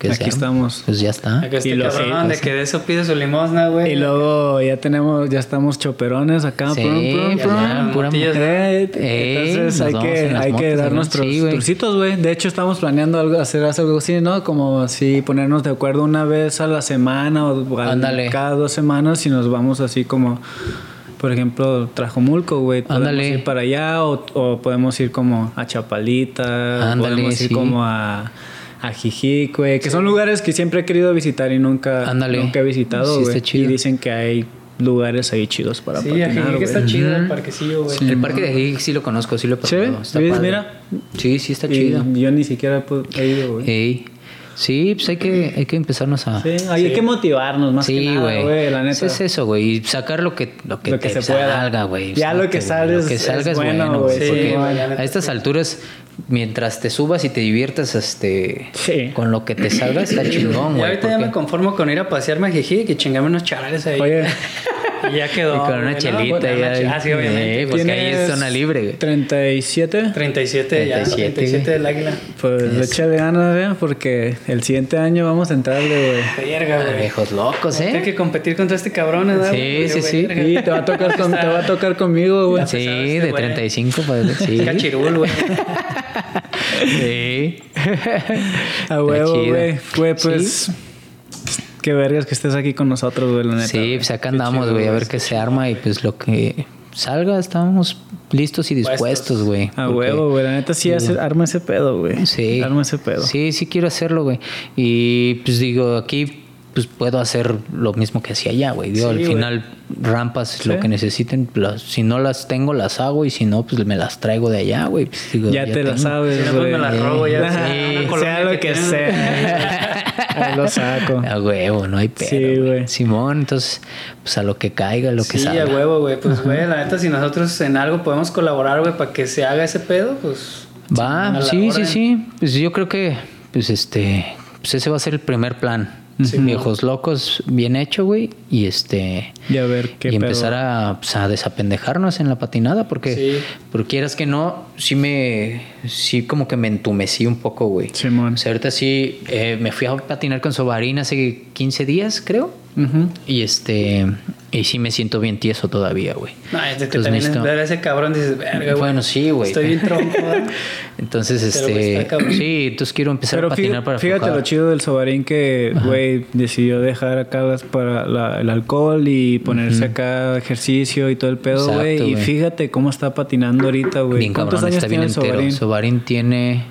Que aquí sea, estamos. Pues ya está. Acá este Y lo- cabrón sí, de que de eso pide su limosna, güey. Y luego ya tenemos, ya estamos choperones acá. Sí, prum, prum, ya, prum. ya, pura motillas. Eh, Eh, entonces hay que, en hay que dar nuestros Sí, güey. turcitos, güey. De hecho, estamos planeando algo, hacer algo así, ¿no? Como así ponernos de acuerdo una vez a la semana o al- Ándale. cada dos semanas y nos vamos así como, por ejemplo, Trajomulco, güey. Podemos Ándale. ir para allá o, o podemos ir como a Chapalita, Ándale, podemos ir sí. como a... A Jijic, güey, que son lugares que siempre he querido visitar y nunca, Ándale. nunca he visitado, Sí, güey. está chido. y dicen que hay lugares ahí chidos para Sí, patinar, aquí güey. está chido el parquecillo, güey. el parque de Jijic sí lo conozco, sí lo he ¿Sí? pasado. Está ¿Ves? padre. Mira. Sí, sí está Y chido. yo ni siquiera he ido, güey. Ey. Sí, pues hay que, hay que empezarnos a... Sí, hay que motivarnos más que Sí, nada, güey. güey, la neta. Es eso, güey. Y sacar lo que, lo que, Lo que te se pueda. salga, güey. Ya lo que sale es- que salga es bueno, bueno, güey. Sí, a estas sí. alturas, mientras te subas y te diviertas este, Sí. con lo que te salga, está chingón, güey. ahorita ya me conformo con ir a pasearme a y chingarme unos charales ahí. Oye, Y ya quedó. Y con una chelita una ya. che- Ah, sí, obviamente. Eh, pues que ahí es ¿tienes zona libre, güey. 37. 37, ya. 37, 37 del águila. Pues le échale ganas, güey, porque el siguiente año vamos a entrarle, güey. Verga, güey. Viejos locos, ¿eh? que competir contra este cabrón, ¿verdad? Sí, sí, sí. Y te va a tocar, con- te va a tocar conmigo, güey. Sí, este de güey. 35 para sí. Cachirul, güey. Sí. A huevo, güey. Güey, pues. Qué vergas que estés aquí con nosotros, güey, la neta. Sí, pues acá andamos, güey, a ver qué se arma y pues lo que salga, estamos listos y dispuestos, güey. A porque- huevo, güey. La neta sí hace, arma ese pedo, güey. Sí. Arma ese pedo. Sí, sí quiero hacerlo, güey. Y pues digo, aquí pues puedo hacer lo mismo que hacía allá, güey. Digo, Sí, al final rampas Sí. lo que necesiten, las- si no las tengo las hago y si no pues me las traigo de allá, güey. Pues, Ya te la tengo. sabes, Si no, pues güey. me la robo ya. Sea lo que sea. Ahí lo saco. A huevo, no hay pedo. Sí, güey. Simón, entonces, pues a lo que caiga, lo que Sí, salga. a huevo, güey. Pues, güey, la neta, si nosotros en algo podemos colaborar, güey, para que se haga ese pedo, pues. Va, a sí, sí, sí. Pues yo creo que, pues este, pues ese va a ser el primer plan. Sí, Viejos locos, bien hecho, güey. Y este. Y a ver qué y empezar a, pues, a desapendejarnos en la patinada, porque, Sí. porque quieras que no, sí me, sí como que me entumecí un poco, güey. Simón. O sea, ahorita sí, eh, me fui a patinar con Sobarín hace 15 días, creo. Y este, y sí me siento bien tieso todavía, güey. No, es de que Entonces también necesito- ver a ese cabrón dices, verga, güey. Bueno, sí, güey. Estoy bien tronco. Entonces, este, sí, entonces quiero empezar Pero a patinar fíjate, para fíjate lo chido del Sobarín que, güey, decidió dejar acá las para la- el alcohol y ponerse acá ejercicio y todo el pedo, Exacto, güey. Y fíjate cómo está patinando ahorita, güey. Bien ¿Cuántos cabrón, años está bien tiene el entero. Sobarín? Sobarín tiene,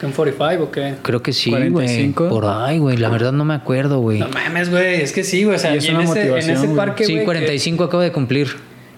¿Que un 45 o qué? creo que sí, 45. güey. Por ahí, güey. La verdad no me acuerdo, güey. No mames, güey. Es que sí, güey. O sea, Y es y en, una ese, en motivación, ese güey. parque, Sí, güey, que- 45 acabo de cumplir.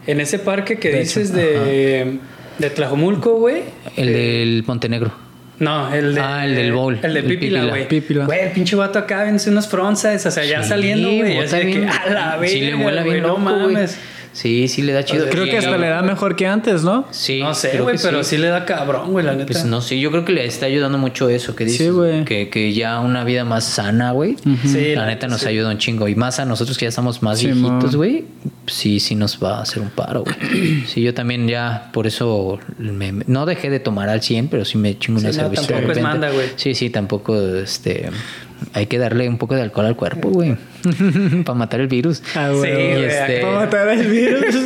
En ese parque que De dices hecho, de, de Tlajomulco, güey. El del Montenegro. No, el de. Ah, el del bowl, El de el Pípila. güey. Pípila. Güey, el pinche vato acá vence unos frontside, o sea, ya Sí, saliendo, güey. Así de que, bien- a la vez. Sí, le vuela bien no mames. Sí, sí le da chido. Creo que hasta le da mejor que antes, ¿no? Sí, no sé, güey, pero sí. le da cabrón, güey, la neta. Pues no sé, yo creo que le está ayudando mucho eso que dices. Sí, güey. Que, que ya una vida más sana, güey. Sí, la neta nos sí. ayuda un chingo. Y más a nosotros que ya estamos más viejitos, güey. Sí, sí nos va a hacer un paro, güey. Sí, yo también ya, por eso me- no dejé de tomar al 100, pero sí me chingo una Sí, no, cerveza. de tampoco es repente. manda, güey. Sí, sí, tampoco, este... hay que darle un poco de alcohol al cuerpo, güey. Para matar el virus. Ah, Sí, güey. este- Para matar el virus.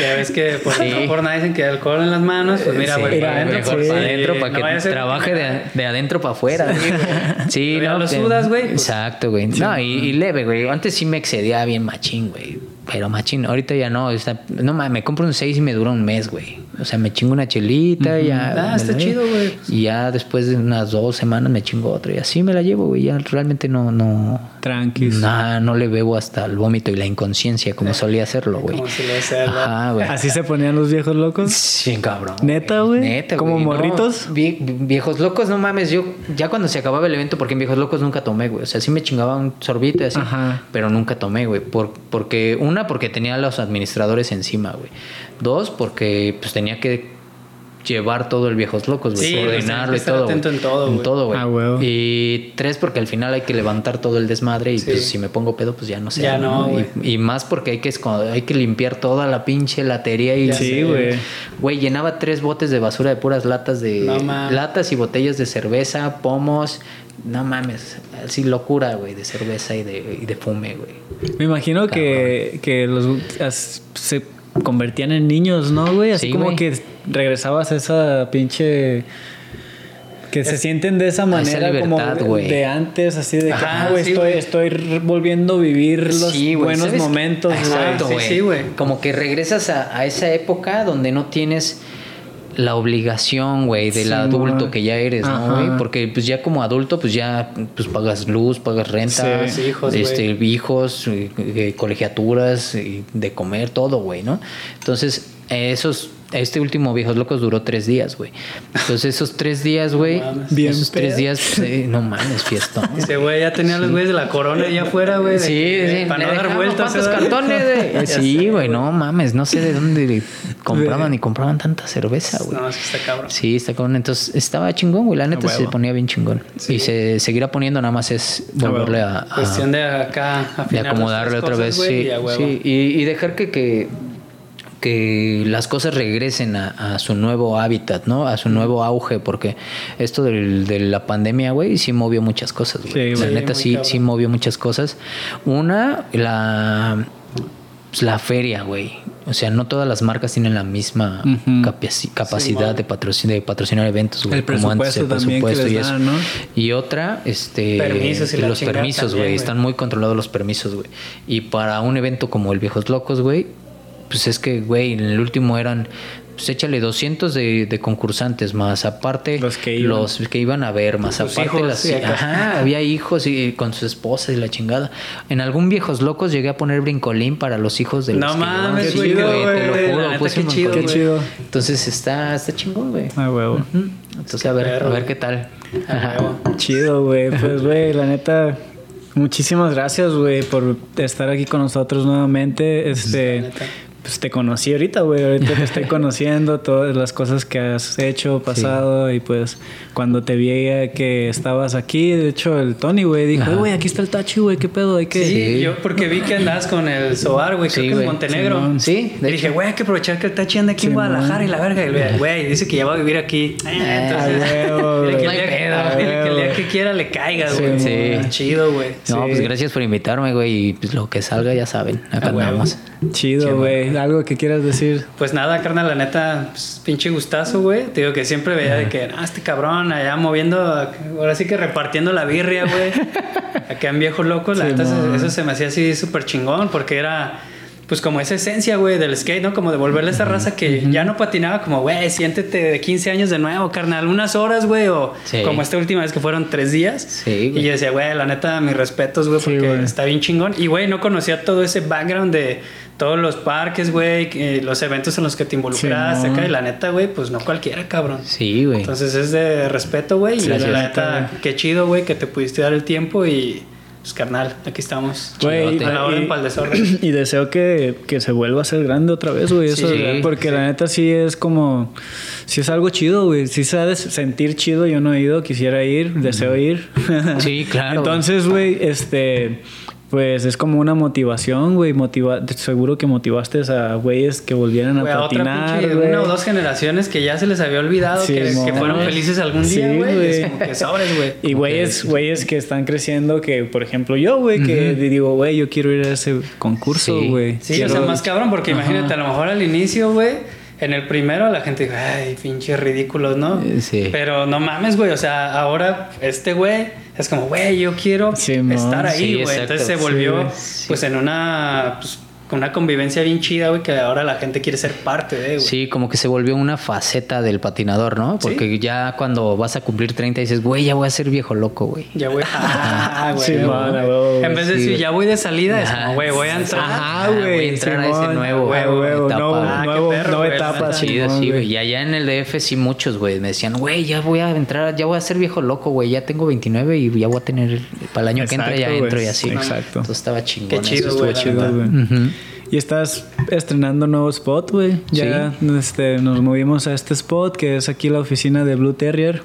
Ya ves que por, Sí. no por nada dicen que alcohol en las manos, pues mira, Sí, güey, para adentro, mejor pues, para adentro para no que ser- trabaje de, de adentro para afuera. Sí, no. lo sudas, güey, pues. Exacto, güey. No, y, y leve, güey. Antes sí me excedía bien machín, güey. Pero machín, ahorita ya no. está- no mames, me compro un 6 y me dura un mes, güey. O sea, me chingo una chelita, ya. Ah, está chido, güey. Y ya después de unas dos semanas me chingo otra. Y así me la llevo, güey. Ya realmente no, no. Tranquis. Nah, no le bebo hasta el vómito y la inconsciencia como solía hacerlo, güey. Como se le hace, ¿verdad? Ajá, güey. Así se ponían los viejos locos. Sí, cabrón. ¿Neta, güey? Neta, ¿Como güey. No, morritos? vie- viejos locos, no mames. Yo, ya cuando se acababa el evento, porque en viejos locos nunca tomé, güey. O sea, sí me chingaba un sorbito y así. Ajá. Pero nunca tomé, güey. Por, porque, una, porque tenía a los administradores encima, güey. Dos, porque pues tenía que llevar todo el viejos locos, güey. Sí, coordinarlo y todo. atento güey. en todo, güey. todo, güey. Ah, huevo. Y tres, porque al final hay que levantar todo el desmadre y Sí. pues si me pongo pedo, pues ya no sé. Ya no, güey. Y, y más porque hay que, esco- hay que limpiar toda la pinche latería y Ya Sí, güey. Güey, llenaba tres botes de basura de puras latas de No latas y botellas de cerveza, pomos. No mames, así locura, güey, de cerveza y de, y de fume, güey. Me imagino que, que los as- se convertían en niños, ¿no, güey? Así Sí, como güey. que regresabas a esa pinche... Que se sienten de esa manera libertad, como de antes, así de que, Ajá, ah, sí, estoy, estoy volviendo a vivir los Sí, buenos ¿sabes? momentos, güey. Exacto, güey. sí, güey. Como que regresas a, a esa época donde no tienes la obligación, güey, del Sí, adulto que ya eres, ¿no, güey? Porque pues ya como adulto, pues ya pues pagas luz, pagas renta, Sí, hijos, este, güey. hijos, eh, colegiaturas, de comer, todo, güey, ¿no? Entonces, esos, este último Viejos Locos duró tres días, güey. Entonces, esos tres días, güey, esos tres pedo. días, pues, eh, no mames, fiestón. Ese güey ya tenía los güeyes de la corona allá afuera, güey. de- Sí, de- sí, Para no dar vueltas. ¿Cuántos ¿verdad? cartones, güey? Sí, güey, no mames, no sé de dónde compraban y compraban tanta cerveza, güey. No, es que está cabrón. Sí, está cabrón. Entonces estaba chingón, güey. La neta se ponía bien chingón. Sí. Y se seguirá poniendo, nada más es volverle a, a- Cuestión de acá afinar acomodarle otra cosas, vez. Sí, y sí. Y, y dejar que, que, que las cosas regresen a, a su nuevo hábitat, ¿no? A su nuevo auge, porque esto del- de la pandemia, güey, sí movió muchas cosas, güey. Sí, la neta sí, cabrón. sí movió muchas cosas. Una, la, pues, la feria, güey. O sea, no todas las marcas tienen la misma capaci- capacidad de, patrocin- de patrocinar eventos, güey. El como antes, el presupuesto también que presupuesto les y eso. dan, ¿no? Y otra, este, Permisos y la los permisos, güey. Están muy controlados los permisos, güey. Y para un evento como el Viejos Locos, güey, pues es que, güey, en el último eran, pues échale 200 de, de concursantes más, aparte Los que iban. los que iban a ver, más aparte hijos, las, sí, ajá, había hijos y con sus esposas y la chingada. En algún Viejos Locos llegué a poner brincolín para los hijos de No los que mames, güey, te lo juro, la puse qué chido, Qué chido. Entonces está, está chingón, güey. Ah, huevo. Entonces, a ver, a ver qué tal. Ajá. Chido, güey. Pues, güey, la neta, muchísimas gracias, güey, por estar aquí con nosotros nuevamente. Este, La neta. Pues te conocí ahorita, güey. Ahorita te estoy conociendo todas las cosas que has hecho, pasado. Y pues, cuando te vi que estabas aquí, de hecho, el Tony, güey, dijo, güey, aquí está el Tachi, güey, qué pedo, hay que. Sí, Sí. yo porque vi que andabas con el Soar, güey, creo Sí, que güey. en Montenegro. Sí, de Y dije, güey, hay que aprovechar que el Tachi anda aquí en. Guadalajara y la verga. Y el güey, dice que ya va a vivir aquí. Eh, entonces, dile que el día- dile que el día huevo. que quiera le caiga, güey. Sí. Chido, güey. No, Sí. pues gracias por invitarme, güey. Y pues lo que salga ya saben. Acá Ah, andamos. Chido, güey. Algo que quieras decir. Pues nada, carnal, la neta, pues, pinche gustazo, güey. Te digo que siempre veía de que, ah, este cabrón allá moviendo, ahora sí que repartiendo la birria, güey. Acá en Viejos Locos, la Sí, neta, eso, se me hacía así súper chingón, porque era, pues como esa esencia, güey, del skate, ¿no? Como devolverle a esa raza que ya no patinaba, como, güey, siéntete de 15 años de nuevo, carnal, unas horas, güey, o Sí. como esta última vez que fueron tres días. Sí, güey. Y yo decía, güey, la neta, mis respetos, güey, Sí, porque güey. está bien chingón. Y, güey, no conocía todo ese background de todos los parques, güey, que- los eventos en los que te acá. Y la neta, güey, pues no cualquiera, cabrón. Sí, güey. Entonces es de respeto, güey. Y la neta, qué chido, güey, que te pudiste dar el tiempo y, pues, carnal, aquí estamos. Güey, A la orden y- para el desorden. Y deseo que, que se vuelva a ser grande otra vez, güey. Eso, Sí, porque la neta sí es como. Sí es algo chido, güey. Sí se ha de sentir chido. Yo no he ido, quisiera ir, deseo ir. Sí, claro. Entonces, güey, este. Pues es como una motivación, güey. Motiva seguro que motivaste a güeyes que volvieran a Güey, a otra patinar, pinche, una o dos generaciones que ya se les había olvidado Sí, que, fueron felices algún Sí, día, güey. güey. es como que sobres, güey. Y güeyes, güeyes que están creciendo, que por ejemplo yo, güey, que digo, güey, yo quiero ir a ese concurso, güey. Sí, Quiero- o sea, más cabrón, porque Ajá. imagínate, a lo mejor al inicio, güey, en el primero la gente dijo, ay, pinches ridículos, ¿no? Sí. Pero no mames, güey, o sea, ahora este güey es como, güey, yo quiero Sí, estar ahí, güey. Entonces se volvió, pues, en una, pues, con una convivencia bien chida, güey, que ahora la gente quiere ser parte de, güey. Sí, como que se volvió una faceta del patinador, ¿no? Porque ya cuando vas a cumplir 30 dices, güey, ya voy a ser viejo loco, güey. Ya voy, ah, güey. Sí, güey. güey. En vez de Sí, decir, güey. ya voy de salida, es como, güey, voy a entrar. Ajá, Ah, voy a güey. entrar a ese nuevo, a huevo, etapa. nuevo, Ah, nuevo, nueva güey, etapa, Simón, sí, güey. güey. Y allá en el DF sí muchos, güey, me decían, güey, ya voy a entrar, ya voy a ser viejo loco, güey, ya tengo 29 y ya voy a tener, para el año que entra ya entro y güey. así. Exacto. Entonces estaba chingón. Qué güey, estuvo chido. Chido, güey. Y estás estrenando nuevo spot, güey. Ya este, nos movimos a este spot que es aquí la oficina de Blue Terrier.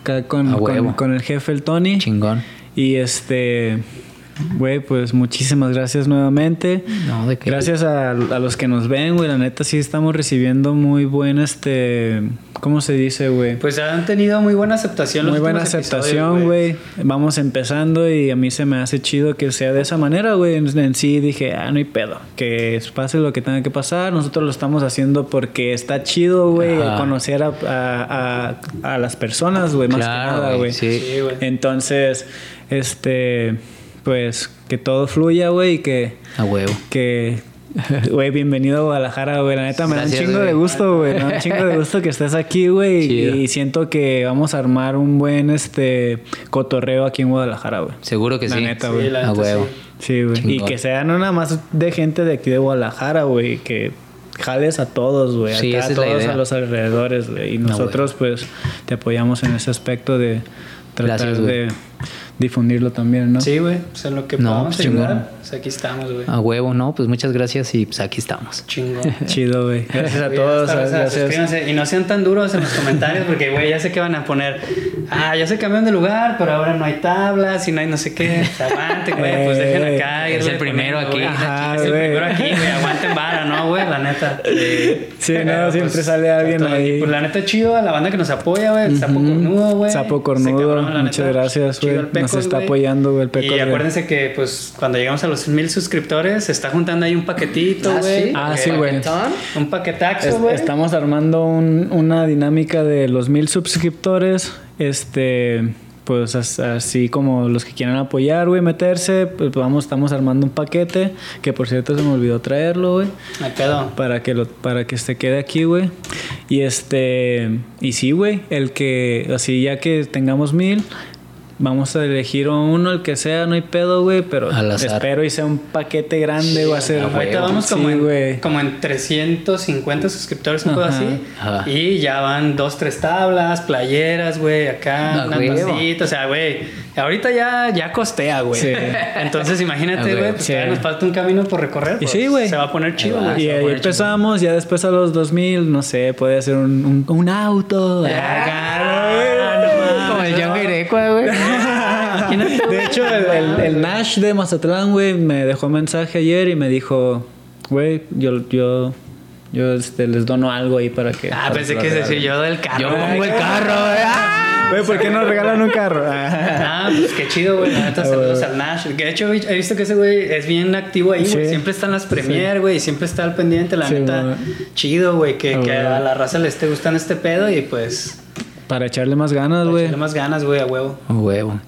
Acá con, con el jefe, el Tony. Chingón. Y este, güey, pues muchísimas gracias nuevamente. No, de qué. Gracias a, a los que nos ven, güey. La neta sí estamos recibiendo muy buen, este, ¿cómo se dice, güey? Pues han tenido muy buena aceptación los Muy buena aceptación, güey. Vamos empezando y a mí se me hace chido que sea de esa manera, güey. En, en sí dije, ah, no hay pedo. Que pase lo que tenga que pasar. Nosotros lo estamos haciendo porque está chido, güey, conocer a, a, a- a las personas, güey, más Claro, que nada, güey, güey. sí. Sí, güey. Entonces, este, pues que todo fluya, güey, y que, A huevo. que, güey, bienvenido a Guadalajara, güey. La neta me da un chingo de güey. gusto, güey. Me da un chingo de gusto que estés aquí, güey. Y siento que vamos a armar un buen, este, cotorreo aquí en Guadalajara, güey. Seguro que La sí. neta, Sí, güey. la A neta, huevo. sí. Sí, güey. Y que sea no nada más de gente de aquí de Guadalajara, güey. Que jales a todos, güey. Sí, a todos a los alrededores, güey. Y No, nosotros, pues, te apoyamos en ese aspecto de tratar Gracias, güey. de difundirlo también, ¿no? Sí, güey. Pues en lo que No, podamos pues, ayudar, chingón. Pues aquí estamos, güey. A huevo, no, pues muchas gracias y pues aquí estamos. Chingón. Chido, güey. Gracias a todos. Gracias. suscríbanse y no sean tan duros en los comentarios porque, güey, ya sé que van a poner, ah, ya se cambiaron de lugar, pero ahora no hay tablas y no hay no sé qué. Se aguanten, güey, pues dejen acá. Es el primero aquí. Ajá, es el primero aquí, güey. Aguanten vara, ¿no, güey? La neta. Sí, no, siempre pues, sale alguien ahí. Pues la neta chido a la banda que nos apoya, güey. El Sapo Cornudo, güey. Sapo Cornudo, cabrón, muchas neta, gracias, güey. Nos está apoyando, güey, el Y acuérdense que, pues, cuando llegamos a los mil suscriptores, se está juntando ahí un paquetito, Ah, güey. ¿sí? Ah, sí, güey. Un paquetaxo, Es- güey. estamos armando un- una dinámica de los mil suscriptores. Este, pues as- así como los que quieran apoyar, güey, meterse, pues vamos, estamos armando un paquete. Que por cierto se me olvidó traerlo, güey. Hay pedo. Para que lo, para que se quede aquí, güey. Y este. Y sí, güey. El que. Así ya que tengamos mil. Vamos a elegir uno, el que sea, no hay pedo, güey. Pero espero y sea un paquete grande, va a ser. Ahorita vamos como, Sí, en, güey. como en 350 suscriptores, un poco así. Ajá. Y ya van dos, tres tablas, playeras, güey, acá, Ah, vasitas, O sea, güey, ahorita ya, ya costea, güey. Sí. Entonces imagínate, Ah, güey, pues Sí. nos falta un camino por recorrer. Y pues, sí, güey. Se va a poner chido, güey. Y se ahí empezamos, ya después a los 2000, no sé, puede ser un, un, un auto. Como el John Irecua, güey. De hecho, el, el- el Nash de Mazatlán, güey, me dejó mensaje ayer y me dijo, güey, yo, yo, yo este, les dono algo ahí para que... Ah, para pensé que es regalen". decir yo del carro. Yo pongo el carro, güey. ¡Ah! Güey, ¿por qué no regalan un carro? Ah, pues qué chido, güey. La neta, saludos al Nash. Que de hecho, he visto que ese güey es bien activo ahí, güey. Sí. Siempre está en las premier, güey. Siempre está al pendiente, la Sí, neta. Chido, güey. Que, Ah, que a la raza le esté gustando este pedo y pues. para echarle más ganas, para güey. echarle más ganas, güey, a huevo. A huevo.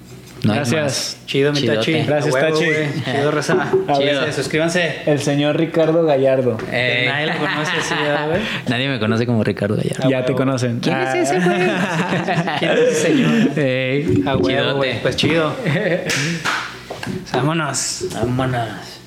No Gracias. Chido, mi Chidote. Tachi. Gracias, huevo, Tachi. Chido, raza. A. Chido. Suscríbanse. El señor Ricardo Gallardo. Ey. Nadie lo conoce así, ¿verdad, güey. Nadie me conoce como Ricardo Gallardo. Ya te conocen. ¿Quién Ah. es ese, güey? ¿Quién es ese señor? Ey, A huevo, güey. Pues chido. Vámonos. Vámonos.